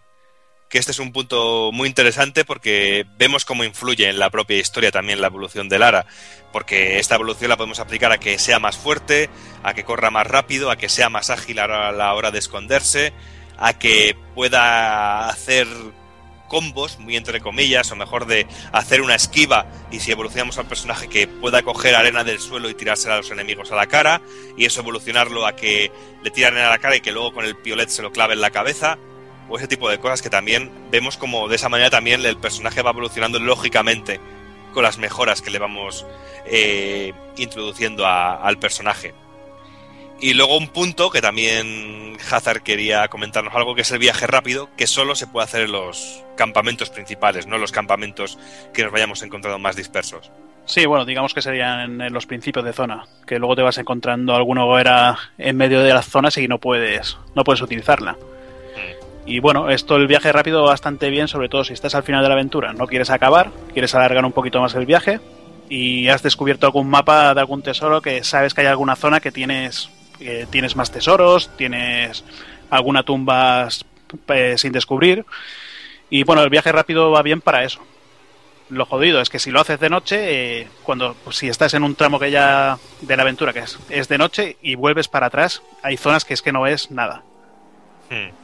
que este es un punto muy interesante porque vemos cómo influye en la propia historia también la evolución de Lara, porque esta evolución la podemos aplicar a que sea más fuerte, a que corra más rápido, a que sea más ágil a la hora de esconderse, a que pueda hacer combos, muy entre comillas, o mejor de hacer una esquiva y si evolucionamos al personaje que pueda coger arena del suelo y tirársela a los enemigos a la cara, y eso evolucionarlo a que le tiran a la cara y que luego con el piolet se lo clave en la cabeza o ese tipo de cosas que también vemos como de esa manera también el personaje va evolucionando lógicamente con las mejoras que le vamos eh, introduciendo al personaje. Y luego un punto que también Hazard quería comentarnos algo, que es el viaje rápido, que solo se puede hacer en los campamentos principales, no los campamentos que nos vayamos encontrando más dispersos. Sí, bueno, digamos que serían en los principios de zona, que luego te vas encontrando alguna hoguera en medio de las zonas y no puedes, no puedes utilizarla. Y bueno, esto el viaje rápido bastante bien, sobre todo si estás al final de la aventura, no quieres acabar, quieres alargar un poquito más el viaje y has descubierto algún mapa de algún tesoro que sabes que hay alguna zona que tienes, tienes más tesoros, tienes alguna tumba sin descubrir. Y bueno, el viaje rápido va bien para eso. Lo jodido es que si lo haces de noche, eh, cuando pues, si estás en un tramo que ya de la aventura que es, es de noche y vuelves para atrás, hay zonas que es que no ves nada. Hmm.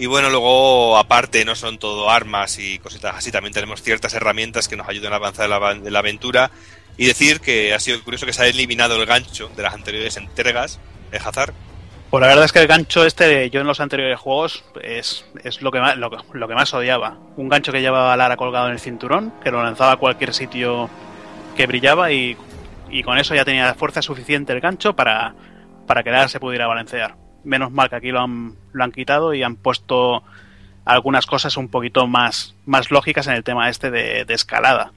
Y bueno, luego, aparte, no son todo armas y cositas así, también tenemos ciertas herramientas que nos ayudan a avanzar en la, en la aventura. Y decir que ha sido curioso que se ha eliminado el gancho de las anteriores entregas de Hazard. Pues la verdad es que el gancho este, yo en los anteriores juegos, es, es lo, que más, lo, que más odiaba. Un gancho que llevaba Lara colgado en el cinturón, que lo lanzaba a cualquier sitio que brillaba y, y con eso ya tenía fuerza suficiente el gancho para, para que se pudiera balancear. Menos mal que aquí lo han, lo han quitado y han puesto algunas cosas un poquito más, más lógicas en el tema este de, escalada.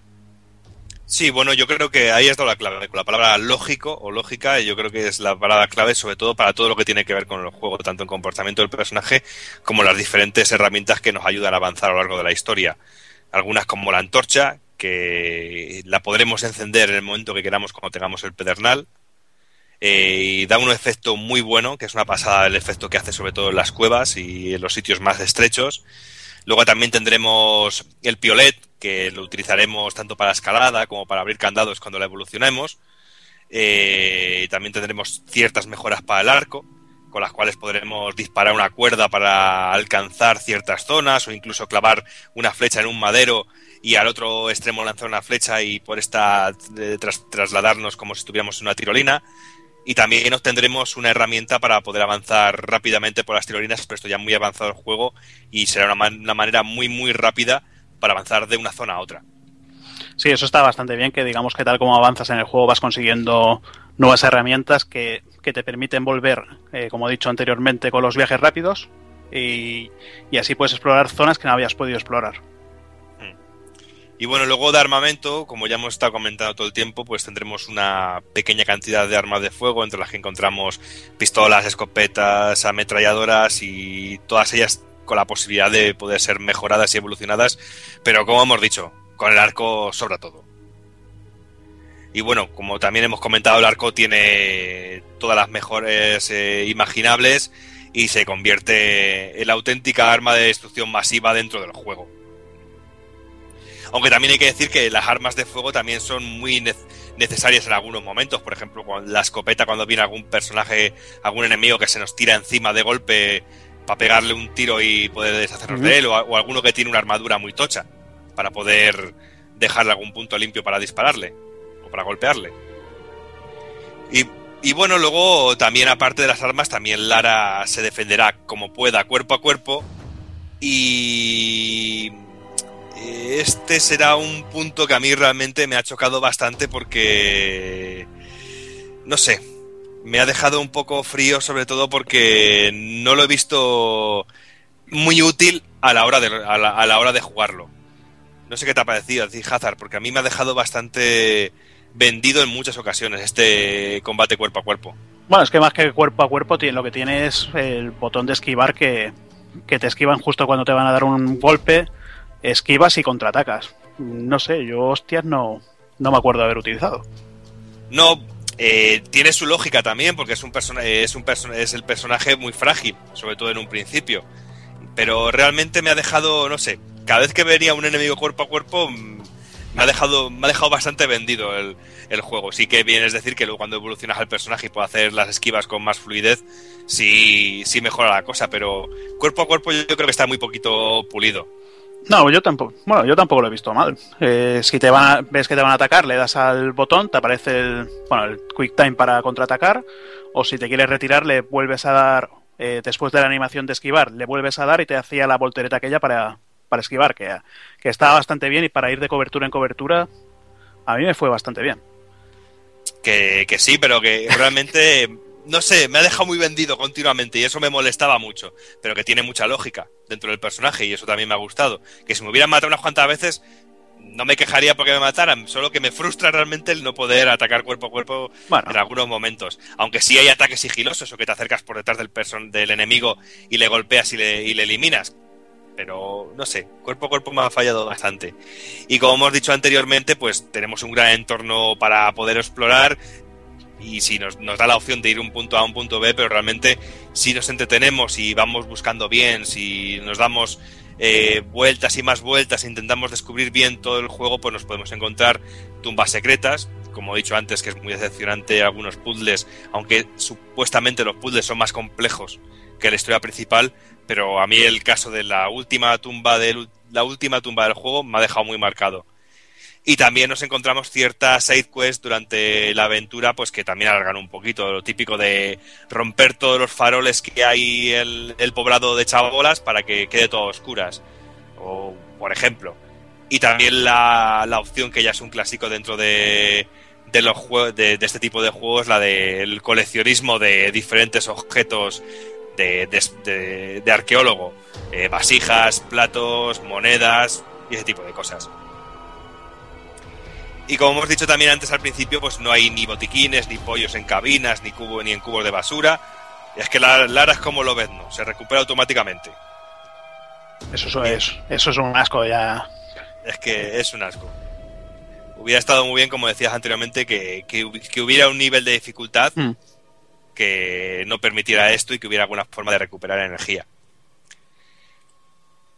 Sí, bueno, yo creo que ahí está la clave, con la palabra lógico o lógica, yo creo que es la palabra clave sobre todo para todo lo que tiene que ver con el juego, tanto en comportamiento del personaje como las diferentes herramientas que nos ayudan a avanzar a lo largo de la historia. Algunas como la antorcha, que la podremos encender en el momento que queramos cuando tengamos el pedernal, eh, y da un efecto muy bueno, que es una pasada el efecto que hace sobre todo en las cuevas y en los sitios más estrechos. Luego también tendremos el piolet, que lo utilizaremos tanto para escalada como para abrir candados cuando la evolucionemos. Eh, también tendremos ciertas mejoras para el arco, con las cuales podremos disparar una cuerda para alcanzar ciertas zonas o incluso clavar una flecha en un madero y al otro extremo lanzar una flecha y por esta eh, tras, trasladarnos como si estuviéramos en una tirolina. Y también obtendremos una herramienta para poder avanzar rápidamente por las tirolinas, pero esto ya muy avanzado el juego y será una, una, manera muy, muy rápida para avanzar de una zona a otra. Sí, eso está bastante bien, que digamos que tal como avanzas en el juego vas consiguiendo nuevas herramientas que, que te permiten volver, eh, como he dicho anteriormente, con los viajes rápidos y, y así puedes explorar zonas que no habías podido explorar. Y bueno, luego de armamento, como ya hemos estado comentando todo el tiempo, pues tendremos una pequeña cantidad de armas de fuego, entre las que encontramos pistolas, escopetas, ametralladoras y todas ellas con la posibilidad de poder ser mejoradas y evolucionadas, pero como hemos dicho, con el arco sobra todo. Y bueno, como también hemos comentado, el arco tiene todas las mejores eh, imaginables y se convierte en la auténtica arma de destrucción masiva dentro del juego. Aunque también hay que decir que las armas de fuego también son muy ne necesarias en algunos momentos. Por ejemplo, la escopeta cuando viene algún personaje, algún enemigo que se nos tira encima de golpe para pegarle un tiro y poder deshacernos uh -huh. de él, o, o, alguno que tiene una armadura muy tocha para poder dejarle algún punto limpio para dispararle o para golpearle. Y, y bueno, luego también aparte de las armas, también Lara se defenderá como pueda, cuerpo a cuerpo. Y este será un punto que a mí realmente me ha chocado bastante porque, no sé, me ha dejado un poco frío sobre todo porque no lo he visto muy útil a la hora de, a la, a la hora de jugarlo. No sé qué te ha parecido a ti, Hazard, porque a mí me ha dejado bastante vendido en muchas ocasiones este combate cuerpo a cuerpo. Bueno, es que más que cuerpo a cuerpo, lo que tiene es el botón de esquivar que, que te esquivan justo cuando te van a dar un golpe esquivas y contraatacas. No sé, yo hostias no, no me acuerdo de haber utilizado. No, eh, tiene su lógica también, porque es un es es el personaje muy frágil, sobre todo en un principio. Pero realmente me ha dejado, no sé, cada vez que venía un enemigo cuerpo a cuerpo, me ha dejado, me ha dejado bastante vendido el, el juego. Sí que bien es decir que luego cuando evolucionas al personaje y puedes hacer las esquivas con más fluidez, sí, sí mejora la cosa, pero cuerpo a cuerpo yo creo que está muy poquito pulido. No, yo tampoco. Bueno, yo tampoco lo he visto mal. Eh, si te van a, ves que te van a atacar, le das al botón, te aparece el, bueno, el quick time para contraatacar. O si te quieres retirar, le vuelves a dar, eh, después de la animación de esquivar, le vuelves a dar y te hacía la voltereta aquella para, para esquivar, que, que está bastante bien y para ir de cobertura en cobertura, a mí me fue bastante bien. Que, que sí, pero que realmente no sé, me ha dejado muy vendido continuamente y eso me molestaba mucho, pero que tiene mucha lógica dentro del personaje y eso también me ha gustado. Que si me hubieran matado unas cuantas veces, no me quejaría porque me mataran, solo que me frustra realmente el no poder atacar cuerpo a cuerpo en algunos momentos. Aunque sí hay ataques sigilosos o que te acercas por detrás del, person del enemigo y le golpeas y le, y le eliminas. Pero no sé, cuerpo a cuerpo me ha fallado bastante. Y como hemos dicho anteriormente, pues tenemos un gran entorno para poder explorar y si nos, nos, da la opción de ir un punto A a un punto B, pero realmente si nos entretenemos y vamos buscando bien, si nos damos eh, vueltas y más vueltas, intentamos descubrir bien todo el juego, pues nos podemos encontrar tumbas secretas, como he dicho antes, que es muy decepcionante algunos puzzles, aunque supuestamente los puzzles son más complejos que la historia principal, pero a mí el caso de la última tumba del, la última tumba del juego me ha dejado muy marcado. Y también nos encontramos ciertas side quests durante la aventura, pues que también alargan un poquito. Lo típico de romper todos los faroles que hay el, el poblado de chabolas para que quede todo a oscuras. O, por ejemplo. Y también la, la opción que ya es un clásico dentro de, de los juegos de, este tipo de juegos, la del coleccionismo de diferentes objetos de, de, arqueólogo. Eh, vasijas, platos, monedas y ese tipo de cosas. Y como hemos dicho también antes al principio, pues no hay ni botiquines, ni pollos en cabinas, ni cubo, ni en cubos de basura. Y es que la Lara es como lo ves, ¿no? Se recupera automáticamente. Eso es, eso es un asco ya. Es que es un asco. Hubiera estado muy bien, como decías anteriormente, que, que, hubiera un nivel de dificultad hmm. que no permitiera esto y que hubiera alguna forma de recuperar energía.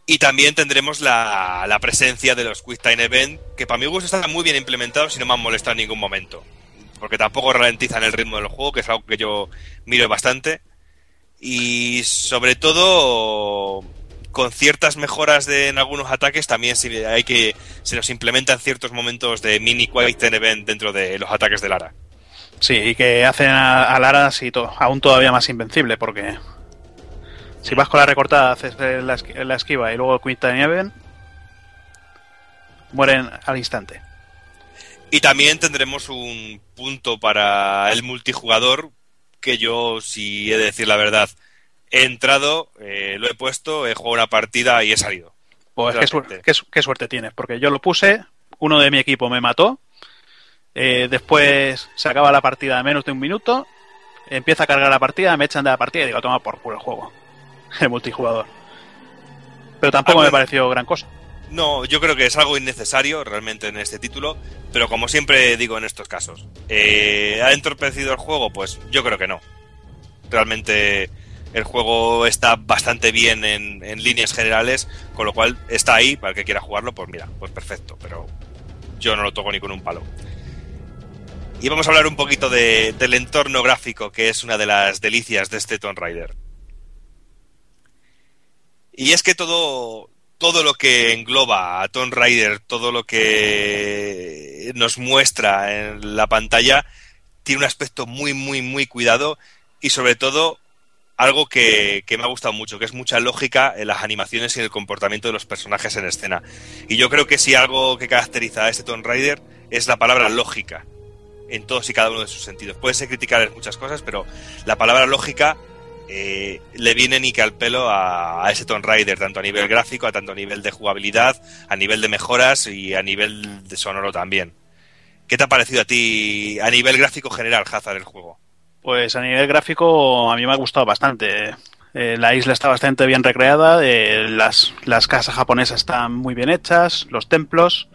Y también tendremos la, la, presencia de los Quick Time Event, que para mi gusto están muy bien implementados y no me han molestado en ningún momento. Porque tampoco ralentizan el ritmo del juego, que es algo que yo miro bastante. Y sobre todo, con ciertas mejoras de, en algunos ataques, también se, hay que, se nos implementan ciertos momentos de mini Quick Time Event dentro de los ataques de Lara. Sí, y que hacen a, Lara así aún todavía más invencible, porque si vas con la recortada, haces la, esquiva y luego Quinta Nieve, mueren al instante. Y también tendremos un punto para el multijugador que yo, si he de decir la verdad, he entrado, eh, lo he puesto, he jugado una partida y he salido. Pues qué suerte, qué, suerte, tienes, porque yo lo puse, uno de mi equipo me mató, eh, después se acaba la partida en menos de un minuto, empieza a cargar la partida, me echan de la partida y digo, toma por culo el juego. el multijugador. Pero tampoco me pareció gran cosa. No, yo creo que es algo innecesario realmente en este título, pero como siempre digo en estos casos, eh, ¿ha entorpecido el juego? Pues yo creo que no. Realmente el juego está bastante bien en, líneas generales, con lo cual está ahí, para el que quiera jugarlo, pues mira, pues perfecto, pero yo no lo toco ni con un palo. Y vamos a hablar un poquito del entorno gráfico, que es una de las delicias de este Tomb Raider. Y es que todo, todo lo que engloba a Tomb Raider, todo lo que nos muestra en la pantalla, tiene un aspecto muy, muy, muy cuidado y sobre todo algo que, que, me ha gustado mucho, que es mucha lógica en las animaciones y en el comportamiento de los personajes en escena. Y yo creo que si algo que caracteriza a este Tomb Raider es la palabra lógica, en todos y cada uno de sus sentidos. Puede ser criticar muchas cosas, pero la palabra lógica eh, le viene ni que al pelo a, ese Tomb Raider, tanto a nivel gráfico, a tanto a nivel de jugabilidad, a nivel de mejoras y a nivel de sonoro también. ¿Qué te ha parecido a ti a nivel gráfico general, Hazard, el juego? Pues a nivel gráfico a mí me ha gustado bastante. Eh, la isla está bastante bien recreada, eh, las, las casas japonesas están muy bien hechas, los templos,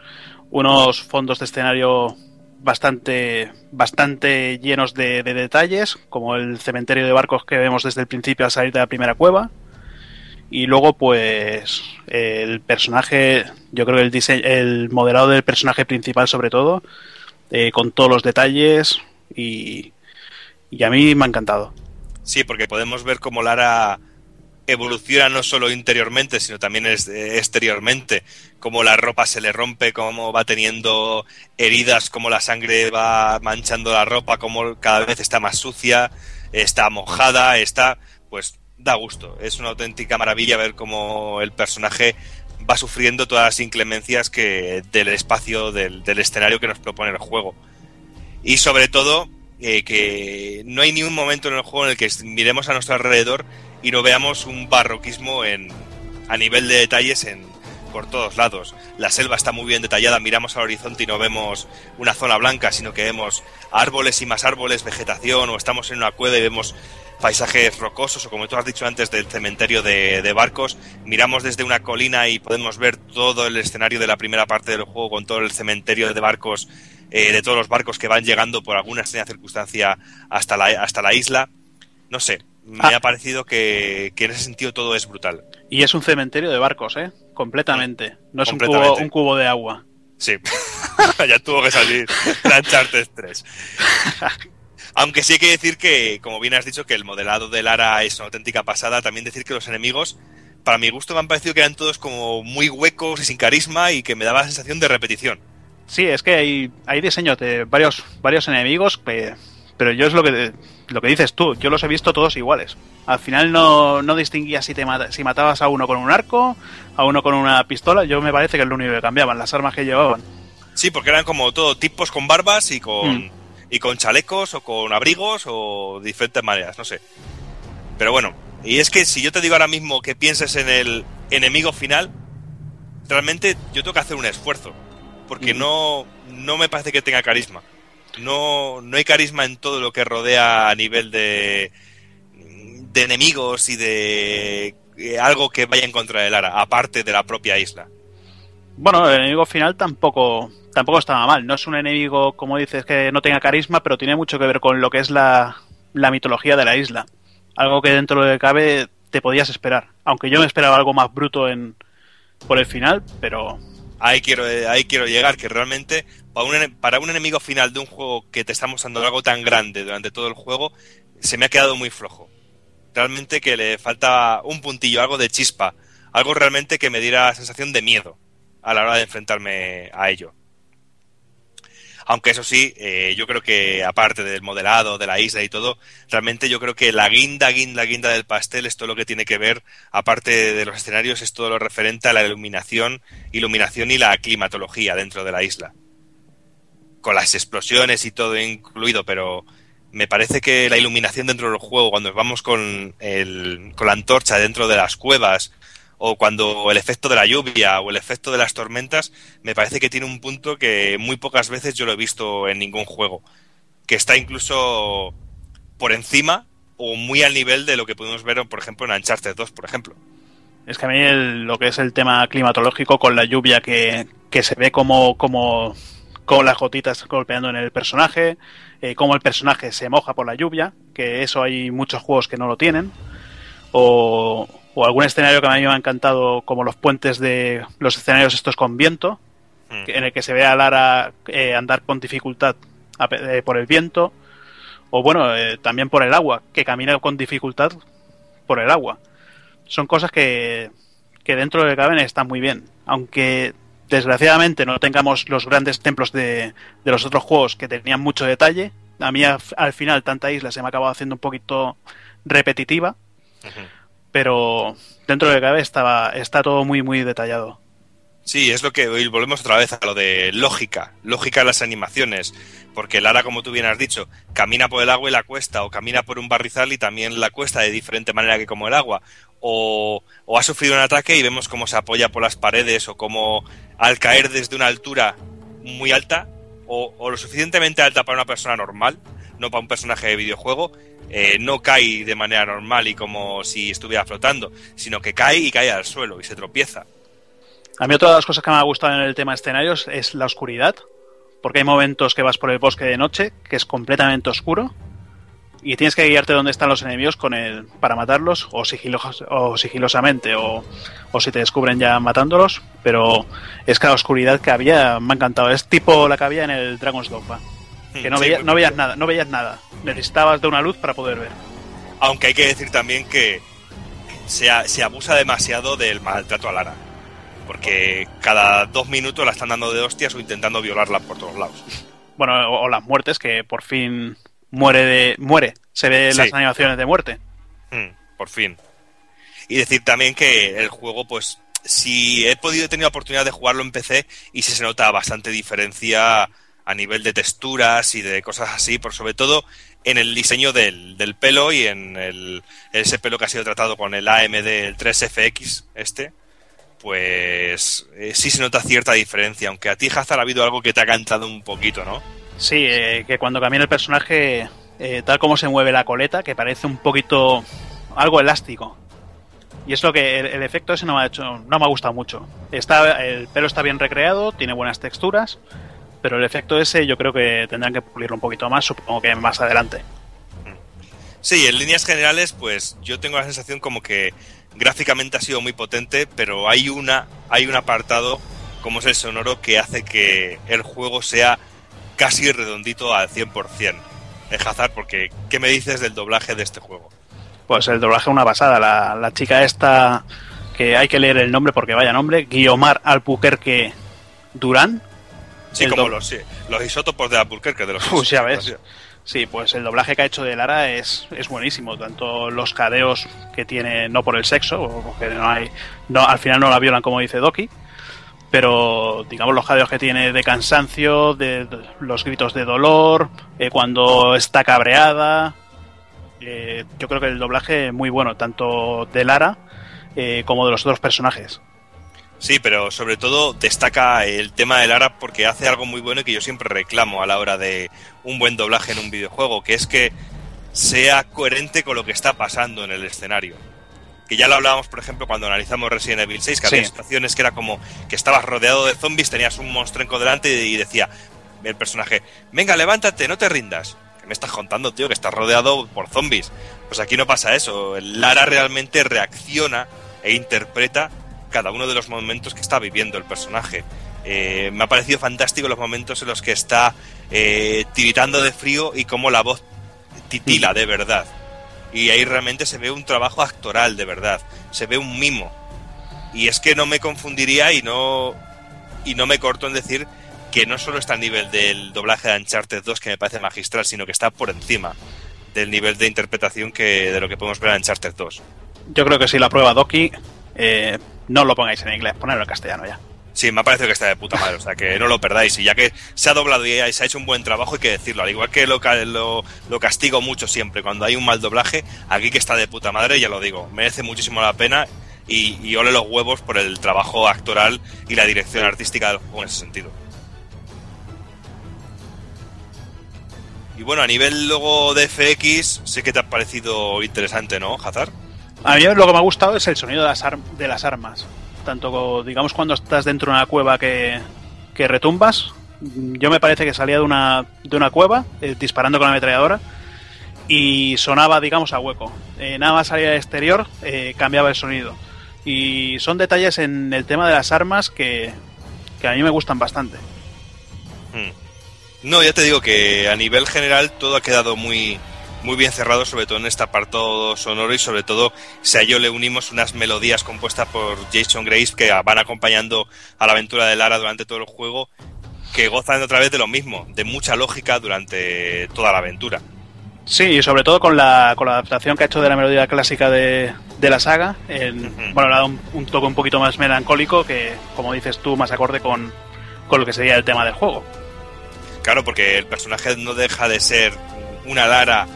unos fondos de escenario bastante, bastante llenos de, detalles, como el cementerio de barcos que vemos desde el principio al salir de la primera cueva. Y luego, pues, el personaje, yo creo que el, diseño, el modelado del personaje principal, sobre todo, eh, con todos los detalles, y, y a mí me ha encantado. Sí, porque podemos ver cómo Lara evoluciona no solo interiormente, sino también exteriormente, como la ropa se le rompe, cómo va teniendo heridas, cómo la sangre va manchando la ropa, cómo cada vez está más sucia, está mojada, está, pues da gusto. Es una auténtica maravilla ver cómo el personaje va sufriendo todas las inclemencias que del espacio, del, escenario que nos propone el juego. Y sobre todo, eh, que no hay ni un momento en el juego en el que miremos a nuestro alrededor y no veamos un barroquismo en, a nivel de detalles en por todos lados. La selva está muy bien detallada, miramos al horizonte y no vemos una zona blanca, sino que vemos árboles y más árboles, vegetación, o estamos en una cueva y vemos paisajes rocosos, o como tú has dicho antes del cementerio de, de barcos, miramos desde una colina y podemos ver todo el escenario de la primera parte del juego con todo el cementerio de barcos, eh, de todos los barcos que van llegando por alguna extraña circunstancia hasta la, hasta la isla. No sé, me Ah. ha parecido que, que en ese sentido todo es brutal. Y es un cementerio de barcos, ¿eh? Completamente. No es un cubo, un cubo de agua. Sí, ya tuvo que salir la Uncharted 3. Aunque sí hay que decir que, como bien has dicho, que el modelado de Lara es una auténtica pasada. También decir que los enemigos, para mi gusto, me han parecido que eran todos como muy huecos y sin carisma y que me daba la sensación de repetición. Sí, es que hay, hay diseños de varios, varios enemigos, pe- pero yo es lo que, lo que dices tú, yo los he visto todos iguales. Al final no, no distinguía si, te mata- si matabas a uno con un arco, a uno con una pistola, yo me parece que es lo único que cambiaban, las armas que llevaban. Sí, porque eran como todo tipos con barbas y con, Mm. y con chalecos o con abrigos o diferentes maneras, no sé. Pero bueno, y es que si yo te digo ahora mismo que pienses en el enemigo final, realmente yo tengo que hacer un esfuerzo. Porque no, no me parece que tenga carisma. No, no hay carisma en todo lo que rodea a nivel de, de enemigos y de eh, algo que vaya en contra de Lara, aparte de la propia isla. Bueno, el enemigo final tampoco, tampoco estaba mal, no es un enemigo, como dices, que no tenga carisma, pero tiene mucho que ver con lo que es la, la mitología de la isla. Algo que dentro de lo que cabe te podías esperar. Aunque yo me esperaba algo más bruto en, por el final, pero ahí quiero, ahí quiero llegar, que realmente para un, para un enemigo final de un juego que te está mostrando algo tan grande durante todo el juego, se me ha quedado muy flojo. Realmente que le falta un puntillo, algo de chispa, algo realmente que me diera sensación de miedo a la hora de enfrentarme a ello. Aunque eso sí, eh, yo creo que aparte del modelado, de la isla y todo, realmente yo creo que la guinda, guinda, guinda del pastel es todo lo que tiene que ver, aparte de los escenarios, es todo lo referente a la iluminación, iluminación y la climatología dentro de la isla. Con las explosiones y todo incluido, pero me parece que la iluminación dentro del juego, cuando vamos con, el, con la antorcha dentro de las cuevas, o cuando el efecto de la lluvia o el efecto de las tormentas, me parece que tiene un punto que muy pocas veces yo lo he visto en ningún juego. Que está incluso por encima o muy al nivel de lo que pudimos ver, por ejemplo, en Uncharted 2, por ejemplo. Es que a mí el- lo que es el tema climatológico con la lluvia que, que se ve como, como, como las gotitas golpeando en el personaje, eh, cómo el personaje se moja por la lluvia, que eso hay muchos juegos que no lo tienen, o, o algún escenario que a mí me ha encantado como los puentes de los escenarios estos con viento, Mm. que- en el que se ve a Lara eh, andar con dificultad a eh, por el viento, o bueno, eh, también por el agua, que camina con dificultad por el agua. Son cosas que, que dentro de caben están muy bien, aunque desgraciadamente no tengamos los grandes templos de, de los otros juegos que tenían mucho detalle. A mí al, al final tanta isla se me ha acabado haciendo un poquito repetitiva, pero dentro de cabe estaba, está todo muy muy detallado. Sí, es lo que hoy volvemos otra vez a lo de lógica, lógica en las animaciones, porque Lara, como tú bien has dicho, camina por el agua y la cuesta, o camina por un barrizal y también la cuesta de diferente manera que como el agua, o, o ha sufrido un ataque y vemos cómo se apoya por las paredes, o cómo al caer desde una altura muy alta, o, o lo suficientemente alta para una persona normal, no para un personaje de videojuego, eh, no cae de manera normal y como si estuviera flotando, sino que cae y cae al suelo y se tropieza. A mí otra de las cosas que me ha gustado en el tema escenarios es la oscuridad, porque hay momentos que vas por el bosque de noche, que es completamente oscuro, y tienes que guiarte donde están los enemigos con el, para matarlos, o, sigilos- o sigilosamente, o, o si te descubren ya matándolos, pero es que la oscuridad que había me ha encantado. Es tipo la que había en el Dragon's Dogma, que no, Sí, veía- muy no veías nada, no veías nada. Necesitabas de una luz para poder ver. Aunque hay que decir también que se, se abusa demasiado del maltrato a Lara. Porque cada dos minutos la están dando de hostias o intentando violarla por todos lados. Bueno, o, o las muertes, que por fin muere de muere. Se ve Sí. las animaciones de muerte. Hmm, por fin. Y decir también que el juego, pues, si he podido tener la oportunidad de jugarlo en PC y si se nota bastante diferencia a nivel de texturas y de cosas así, por sobre todo en el diseño del, del pelo y en el, ese pelo que ha sido tratado con el AMD el 3FX, este, pues eh, sí se nota cierta diferencia, aunque a ti, Hazard, ha habido algo que te ha cantado un poquito, ¿no? Sí, eh, que cuando camina el personaje, eh, tal como se mueve la coleta, que parece un poquito algo elástico. Y es lo que el, el efecto ese no me ha hecho, no me ha gustado mucho. Está, el pelo está bien recreado, tiene buenas texturas, pero el efecto ese yo creo que tendrán que pulirlo un poquito más, supongo que más adelante. Sí, en líneas generales, pues yo tengo la sensación como que gráficamente ha sido muy potente, pero hay una, hay un apartado como es el sonoro que hace que el juego sea casi redondito al 100%. Es Hazard, porque ¿qué me dices del doblaje de este juego? Pues el doblaje es una pasada. La, la chica esta, que hay que leer el nombre porque vaya nombre, Guiomar Albuquerque Durán. Sí, como los, sí, los isótopos de Albuquerque, de los Pues ya ves. Sí, pues el doblaje que ha hecho de Lara es, es buenísimo. Tanto los cadeos que tiene, no por el sexo, porque no hay. No, al final no la violan como dice Doki. Pero digamos los cadeos que tiene de cansancio, de, de los gritos de dolor, eh, cuando está cabreada. eh, yo creo que el doblaje es muy bueno, tanto de Lara eh, como de los otros personajes. Sí, pero sobre todo destaca el tema de Lara porque hace algo muy bueno y que yo siempre reclamo a la hora de un buen doblaje en un videojuego, que es que sea coherente con lo que está pasando en el escenario. Que ya lo hablábamos, por ejemplo, cuando analizamos Resident Evil 6, que Sí. había situaciones que era como que estabas rodeado de zombies, tenías un monstruenco delante y decía el personaje, venga, levántate, no te rindas. ¿Qué me estás contando, tío? Que estás rodeado por zombies. Pues aquí no pasa eso. Lara realmente reacciona e interpreta cada uno de los momentos que está viviendo el personaje. Eh, me ha parecido fantástico los momentos en los que está eh, tiritando de frío y cómo la voz titila de verdad. Y ahí realmente se ve un trabajo actoral de verdad. Se ve un mimo. Y es que no me confundiría y no y no me corto en decir que no solo está a nivel del doblaje de Uncharted 2 que me parece magistral, sino que está por encima del nivel de interpretación que de lo que podemos ver en Uncharted 2. Yo creo que si la prueba Doki, eh, no lo pongáis en inglés, ponedlo en castellano ya. Sí, me ha parecido que está de puta madre, o sea que no lo perdáis. Y ya que se ha doblado y se ha hecho un buen trabajo, hay que decirlo. Al igual que lo, lo castigo mucho siempre cuando hay un mal doblaje, aquí que está de puta madre, ya lo digo, merece muchísimo la pena y, y ole los huevos por el trabajo actoral y la dirección artística del juego en ese sentido. Y bueno, a nivel luego de FX, sé que te ha parecido interesante, ¿no, Hazard? A mí lo que me ha gustado es el sonido de las, ar- de las armas. Tanto, digamos, cuando estás dentro de una cueva que, retumbas. Yo me parece que salía de una, de una cueva eh, disparando con la ametralladora y sonaba, digamos, a hueco. Eh, nada más salía al exterior, eh, cambiaba el sonido. Y son detalles en el tema de las armas que, que a mí me gustan bastante. Hmm. No, ya te digo que a nivel general todo ha quedado muy, muy bien cerrado, sobre todo en este apartado sonoro y sobre todo si a ello le unimos unas melodías compuestas por Jason Grace que van acompañando a la aventura de Lara durante todo el juego, que gozan otra vez de lo mismo, de mucha lógica durante toda la aventura. Sí, y sobre todo con la, con la adaptación que ha hecho de la melodía clásica de, de la saga. en- Bueno, le ha dado un, un toque un poquito más melancólico que, como dices tú, más acorde con, con lo que sería el tema del juego. Claro, porque el personaje no deja de ser una Lara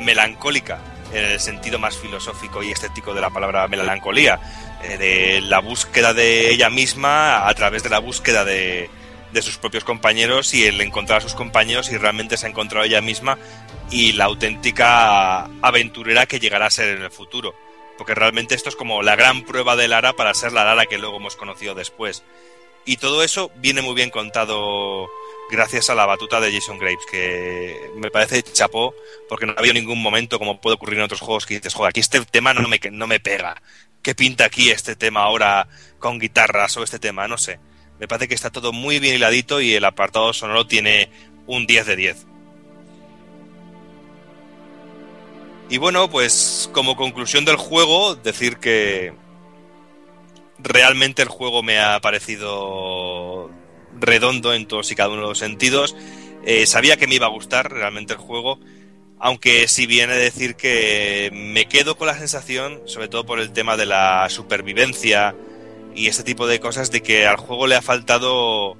melancólica en el sentido más filosófico y estético de la palabra melancolía, eh, de la búsqueda de ella misma a través de la búsqueda de, de sus propios compañeros y el encontrar a sus compañeros y realmente se ha encontrado ella misma y la auténtica aventurera que llegará a ser en el futuro. Porque realmente esto es como la gran prueba de Lara para ser la Lara que luego hemos conocido después. Y todo eso viene muy bien contado gracias a la batuta de Jason Graves, que me parece chapó, porque no ha habido ningún momento, como puede ocurrir en otros juegos, que dices, joder, aquí este tema no me, no me pega. ¿Qué pinta aquí este tema ahora con guitarras o este tema? No sé. Me parece que está todo muy bien hiladito y el apartado sonoro tiene un 10 de 10. Y bueno, pues como conclusión del juego, decir que realmente el juego me ha parecido redondo en todos y cada uno de los sentidos. Eh, sabía que me iba a gustar realmente el juego, aunque si viene a decir que me quedo con la sensación, sobre todo por el tema de la supervivencia y este tipo de cosas, de que al juego le ha faltado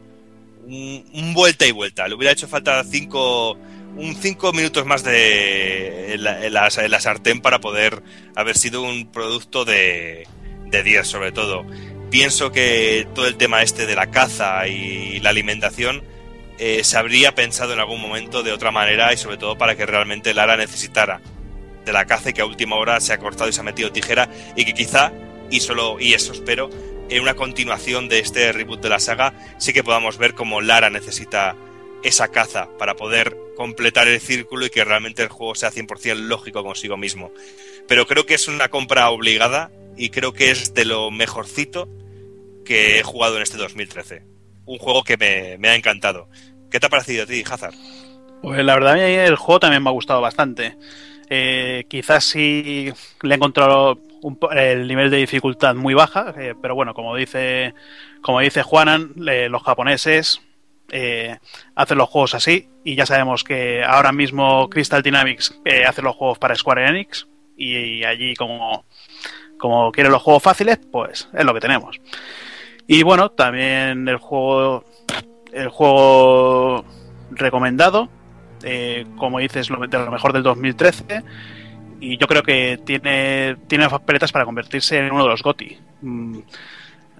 un, vuelta y vuelta. Le hubiera hecho falta cinco, un cinco minutos más de la sartén para poder haber sido un producto de, de 10 sobre todo. Pienso que todo el tema este de la caza y la alimentación eh, se habría pensado en algún momento de otra manera y sobre todo para que realmente Lara necesitara de la caza y que a última hora se ha cortado y se ha metido tijera y que quizá, y solo, y eso espero, en una continuación de este reboot de la saga sí que podamos ver cómo Lara necesita esa caza para poder completar el círculo y que realmente el juego sea 100% lógico consigo mismo. Pero creo que es una compra obligada y creo que es de lo mejorcito que he jugado en este 2013. Un juego que me, ha encantado. ¿Qué te ha parecido a ti, Hazard? Pues la verdad, el juego también me ha gustado bastante. Eh, quizás sí le he encontrado el nivel de dificultad muy baja, eh, pero bueno, como dice, como dice Juanan, los japoneses eh, hacen los juegos así y ya sabemos que ahora mismo Crystal Dynamics eh, hace los juegos para Square Enix y, allí como, como quieren los juegos fáciles, pues es lo que tenemos. Y bueno, también el juego el juego recomendado, como dices, de lo mejor del 2013 y yo creo que tiene, tiene para convertirse en uno de los GOTI. Mm,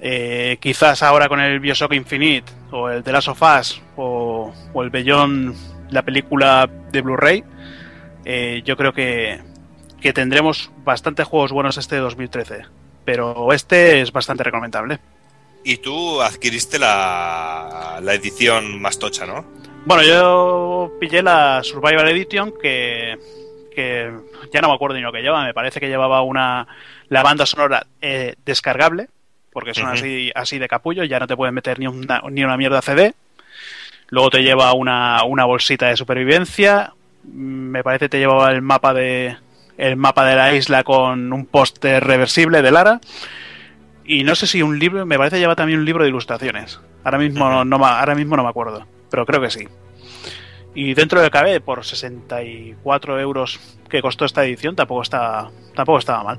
eh, quizás ahora con el Bioshock Infinite o el The Last of Us o, el Beyond, la película de Blu-ray, eh, yo creo que, que tendremos bastantes juegos buenos este 2013. Pero este es bastante recomendable. Y tú adquiriste la, la edición más tocha, ¿no? Bueno, yo pillé la Survival Edition que que ya no me acuerdo ni lo que lleva, me parece que llevaba una la banda sonora eh, descargable, porque son así, así de capullo, ya no te puedes meter ni una, ni una mierda CD. Luego te lleva una, una bolsita de supervivencia, me parece que te llevaba el mapa de el mapa de la isla con un póster reversible de Lara. Y no sé si un libro, me parece que lleva también un libro de ilustraciones. Ahora mismo, no, ahora mismo no me acuerdo, pero creo que sí. Y dentro de cabe, por 64 euros que costó esta edición, tampoco, está, tampoco estaba mal.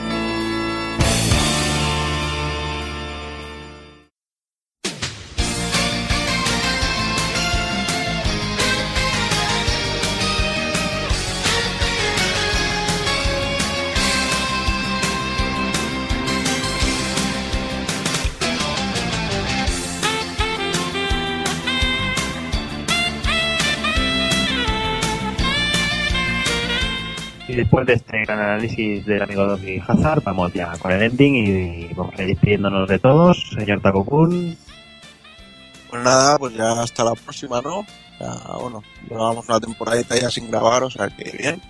Análisis del amigo Doki Hazard, vamos ya con el ending y, vamos a ir despidiéndonos de todos. Señor Takokun. Pues nada, pues ya hasta la próxima, ¿no? Ya, bueno, llevamos una temporadita ya sin grabar, o sea que bien.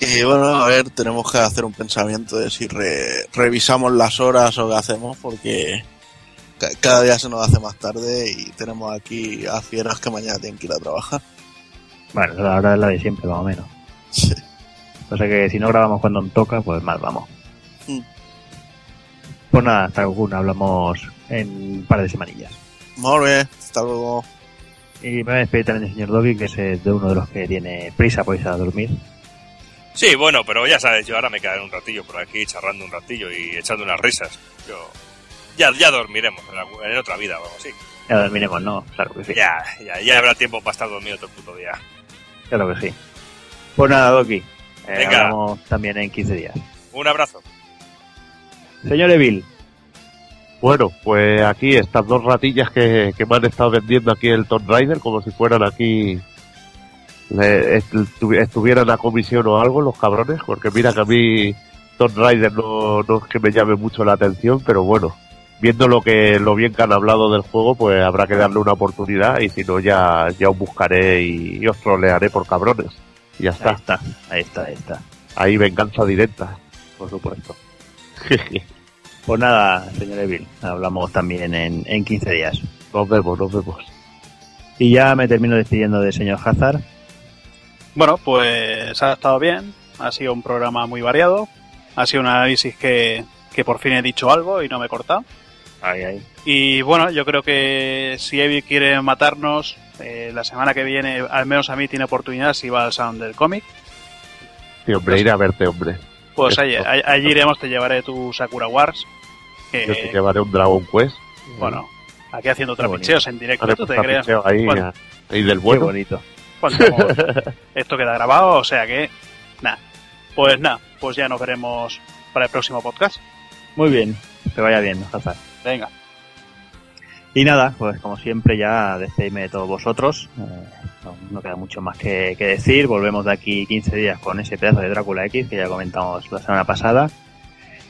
Y bueno, a ver, tenemos que hacer un pensamiento de si revisamos las horas o qué hacemos, porque cada día se nos hace más tarde y tenemos aquí a fieras que mañana tienen que ir a trabajar. Bueno, la hora es la de siempre, más o menos. Sí. O sea que si no grabamos cuando toca, pues mal vamos. Mm. Pues nada, hasta luego, hablamos en un par de semanillas. Muy bien, hasta luego. Y me voy a despedir también del señor Doggy, que es de uno de los que tiene prisa por irse a dormir. Sí, bueno, pero ya sabes, yo ahora me quedaré un ratillo por aquí charlando un ratillo y echando unas risas. Yo ya, ya dormiremos en, otra vida o algo así. Ya dormiremos, ¿no? Claro que sí. Ya, ya, ya habrá tiempo para estar dormido todo el puto día. Claro que sí. Pues nada, Doki. Eh, hablamos también en 15 días. Un abrazo. Señor Evil. Bueno, pues aquí estas dos ratillas que, me han estado vendiendo aquí el Tomb Raider, como si fueran aquí estuvieran a comisión o algo los cabrones, porque mira que a mí Tomb Raider no, no es que me llame mucho la atención, pero bueno, viendo lo que lo bien que han hablado del juego, pues habrá que darle una oportunidad y si no ya, ya os buscaré y, y os trolearé por cabrones. Y ya está. Ahí está, ahí está, ahí está. Ahí venganza directa, por supuesto. pues nada, señor Evil, hablamos también en, en 15 días. Nos vemos, nos vemos. Y ya me termino despidiendo del señor Hazard. Bueno, pues ha estado bien. Ha sido un programa muy variado. Ha sido un análisis que, que por fin he dicho algo y no me he cortado. Ahí, ahí. Y bueno, yo creo que si Evi quiere matarnos, eh, la semana que viene, al menos a mí, tiene oportunidad si va al Sound del cómic. Sí, hombre, ir a verte, hombre. Pues allí, allí- iremos, te llevaré tu Sakura Wars. que, Yo te llevaré un Dragon Quest. bueno, aquí haciendo Qué bonito. trapicheos en directo, ¿tú un te creas? trapicheo ahí, Bueno, ahí del Qué bueno. bonito. cuánto amor. Esto queda grabado, o sea que, nada. Pues nada, pues ya nos veremos para el próximo podcast. Muy bien, que vaya bien, Hazard. Venga. Y nada, pues como siempre ya despedidme de todos vosotros. Eh, no, queda mucho más que, que decir. Volvemos de aquí 15 días con ese pedazo de Drácula X que ya comentamos la semana pasada.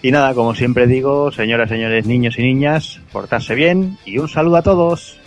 Y nada, como siempre digo, señoras, señores, niños y niñas, portarse bien y un saludo a todos.